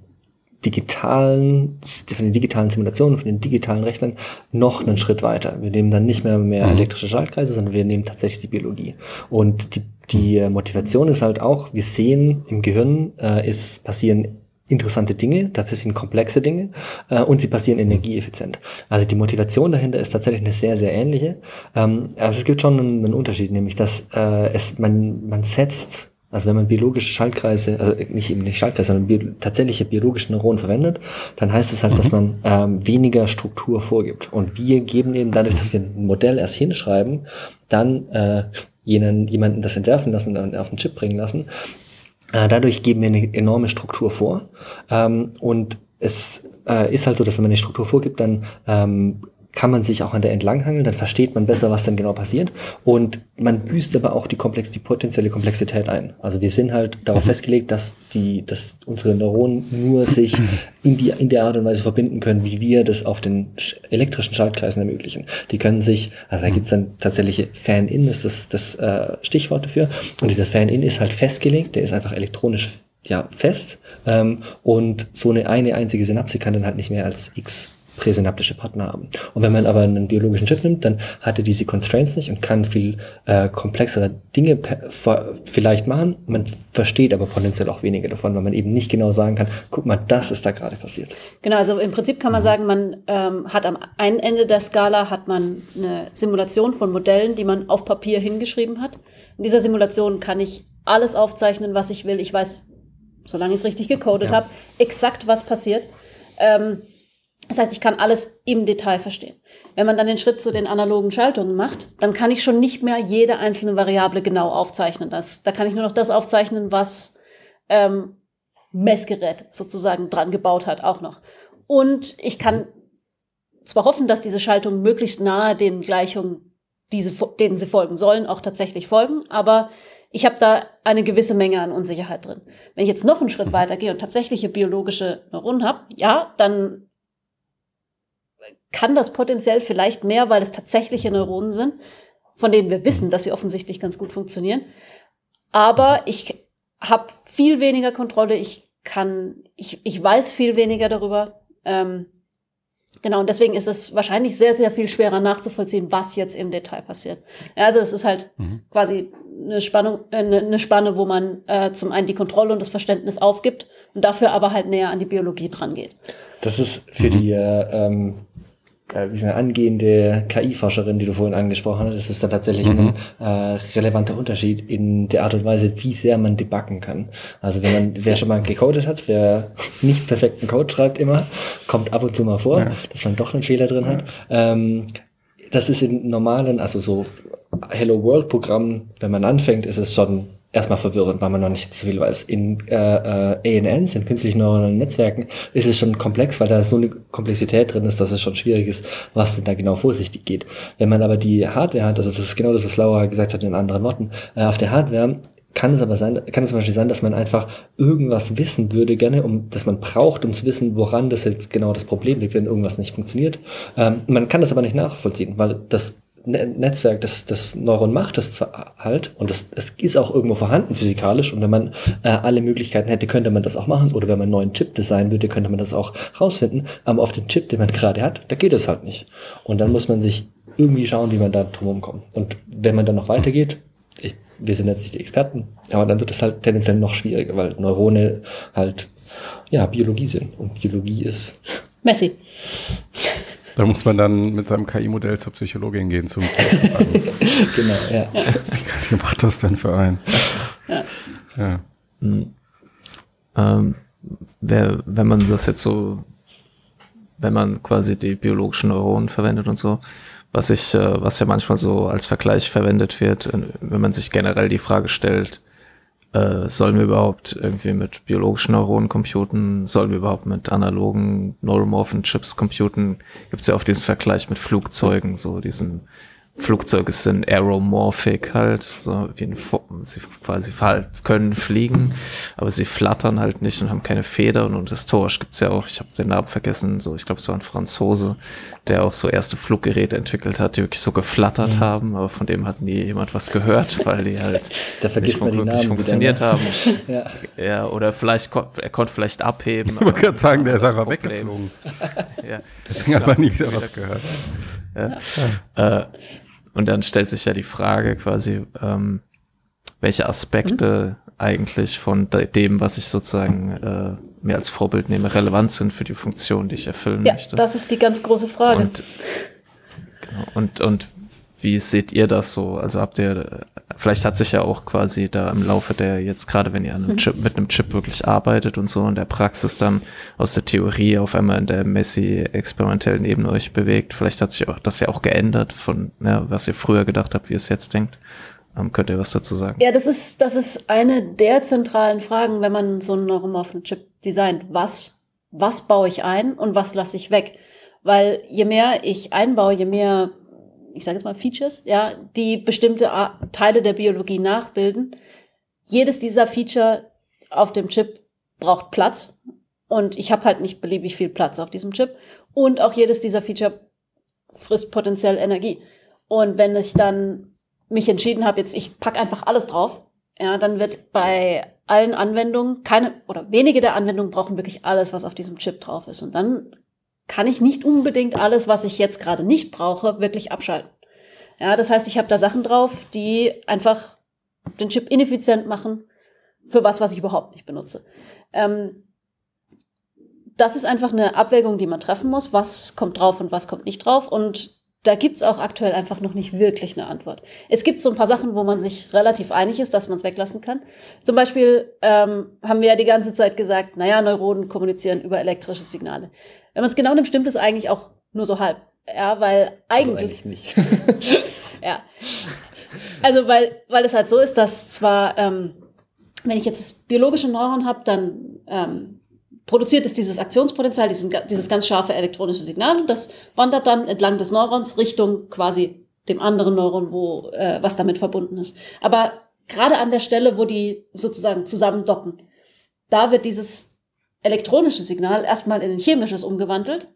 digitalen, von den digitalen Simulationen, von den digitalen Rechnern noch einen Schritt weiter. Wir nehmen dann nicht mehr mehr mhm. elektrische Schaltkreise, sondern wir nehmen tatsächlich die Biologie. Und die, die Motivation ist halt auch, wir sehen im Gehirn, äh, ist passieren interessante Dinge, da passieren komplexe Dinge äh, und sie passieren energieeffizient. Also die Motivation dahinter ist tatsächlich eine sehr, sehr ähnliche. Ähm, also es gibt schon einen, einen Unterschied, nämlich dass äh, es man, man setzt also wenn man biologische Schaltkreise, also nicht eben nicht Schaltkreise, sondern bio, tatsächliche biologische Neuronen verwendet, dann heißt es halt, mhm. dass man ähm, weniger Struktur vorgibt. Und wir geben eben dadurch, dass wir ein Modell erst hinschreiben, dann äh, jenen, jemanden das entwerfen lassen und auf den Chip bringen lassen, dadurch geben wir eine enorme Struktur vor. Ähm, und es äh, ist halt so, dass wenn man eine Struktur vorgibt, dann ähm, kann man sich auch an der entlanghangeln, dann versteht man besser, was dann genau passiert. Und man büßt aber auch die, Komplex die potenzielle Komplexität ein. Also wir sind halt darauf mhm. festgelegt, dass die, dass unsere Neuronen nur sich in, die, in der Art und Weise verbinden können, wie wir das auf den elektrischen Schaltkreisen ermöglichen. Die können sich, also da gibt's dann tatsächliche Fan-In, ist das, das äh, Stichwort dafür. Und dieser Fan-In ist halt festgelegt, der ist einfach elektronisch ja, fest. Ähm, und so eine eine einzige Synapse kann dann halt nicht mehr als x präsynaptische Partner haben. Und wenn man aber einen biologischen Chip nimmt, dann hat er diese Constraints nicht und kann viel äh, komplexere Dinge vielleicht machen. Man versteht aber potenziell auch weniger davon, weil man eben nicht genau sagen kann, guck mal, das ist da gerade passiert. Genau, also im Prinzip kann man mhm. sagen, man ähm, hat am einen Ende der Skala hat man eine Simulation von Modellen, die man auf Papier hingeschrieben hat. In dieser Simulation kann ich alles aufzeichnen, was ich will. Ich weiß, solange ich es richtig gecodet ja. habe, exakt, was passiert. Ähm, Das heißt, ich kann alles im Detail verstehen. Wenn man dann den Schritt zu den analogen Schaltungen macht, dann kann ich schon nicht mehr jede einzelne Variable genau aufzeichnen. Das, da kann ich nur noch das aufzeichnen, was ähm, Messgerät sozusagen dran gebaut hat, auch noch. Und ich kann zwar hoffen, dass diese Schaltungen möglichst nahe den Gleichungen, diese, denen sie folgen sollen, auch tatsächlich folgen, aber ich habe da eine gewisse Menge an Unsicherheit drin. Wenn ich jetzt noch einen Schritt mhm. weiter gehe und tatsächliche biologische Neuronen habe, ja, dann kann das potenziell vielleicht mehr, weil es tatsächliche Neuronen sind, von denen wir wissen, dass sie offensichtlich ganz gut funktionieren. Aber ich habe viel weniger Kontrolle, ich kann, ich, ich weiß viel weniger darüber. Ähm, genau, und deswegen ist es wahrscheinlich sehr, sehr viel schwerer nachzuvollziehen, was jetzt im Detail passiert. Ja, also es ist halt mhm. quasi eine Spannung, äh, eine, eine Spanne, wo man äh, zum einen die Kontrolle und das Verständnis aufgibt und dafür aber halt näher an die Biologie dran geht. Das ist für mhm. die äh, ähm, äh, wie eine angehende KI-Forscherin, die du vorhin angesprochen hast, das ist dann tatsächlich mhm. ein äh, relevanter Unterschied in der Art und Weise, wie sehr man debuggen kann. Also wenn man, wer schon mal gecodet hat, wer nicht perfekten Code schreibt immer, kommt ab und zu mal vor, ja. dass man doch einen Fehler drin ja. hat. Ähm, das ist in normalen, also so Hello World Programmen, wenn man anfängt, ist es schon erstmal verwirrend, weil man noch nicht so viel weiß. In äh, äh, ANNs, in künstlichen neuronalen Netzwerken, ist es schon komplex, weil da so eine Komplexität drin ist, dass es schon schwierig ist, was denn da genau vorsichtig geht. Wenn man aber die Hardware hat, also das ist genau das, was Laura gesagt hat in anderen Worten, äh, auf der Hardware kann es aber sein, kann es zum Beispiel sein, dass man einfach irgendwas wissen würde gerne, um, dass man braucht, um zu wissen, woran das jetzt genau das Problem liegt, wenn irgendwas nicht funktioniert. Ähm, man kann das aber nicht nachvollziehen, weil das Netzwerk, das, das Neuron macht das halt und das, das ist auch irgendwo vorhanden physikalisch und wenn man äh, alle Möglichkeiten hätte, könnte man das auch machen oder wenn man einen neuen Chip designen würde, könnte man das auch rausfinden, aber auf dem Chip, den man gerade hat, da geht es halt nicht. Und dann muss man sich irgendwie schauen, wie man da drumherum kommt. Und wenn man dann noch weitergeht, ich, wir sind jetzt nicht die Experten, aber dann wird es halt tendenziell noch schwieriger, weil Neurone halt ja Biologie sind und Biologie ist Messi. Da muss man dann mit seinem KI-Modell zur Psychologin gehen. Zum genau, ja. Wie macht das denn für einen? Ja. ja. Mhm. Ähm, wer, wenn man das jetzt so, wenn man quasi die biologischen Neuronen verwendet und so, was ich, äh, was ja manchmal so als Vergleich verwendet wird, wenn man sich generell die Frage stellt, äh, sollen wir überhaupt irgendwie mit biologischen Neuronen computen? Sollen wir überhaupt mit analogen neuromorphen Chips computen? Gibt es ja auch diesen Vergleich mit Flugzeugen, so diesen Flugzeuge sind aeromorphic halt, so wie ein, sie quasi können fliegen, aber sie flattern halt nicht und haben keine Federn und historisch gibt's ja auch, ich habe den Namen vergessen, so ich glaube es war ein Franzose, der auch so erste Fluggeräte entwickelt hat, die wirklich so geflattert mhm. haben, aber von dem hat nie jemand was gehört, weil die halt nicht wirklich funktioniert wieder, ne? haben. ja. ja. oder vielleicht er konnte vielleicht abheben. Ich wollte gerade sagen, der ist einfach weggeflogen. ja. Deswegen hat man nie wieder was gehört. Ja. ja. Äh, und dann stellt sich ja die Frage quasi, ähm, welche Aspekte mhm. eigentlich von dem, was ich sozusagen äh, mir als Vorbild nehme, relevant sind für die Funktion, die ich erfüllen ja, möchte. Das ist die ganz große Frage. Und, genau, und, und wie seht ihr das so? Also habt ihr, vielleicht hat sich ja auch quasi da im Laufe der jetzt gerade, wenn ihr an einem mhm. Chip, mit einem Chip wirklich arbeitet und so in der Praxis dann aus der Theorie auf einmal in der Messi-experimentellen Ebene euch bewegt, vielleicht hat sich auch, das ja auch geändert von, ja, was ihr früher gedacht habt, wie ihr es jetzt denkt. Ähm, könnt ihr was dazu sagen? Ja, das ist, das ist eine der zentralen Fragen, wenn man so einen neuromorphen Chip designt. Was, was baue ich ein und was lasse ich weg? Weil je mehr ich einbaue, je mehr ich sage jetzt mal Features, ja, die bestimmte Teile der Biologie nachbilden. Jedes dieser Feature auf dem Chip braucht Platz und ich habe halt nicht beliebig viel Platz auf diesem Chip und auch jedes dieser Feature frisst potenziell Energie. Und wenn ich dann mich entschieden habe, jetzt ich packe einfach alles drauf, ja, dann wird bei allen Anwendungen keine oder wenige der Anwendungen brauchen wirklich alles, was auf diesem Chip drauf ist. Und dann kann ich nicht unbedingt alles, was ich jetzt gerade nicht brauche, wirklich abschalten. Ja, das heißt, ich habe da Sachen drauf, die einfach den Chip ineffizient machen für was, was ich überhaupt nicht benutze. Ähm, das ist einfach eine Abwägung, die man treffen muss. Was kommt drauf und was kommt nicht drauf? Und da gibt's auch aktuell einfach noch nicht wirklich eine Antwort. Es gibt so ein paar Sachen, wo man sich relativ einig ist, dass man es weglassen kann. Zum Beispiel ähm, haben wir ja die ganze Zeit gesagt, naja, Neuronen kommunizieren über elektrische Signale. Wenn man es genau nimmt, stimmt es eigentlich auch nur so halb. Ja, weil eigentlich. Also eigentlich nicht. ja. Also, weil, weil es halt so ist, dass zwar, ähm, wenn ich jetzt das biologische Neuron habe, dann ähm, produziert es dieses Aktionspotenzial, dieses, dieses ganz scharfe elektronische Signal und das wandert dann entlang des Neurons Richtung quasi dem anderen Neuron, wo, äh, was damit verbunden ist. Aber gerade an der Stelle, wo die sozusagen zusammendocken, da wird dieses elektronische Signal erstmal in ein chemisches umgewandelt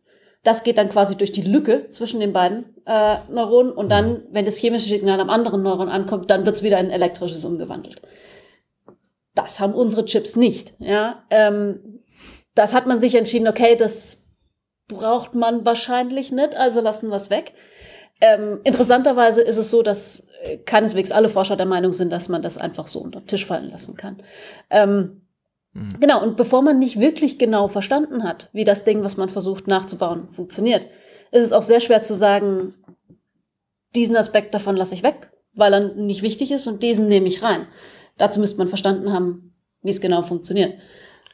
das geht dann quasi durch die Lücke zwischen den beiden äh, Neuronen und dann, mhm. wenn das chemische Signal am anderen Neuron ankommt, dann wird es wieder in elektrisches umgewandelt. Das haben unsere Chips nicht. Ja? Ähm, das hat man sich entschieden, okay, das braucht man wahrscheinlich nicht, also lassen wir es weg. Ähm, interessanterweise ist es so, dass äh, keineswegs alle Forscher der Meinung sind, dass man das einfach so unter den Tisch fallen lassen kann. Ähm, Mhm. Genau, und bevor man nicht wirklich genau verstanden hat, wie das Ding, was man versucht nachzubauen, funktioniert, ist es auch sehr schwer zu sagen, diesen Aspekt davon lasse ich weg, weil er nicht wichtig ist und diesen nehme ich rein. Dazu müsste man verstanden haben, wie es genau funktioniert.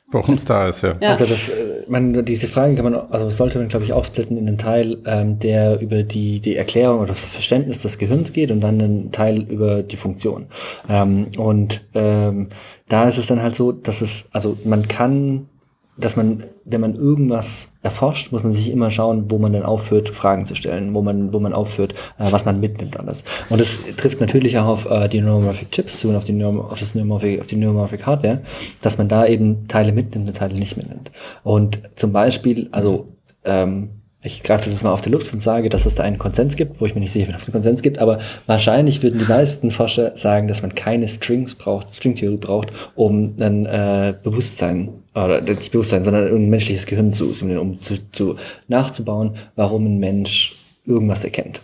Warum es da ist, ja. ja. Also das, äh, man, diese Fragen kann man, also sollte man, glaube ich, aufsplitten in einen Teil, ähm, der über die, die Erklärung oder das Verständnis des Gehirns geht und dann einen Teil über die Funktion. Ähm, und ähm, da ist es dann halt so, dass es, also man kann, dass man, wenn man irgendwas erforscht, muss man sich immer schauen, wo man dann aufhört, Fragen zu stellen, wo man, wo man aufhört, äh, was man mitnimmt alles. Und das trifft natürlich auch auf äh, die Neuromorphic Chips zu und auf die, Neuro auf, das Neuromorphic, auf die Neuromorphic Hardware, dass man da eben Teile mitnimmt und Teile nicht mitnimmt. Und zum Beispiel, also ähm, ich greife das jetzt mal auf der Luft und sage, dass es da einen Konsens gibt, wo ich mir nicht sicher bin, ob es einen Konsens gibt, aber wahrscheinlich würden die meisten Forscher sagen, dass man keine Strings braucht, Stringtheorie braucht, um ein äh, Bewusstsein, oder nicht Bewusstsein, sondern ein menschliches Gehirn zu simulieren, um zu, zu, nachzubauen, warum ein Mensch irgendwas erkennt.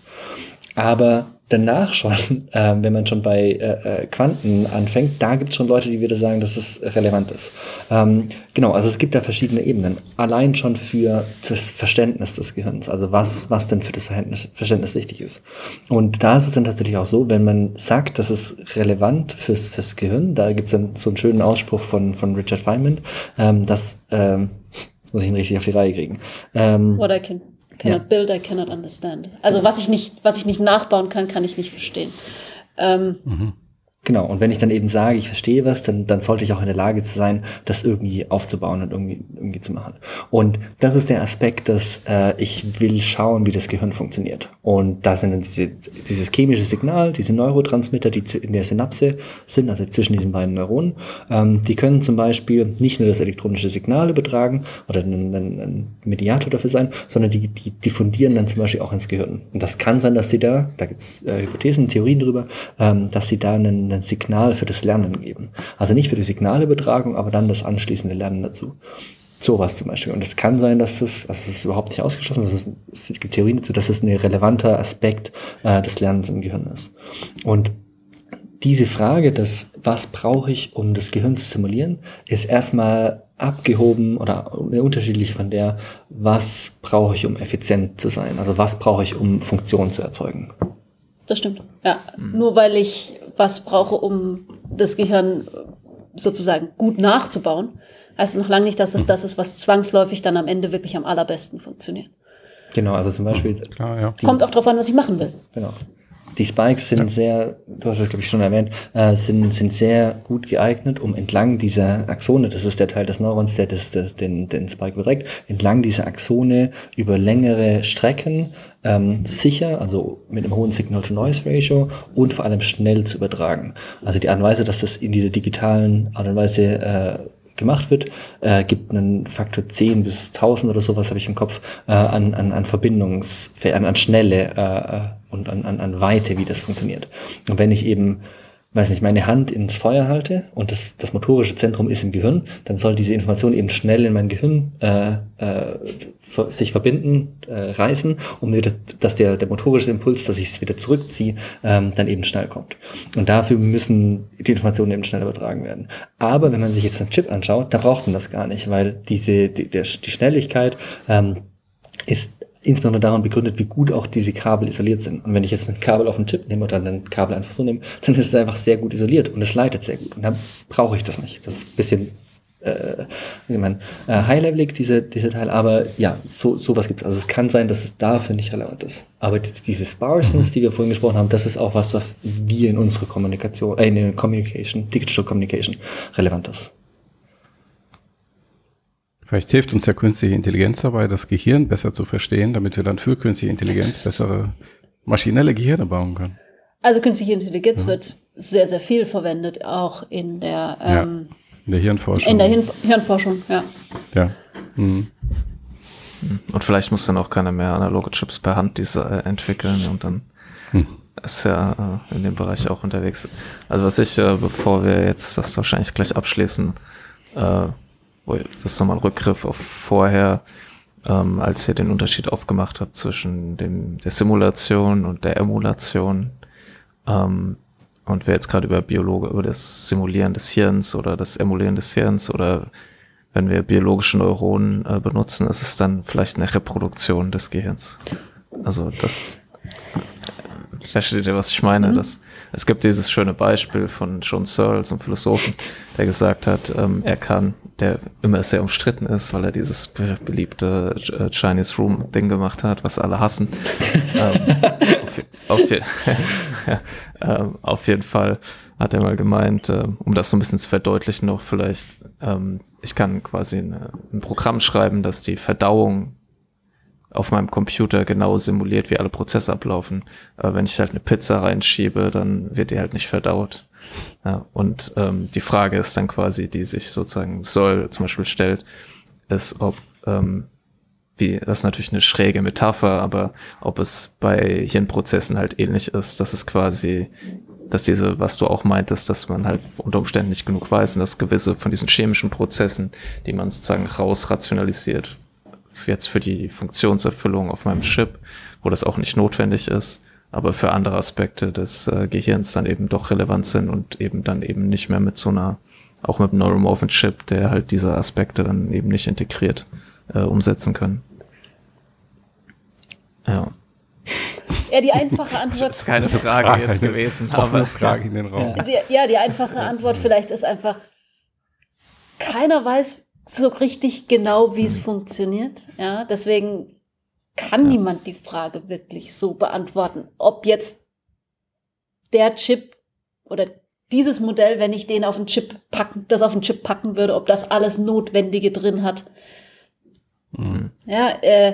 Aber danach schon, äh, wenn man schon bei äh, äh, Quanten anfängt, da gibt es schon Leute, die wieder sagen, dass es relevant ist. Ähm, genau, also es gibt da verschiedene Ebenen. Allein schon für das Verständnis des Gehirns, also was, was denn für das Verständnis, Verständnis wichtig ist. Und da ist es dann tatsächlich auch so, wenn man sagt, das ist relevant fürs, fürs Gehirn, da gibt es dann so einen schönen Ausspruch von, von Richard Feynman, ähm, dass, ähm, jetzt muss ich ihn richtig auf die Reihe kriegen. Ähm, I can Cannot ja. build, I cannot understand. Also was ich nicht, was ich nicht nachbauen kann, kann ich nicht verstehen. Ähm, mhm. Genau, und wenn ich dann eben sage, ich verstehe was, dann, dann sollte ich auch in der Lage sein, das irgendwie aufzubauen und irgendwie, irgendwie zu machen. Und das ist der Aspekt, dass äh, ich will schauen, wie das Gehirn funktioniert. Und da sind dann diese, dieses chemische Signal, diese Neurotransmitter, die in der Synapse sind, also zwischen diesen beiden Neuronen, ähm, die können zum Beispiel nicht nur das elektronische Signal übertragen oder ein, ein, ein Mediator dafür sein, sondern die, die diffundieren dann zum Beispiel auch ins Gehirn. Und das kann sein, dass sie da, da gibt's äh, Hypothesen, Theorien drüber, ähm, dass sie da einen ein Signal für das Lernen geben. Also nicht für die Signalübertragung, aber dann das anschließende Lernen dazu. Sowas zum Beispiel. Und es kann sein, dass das, also es ist überhaupt nicht ausgeschlossen, dass es, es gibt Theorien dazu, dass es ein relevanter Aspekt äh, des Lernens im Gehirn ist. Und diese Frage, dass was brauche ich, um das Gehirn zu simulieren, ist erstmal abgehoben oder unterschiedlich von der, was brauche ich, um effizient zu sein? Also was brauche ich, um Funktion zu erzeugen? Das stimmt. Ja, mhm. nur weil ich was brauche, um das Gehirn sozusagen gut nachzubauen, heißt es noch lange nicht, dass es das ist, was zwangsläufig dann am Ende wirklich am allerbesten funktioniert. Genau, also zum Beispiel. Klar, ja. Kommt auch darauf an, was ich machen will. Genau. Die Spikes sind ja. sehr, du hast es glaube ich schon erwähnt, äh, sind, sind sehr gut geeignet, um entlang dieser Axone, das ist der Teil des Neurons, der das, das, den, den Spike beträgt, entlang dieser Axone über längere Strecken ähm, sicher, also mit einem hohen Signal-to-Noise-Ratio und vor allem schnell zu übertragen. Also die Art und Weise, dass das in dieser digitalen Art und Weise äh, gemacht wird, äh, gibt einen Faktor 10 bis 1000 oder sowas habe ich im Kopf äh, an, an, an Verbindungs, an, an Schnelle äh, und an, an, an Weite, wie das funktioniert. Und wenn ich eben weiß nicht, meine Hand ins Feuer halte und das, das motorische Zentrum ist im Gehirn, dann soll diese Information eben schnell in mein Gehirn äh, äh, sich verbinden, äh, reißen, um wieder, dass der, der motorische Impuls, dass ich es wieder zurückziehe, ähm, dann eben schnell kommt. Und dafür müssen die Informationen eben schnell übertragen werden. Aber wenn man sich jetzt einen Chip anschaut, da braucht man das gar nicht, weil diese, die, der, die Schnelligkeit ähm, ist insbesondere daran begründet, wie gut auch diese Kabel isoliert sind. Und wenn ich jetzt ein Kabel auf einen Chip nehme oder ein Kabel einfach so nehme, dann ist es einfach sehr gut isoliert und es leitet sehr gut. Und dann brauche ich das nicht. Das ist ein bisschen äh, wie man, äh, high-levelig, diese, diese Teile, aber ja, so, sowas gibt es. Also es kann sein, dass es dafür nicht relevant ist. Aber diese Sparseness, mhm. die wir vorhin gesprochen haben, das ist auch was, was wir in unserer Kommunikation, äh, in der Communication, Digital Communication relevant ist. Vielleicht hilft uns ja künstliche Intelligenz dabei, das Gehirn besser zu verstehen, damit wir dann für künstliche Intelligenz bessere maschinelle Gehirne bauen können. Also künstliche Intelligenz ja. wird sehr, sehr viel verwendet, auch in der, ähm, ja, in der Hirnforschung. In der Hirn Hirnforschung, ja. Ja. Mhm. Und vielleicht muss dann auch keiner mehr analoge Chips per Hand diese äh, entwickeln und dann hm. ist ja äh, in dem Bereich auch unterwegs. Also was ich, äh, bevor wir jetzt das wahrscheinlich gleich abschließen, äh, das ist nochmal ein Rückgriff auf vorher, ähm, als ihr den Unterschied aufgemacht habt zwischen dem, der Simulation und der Emulation. Ähm, und wir jetzt gerade über Biologe, über das Simulieren des Hirns oder das Emulieren des Hirns oder wenn wir biologische Neuronen äh, benutzen, ist es dann vielleicht eine Reproduktion des Gehirns. Also das, versteht ihr, was ich meine? Mhm. Das, es gibt dieses schöne Beispiel von John Searle, so einem Philosophen, der gesagt hat, ähm, er kann, der immer sehr umstritten ist, weil er dieses be beliebte äh, Chinese Room Ding gemacht hat, was alle hassen. ähm, auf, auf, ähm, auf, jeden Fall hat er mal gemeint, äh, um das so ein bisschen zu verdeutlichen, noch vielleicht, ähm, ich kann quasi ein Programm schreiben, das die Verdauung auf meinem Computer genau simuliert, wie alle Prozesse ablaufen. Aber wenn ich halt eine Pizza reinschiebe, dann wird die halt nicht verdaut. Ja, und ähm, die Frage ist dann quasi, die sich sozusagen soll zum Beispiel stellt, ist, ob ähm, wie das ist natürlich eine schräge Metapher, aber ob es bei Hirnprozessen halt ähnlich ist, dass es quasi, dass diese, was du auch meintest, dass man halt unter Umständen nicht genug weiß und dass gewisse von diesen chemischen Prozessen, die man sozusagen rausrationalisiert, jetzt für die Funktionserfüllung auf meinem Chip, wo das auch nicht notwendig ist, aber für andere Aspekte des äh, Gehirns dann eben doch relevant sind und eben dann eben nicht mehr mit so einer, auch mit einem Neuromorphin Chip, der halt diese Aspekte dann eben nicht integriert, äh, umsetzen können. Ja. Ja, die einfache Antwort. Das ist keine Frage, Frage jetzt gewesen, aber. Frage in den Raum. Die, ja, die einfache Antwort vielleicht ist einfach, keiner weiß, so richtig genau, wie es hm. funktioniert. Ja, deswegen kann ja. niemand die Frage wirklich so beantworten, ob jetzt der Chip oder dieses Modell, wenn ich den auf den Chip packen, das auf den Chip packen würde, ob das alles Notwendige drin hat. Mhm. Ja, äh,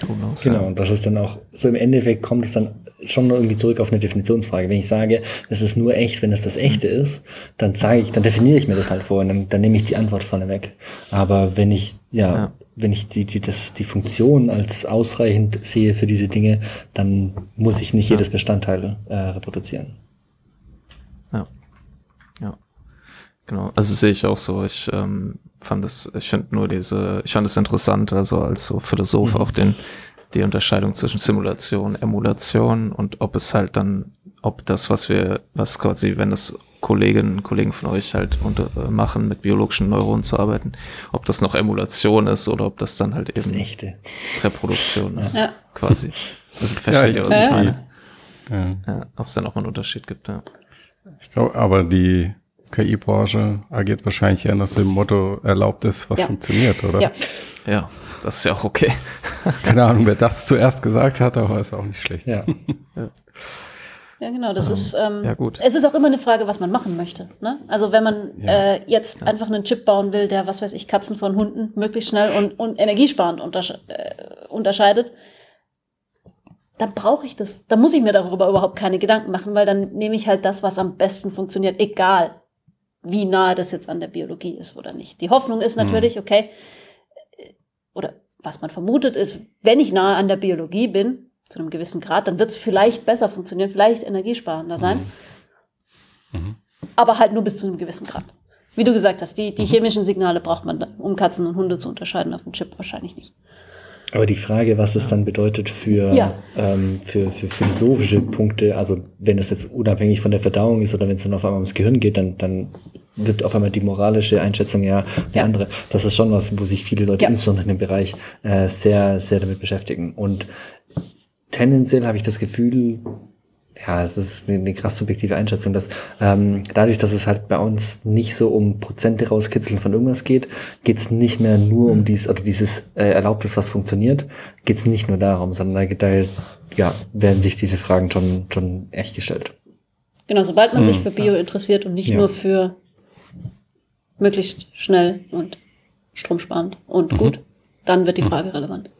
genau, und das ist dann auch, so im Endeffekt kommt es dann schon irgendwie zurück auf eine Definitionsfrage. Wenn ich sage, es ist nur echt, wenn es das echte ist, dann sage ich, dann definiere ich mir das halt vor und dann, dann nehme ich die Antwort vorne weg. Aber wenn ich, ja, ja, wenn ich die, die, das, die Funktion als ausreichend sehe für diese Dinge, dann muss ich nicht ja. jedes Bestandteil äh, reproduzieren. Ja. Ja. Genau. Also sehe ich auch so. Ich ähm, fand es, ich finde nur diese, ich fand es interessant, also als so Philosoph mhm. auch den die Unterscheidung zwischen Simulation, Emulation und ob es halt dann, ob das, was wir, was quasi, wenn das Kolleginnen und Kollegen von euch halt unter, äh, machen, mit biologischen Neuronen zu arbeiten, ob das noch Emulation ist oder ob das dann halt eben das echte. Reproduktion ist, ja. quasi. Also versteht ja, ihr, was ja. ich meine? Ja. ja ob es dann auch mal einen Unterschied gibt, ja. Ich glaube, aber die KI-Branche agiert wahrscheinlich eher nach dem Motto, erlaubt es, was funktioniert, oder? Ja. Ja. Das ist ja auch okay. Keine Ahnung, wer das zuerst gesagt hat, aber ist auch nicht schlecht. Ja, ja. genau. Das um, ist, ähm, ja, gut. es ist auch immer eine Frage, was man machen möchte. Ne? Also wenn man ja. äh, jetzt ja. einfach einen Chip bauen will, der, was weiß ich, Katzen von Hunden möglichst schnell und, und energiesparend untersche äh, unterscheidet, dann brauche ich das. Dann muss ich mir darüber überhaupt keine Gedanken machen, weil dann nehme ich halt das, was am besten funktioniert, egal wie nahe das jetzt an der Biologie ist oder nicht. Die Hoffnung ist mhm. natürlich, okay, oder was man vermutet ist, wenn ich nahe an der Biologie bin, zu einem gewissen Grad, dann wird es vielleicht besser funktionieren, vielleicht energiesparender sein. Mhm. Mhm. Aber halt nur bis zu einem gewissen Grad. Wie du gesagt hast, die, die mhm. chemischen Signale braucht man, um Katzen und Hunde zu unterscheiden, auf dem Chip wahrscheinlich nicht. Aber die Frage, was es dann bedeutet für, ja. ähm, für, für philosophische Punkte, also wenn es jetzt unabhängig von der Verdauung ist oder wenn es dann auf einmal ums Gehirn geht, dann, dann wird auf einmal die moralische Einschätzung ja eine ja. andere. Das ist schon was, wo sich viele Leute ja. insbesondere in dem Bereich äh, sehr, sehr damit beschäftigen. Und tendenziell habe ich das Gefühl, ja, es ist eine, eine krass subjektive Einschätzung, dass ähm, dadurch, dass es halt bei uns nicht so um Prozente rauskitzeln von irgendwas geht, geht es nicht mehr nur um dies oder dieses äh, Erlaubtes, was funktioniert, geht es nicht nur darum, sondern da, da ja, werden sich diese Fragen schon, schon echt gestellt. Genau, sobald man hm, sich für Bio interessiert und nicht ja. nur für möglichst schnell und stromsparend und mhm. gut, dann wird die Frage mhm. relevant.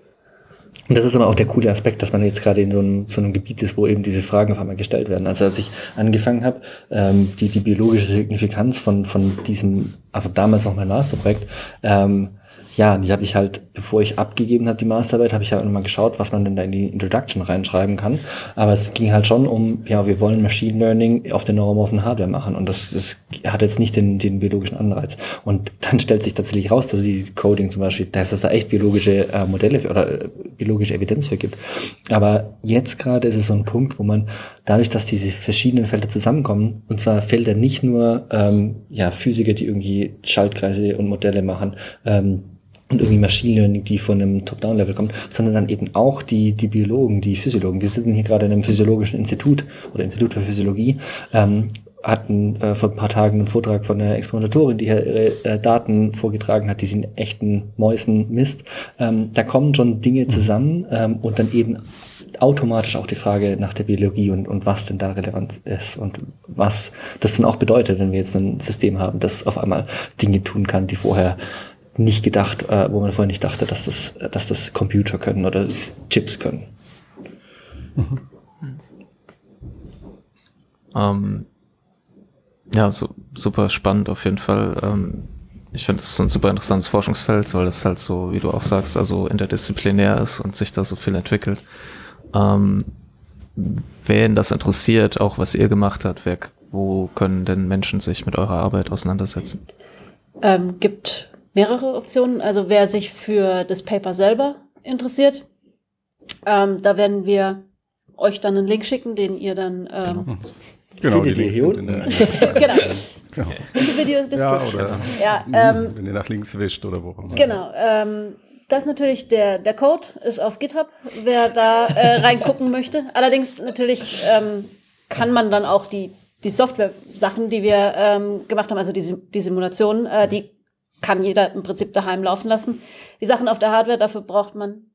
Und das ist aber auch der coole Aspekt, dass man jetzt gerade in so einem, so einem Gebiet ist, wo eben diese Fragen auf einmal gestellt werden. Also als ich angefangen habe, ähm, die, die biologische Signifikanz von, von diesem, also damals noch mein Masterprojekt, ähm, ja, die habe ich halt, bevor ich abgegeben habe, die Masterarbeit, habe ich halt nochmal geschaut, was man denn da in die Introduction reinschreiben kann. Aber es ging halt schon um, ja, wir wollen Machine Learning auf der neuromorphen Hardware machen. Und das, das hat jetzt nicht den, den biologischen Anreiz. Und dann stellt sich tatsächlich raus, dass die Coding zum Beispiel, dass es da echt biologische äh, Modelle oder äh, biologische Evidenz für gibt. Aber jetzt gerade ist es so ein Punkt, wo man dadurch, dass diese verschiedenen Felder zusammenkommen, und zwar Felder nicht nur ähm, ja, Physiker, die irgendwie Schaltkreise und Modelle machen, ähm, und irgendwie Machine Learning, die von einem Top-Down-Level kommt, sondern dann eben auch die, die Biologen, die Physiologen. Wir sitzen hier gerade in einem physiologischen Institut oder Institut für Physiologie, ähm, hatten äh, vor ein paar Tagen einen Vortrag von einer Experimentatorin, die ihre äh, Daten vorgetragen hat, die sind echten Mäusen misst. Ähm, da kommen schon Dinge zusammen ähm, und dann eben automatisch auch die Frage nach der Biologie und, und was denn da relevant ist und was das dann auch bedeutet, wenn wir jetzt ein System haben, das auf einmal Dinge tun kann, die vorher nicht gedacht, äh, wo man vorher nicht dachte, dass das, dass das Computer können oder Chips können. Mhm. Ähm, ja, so, super spannend auf jeden Fall. Ähm, ich finde, es ist ein super interessantes Forschungsfeld, weil das halt so, wie du auch sagst, also interdisziplinär ist und sich da so viel entwickelt. Ähm, wen das interessiert, auch was ihr gemacht habt, wer, wo können denn Menschen sich mit eurer Arbeit auseinandersetzen? Ähm, gibt mehrere Optionen. Also wer sich für das Paper selber interessiert, ähm, da werden wir euch dann einen Link schicken, den ihr dann ähm, genau, genau die Links sind in der, genau. genau. In die Video Ja, oder ja, ähm, wenn ihr nach links wischt oder wo auch immer. Genau. Ähm, das ist natürlich der, der Code, ist auf GitHub, wer da äh, reingucken möchte. Allerdings natürlich ähm, kann man dann auch die, die Software-Sachen, die wir ähm, gemacht haben, also die, die Simulationen, äh, die kann jeder im Prinzip daheim laufen lassen. Die Sachen auf der Hardware, dafür braucht man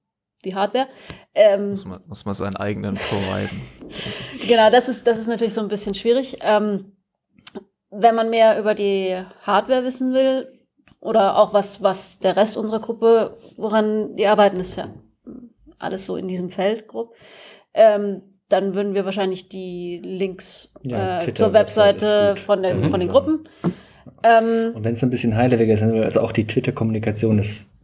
die Hardware. Ähm, muss, man, muss man seinen eigenen providen. genau, das ist, das ist natürlich so ein bisschen schwierig. Ähm, wenn man mehr über die Hardware wissen will oder auch was, was der Rest unserer Gruppe, woran die arbeiten, ist ja alles so in diesem Feld grob. Ähm, dann würden wir wahrscheinlich die Links ja, äh, zur Webseite von den, von den Gruppen ähm, und wenn es ein bisschen high-level ist, also auch die Twitter-Kommunikation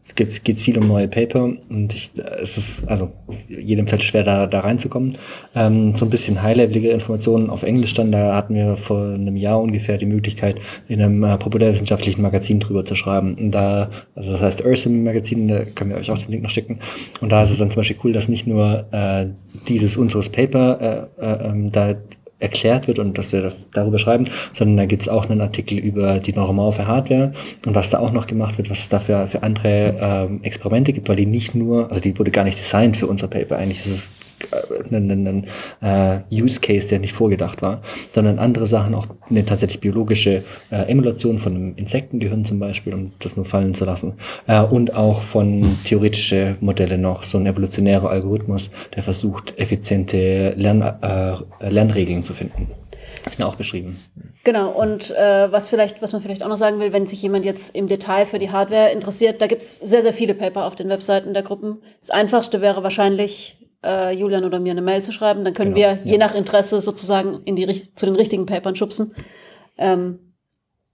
es geht, geht viel um neue Paper und ich, es ist also jedem Feld schwer da, da reinzukommen. Ähm, so ein bisschen high-levelige Informationen auf Englisch dann, da hatten wir vor einem Jahr ungefähr die Möglichkeit, in einem äh, populärwissenschaftlichen Magazin drüber zu schreiben. Und da, also das heißt Ursim Magazin, da können wir euch auch den Link noch schicken. Und da ist es dann zum Beispiel cool, dass nicht nur äh, dieses unseres Paper äh, äh, ähm, da erklärt wird und dass wir darüber schreiben, sondern da gibt es auch einen Artikel über die neuromorphe Hardware und was da auch noch gemacht wird, was es da für, für andere ähm, Experimente gibt, weil die nicht nur, also die wurde gar nicht designt für unser Paper, eigentlich ist es ein, ein, ein äh, Use Case, der nicht vorgedacht war, sondern andere Sachen, auch eine tatsächlich biologische äh, Emulation von einem Insektengehirn zum Beispiel, um das nur fallen zu lassen, äh, und auch von theoretische Modelle noch, so ein evolutionärer Algorithmus, der versucht, effiziente Lern, äh, Lernregeln zu finden. Das ist mir auch beschrieben. Genau, und äh, was vielleicht, was man vielleicht auch noch sagen will, wenn sich jemand jetzt im Detail für die Hardware interessiert, da gibt es sehr, sehr viele Paper auf den Webseiten der Gruppen. Das einfachste wäre wahrscheinlich äh, Julian oder mir eine Mail zu schreiben. Dann können genau, wir je nach Interesse sozusagen in die, zu den richtigen Papern schubsen. Ähm,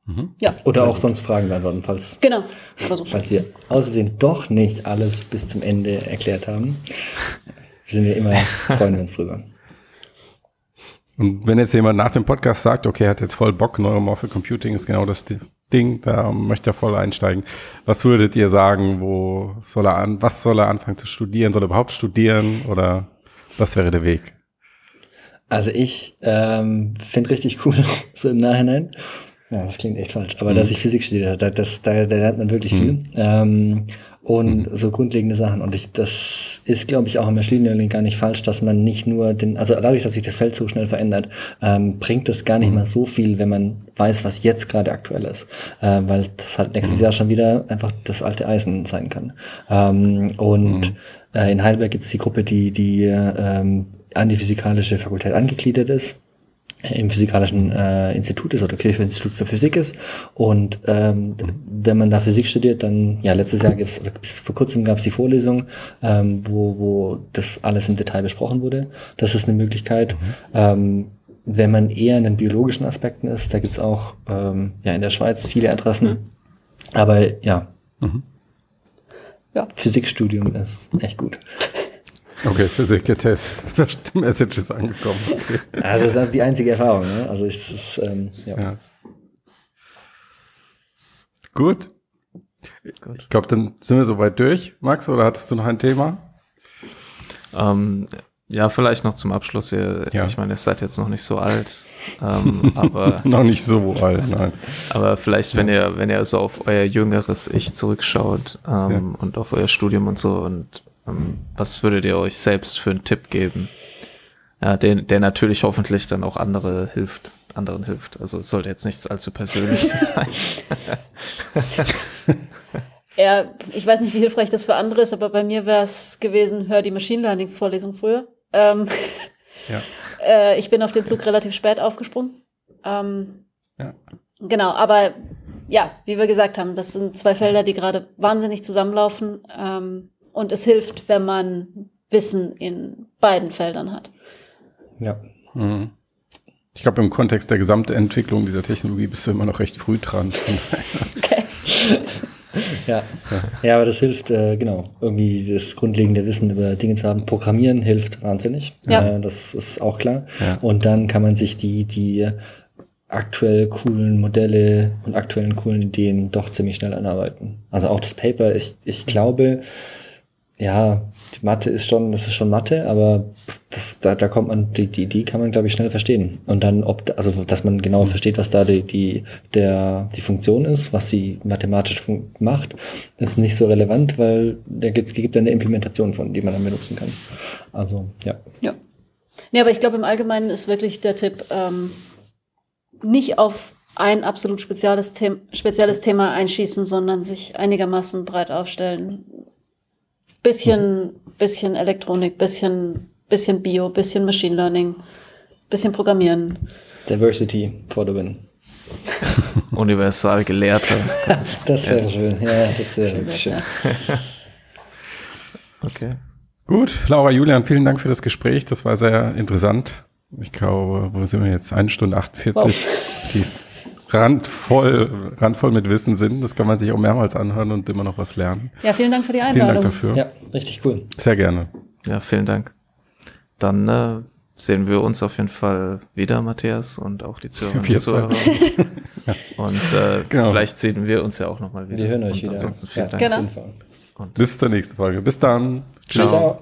mhm. ja. Oder auch sonst Fragen beantworten, falls, genau. falls wir außerdem doch nicht alles bis zum Ende erklärt haben. Wir sind ja immer, freuen wir uns drüber. Und wenn jetzt jemand nach dem Podcast sagt, okay, er hat jetzt voll Bock, Neuromorphic Computing ist genau das Ding, da möchte er voll einsteigen. Was würdet ihr sagen, wo soll er an, was soll er anfangen zu studieren? Soll er überhaupt studieren oder was wäre der Weg? Also ich ähm, finde richtig cool, so im Nachhinein. Ja, das klingt echt falsch, aber mhm. dass ich Physik studiert habe, das, da, da lernt man wirklich mhm. viel. Ähm, und mhm. so grundlegende Sachen. Und ich, das ist, glaube ich, auch im Machine Learning gar nicht falsch, dass man nicht nur den, also dadurch, dass sich das Feld so schnell verändert, ähm, bringt es gar nicht mhm. mal so viel, wenn man weiß, was jetzt gerade aktuell ist. Äh, weil das halt nächstes mhm. Jahr schon wieder einfach das alte Eisen sein kann. Ähm, und mhm. äh, in Heidelberg gibt es die Gruppe, die, die ähm, an die physikalische Fakultät angegliedert ist im Physikalischen äh, Institut ist oder Kircheninstitut für Physik ist. Und ähm, wenn man da Physik studiert, dann, ja, letztes Jahr gibt's, oder bis vor kurzem gab es die Vorlesung, ähm, wo, wo das alles im Detail besprochen wurde. Das ist eine Möglichkeit. Mhm. Ähm, wenn man eher in den biologischen Aspekten ist, da gibt's auch ähm, ja, in der Schweiz viele Adressen. Mhm. Aber ja, mhm. ja, Physikstudium ist echt gut. Okay, Physik-Test. Die Message ist angekommen. Okay. Also das ist die einzige Erfahrung. Ne? Also ich, ist, ähm, ja. ja. Gut. Gut. Ich glaube, dann sind wir soweit durch. Max, oder hattest du noch ein Thema? Ähm, ja, vielleicht noch zum Abschluss. Ihr, ja. Ich meine, ihr seid jetzt noch nicht so alt, ähm, aber noch nicht so alt, nein. Aber vielleicht, wenn ja. ihr, wenn ihr so auf euer jüngeres Ich zurückschaut ähm, ja. und auf euer Studium und so und was würdet ihr euch selbst für einen Tipp geben? Ja, den, der natürlich hoffentlich dann auch andere hilft, anderen hilft. Also es sollte jetzt nichts allzu Persönliches sein. ja, ich weiß nicht, wie hilfreich das für andere ist, aber bei mir wäre es gewesen, hör die Machine Learning Vorlesung früher. Ähm, ja. äh, ich bin auf den Zug relativ spät aufgesprungen. Ähm, ja. Genau, aber ja, wie wir gesagt haben, das sind zwei Felder, die gerade wahnsinnig zusammenlaufen. Ähm, und es hilft, wenn man Wissen in beiden Feldern hat. Ja. Mhm. Ich glaube, im Kontext der gesamten Entwicklung dieser Technologie bist du immer noch recht früh dran. okay. ja. ja, aber das hilft, äh, genau, irgendwie das grundlegende Wissen über Dinge zu haben. Programmieren hilft wahnsinnig. Ja. Äh, das ist auch klar. Ja. Und dann kann man sich die, die aktuell coolen Modelle und aktuellen coolen Ideen doch ziemlich schnell anarbeiten. Also auch das Paper, ich, ich glaube, ja, die Mathe ist schon, das ist schon Mathe, aber das, da, da kommt man, die, die, die kann man, glaube ich, schnell verstehen. Und dann, ob, also, dass man genau versteht, was da die, die, der, die Funktion ist, was sie mathematisch macht, ist nicht so relevant, weil da gibt, gibt eine Implementation von, die man dann benutzen kann. Also, ja. Ja. Nee, aber ich glaube, im Allgemeinen ist wirklich der Tipp, ähm, nicht auf ein absolut spezielles, The spezielles Thema einschießen, sondern sich einigermaßen breit aufstellen bisschen, bisschen Elektronik, bisschen, bisschen Bio, bisschen Machine Learning, bisschen Programmieren. Diversity for the win. Universal Gelehrter. das wäre ja. schön. Ja, das wäre schön. okay. Gut, Laura, Julian, vielen Dank für das Gespräch. Das war sehr interessant. Ich glaube, wo sind wir jetzt? Eine Stunde 48. Wow. Die randvoll, randvoll mit Wissen sind. Das kann man sich auch mehrmals anhören und immer noch was lernen. Ja, vielen Dank für die Einladung. Vielen Dank dafür. Ja, richtig cool. Sehr gerne. Ja, vielen Dank. Dann äh, sehen wir uns auf jeden Fall wieder, Matthias, und auch die Zuhörer. und Zuhörer. und äh, genau. vielleicht sehen wir uns ja auch nochmal wieder. Wir hören euch und wieder. Ansonsten vielen ja, Dank. Genau. Und Bis zur nächsten Folge. Bis dann. Tschüss. Ciao.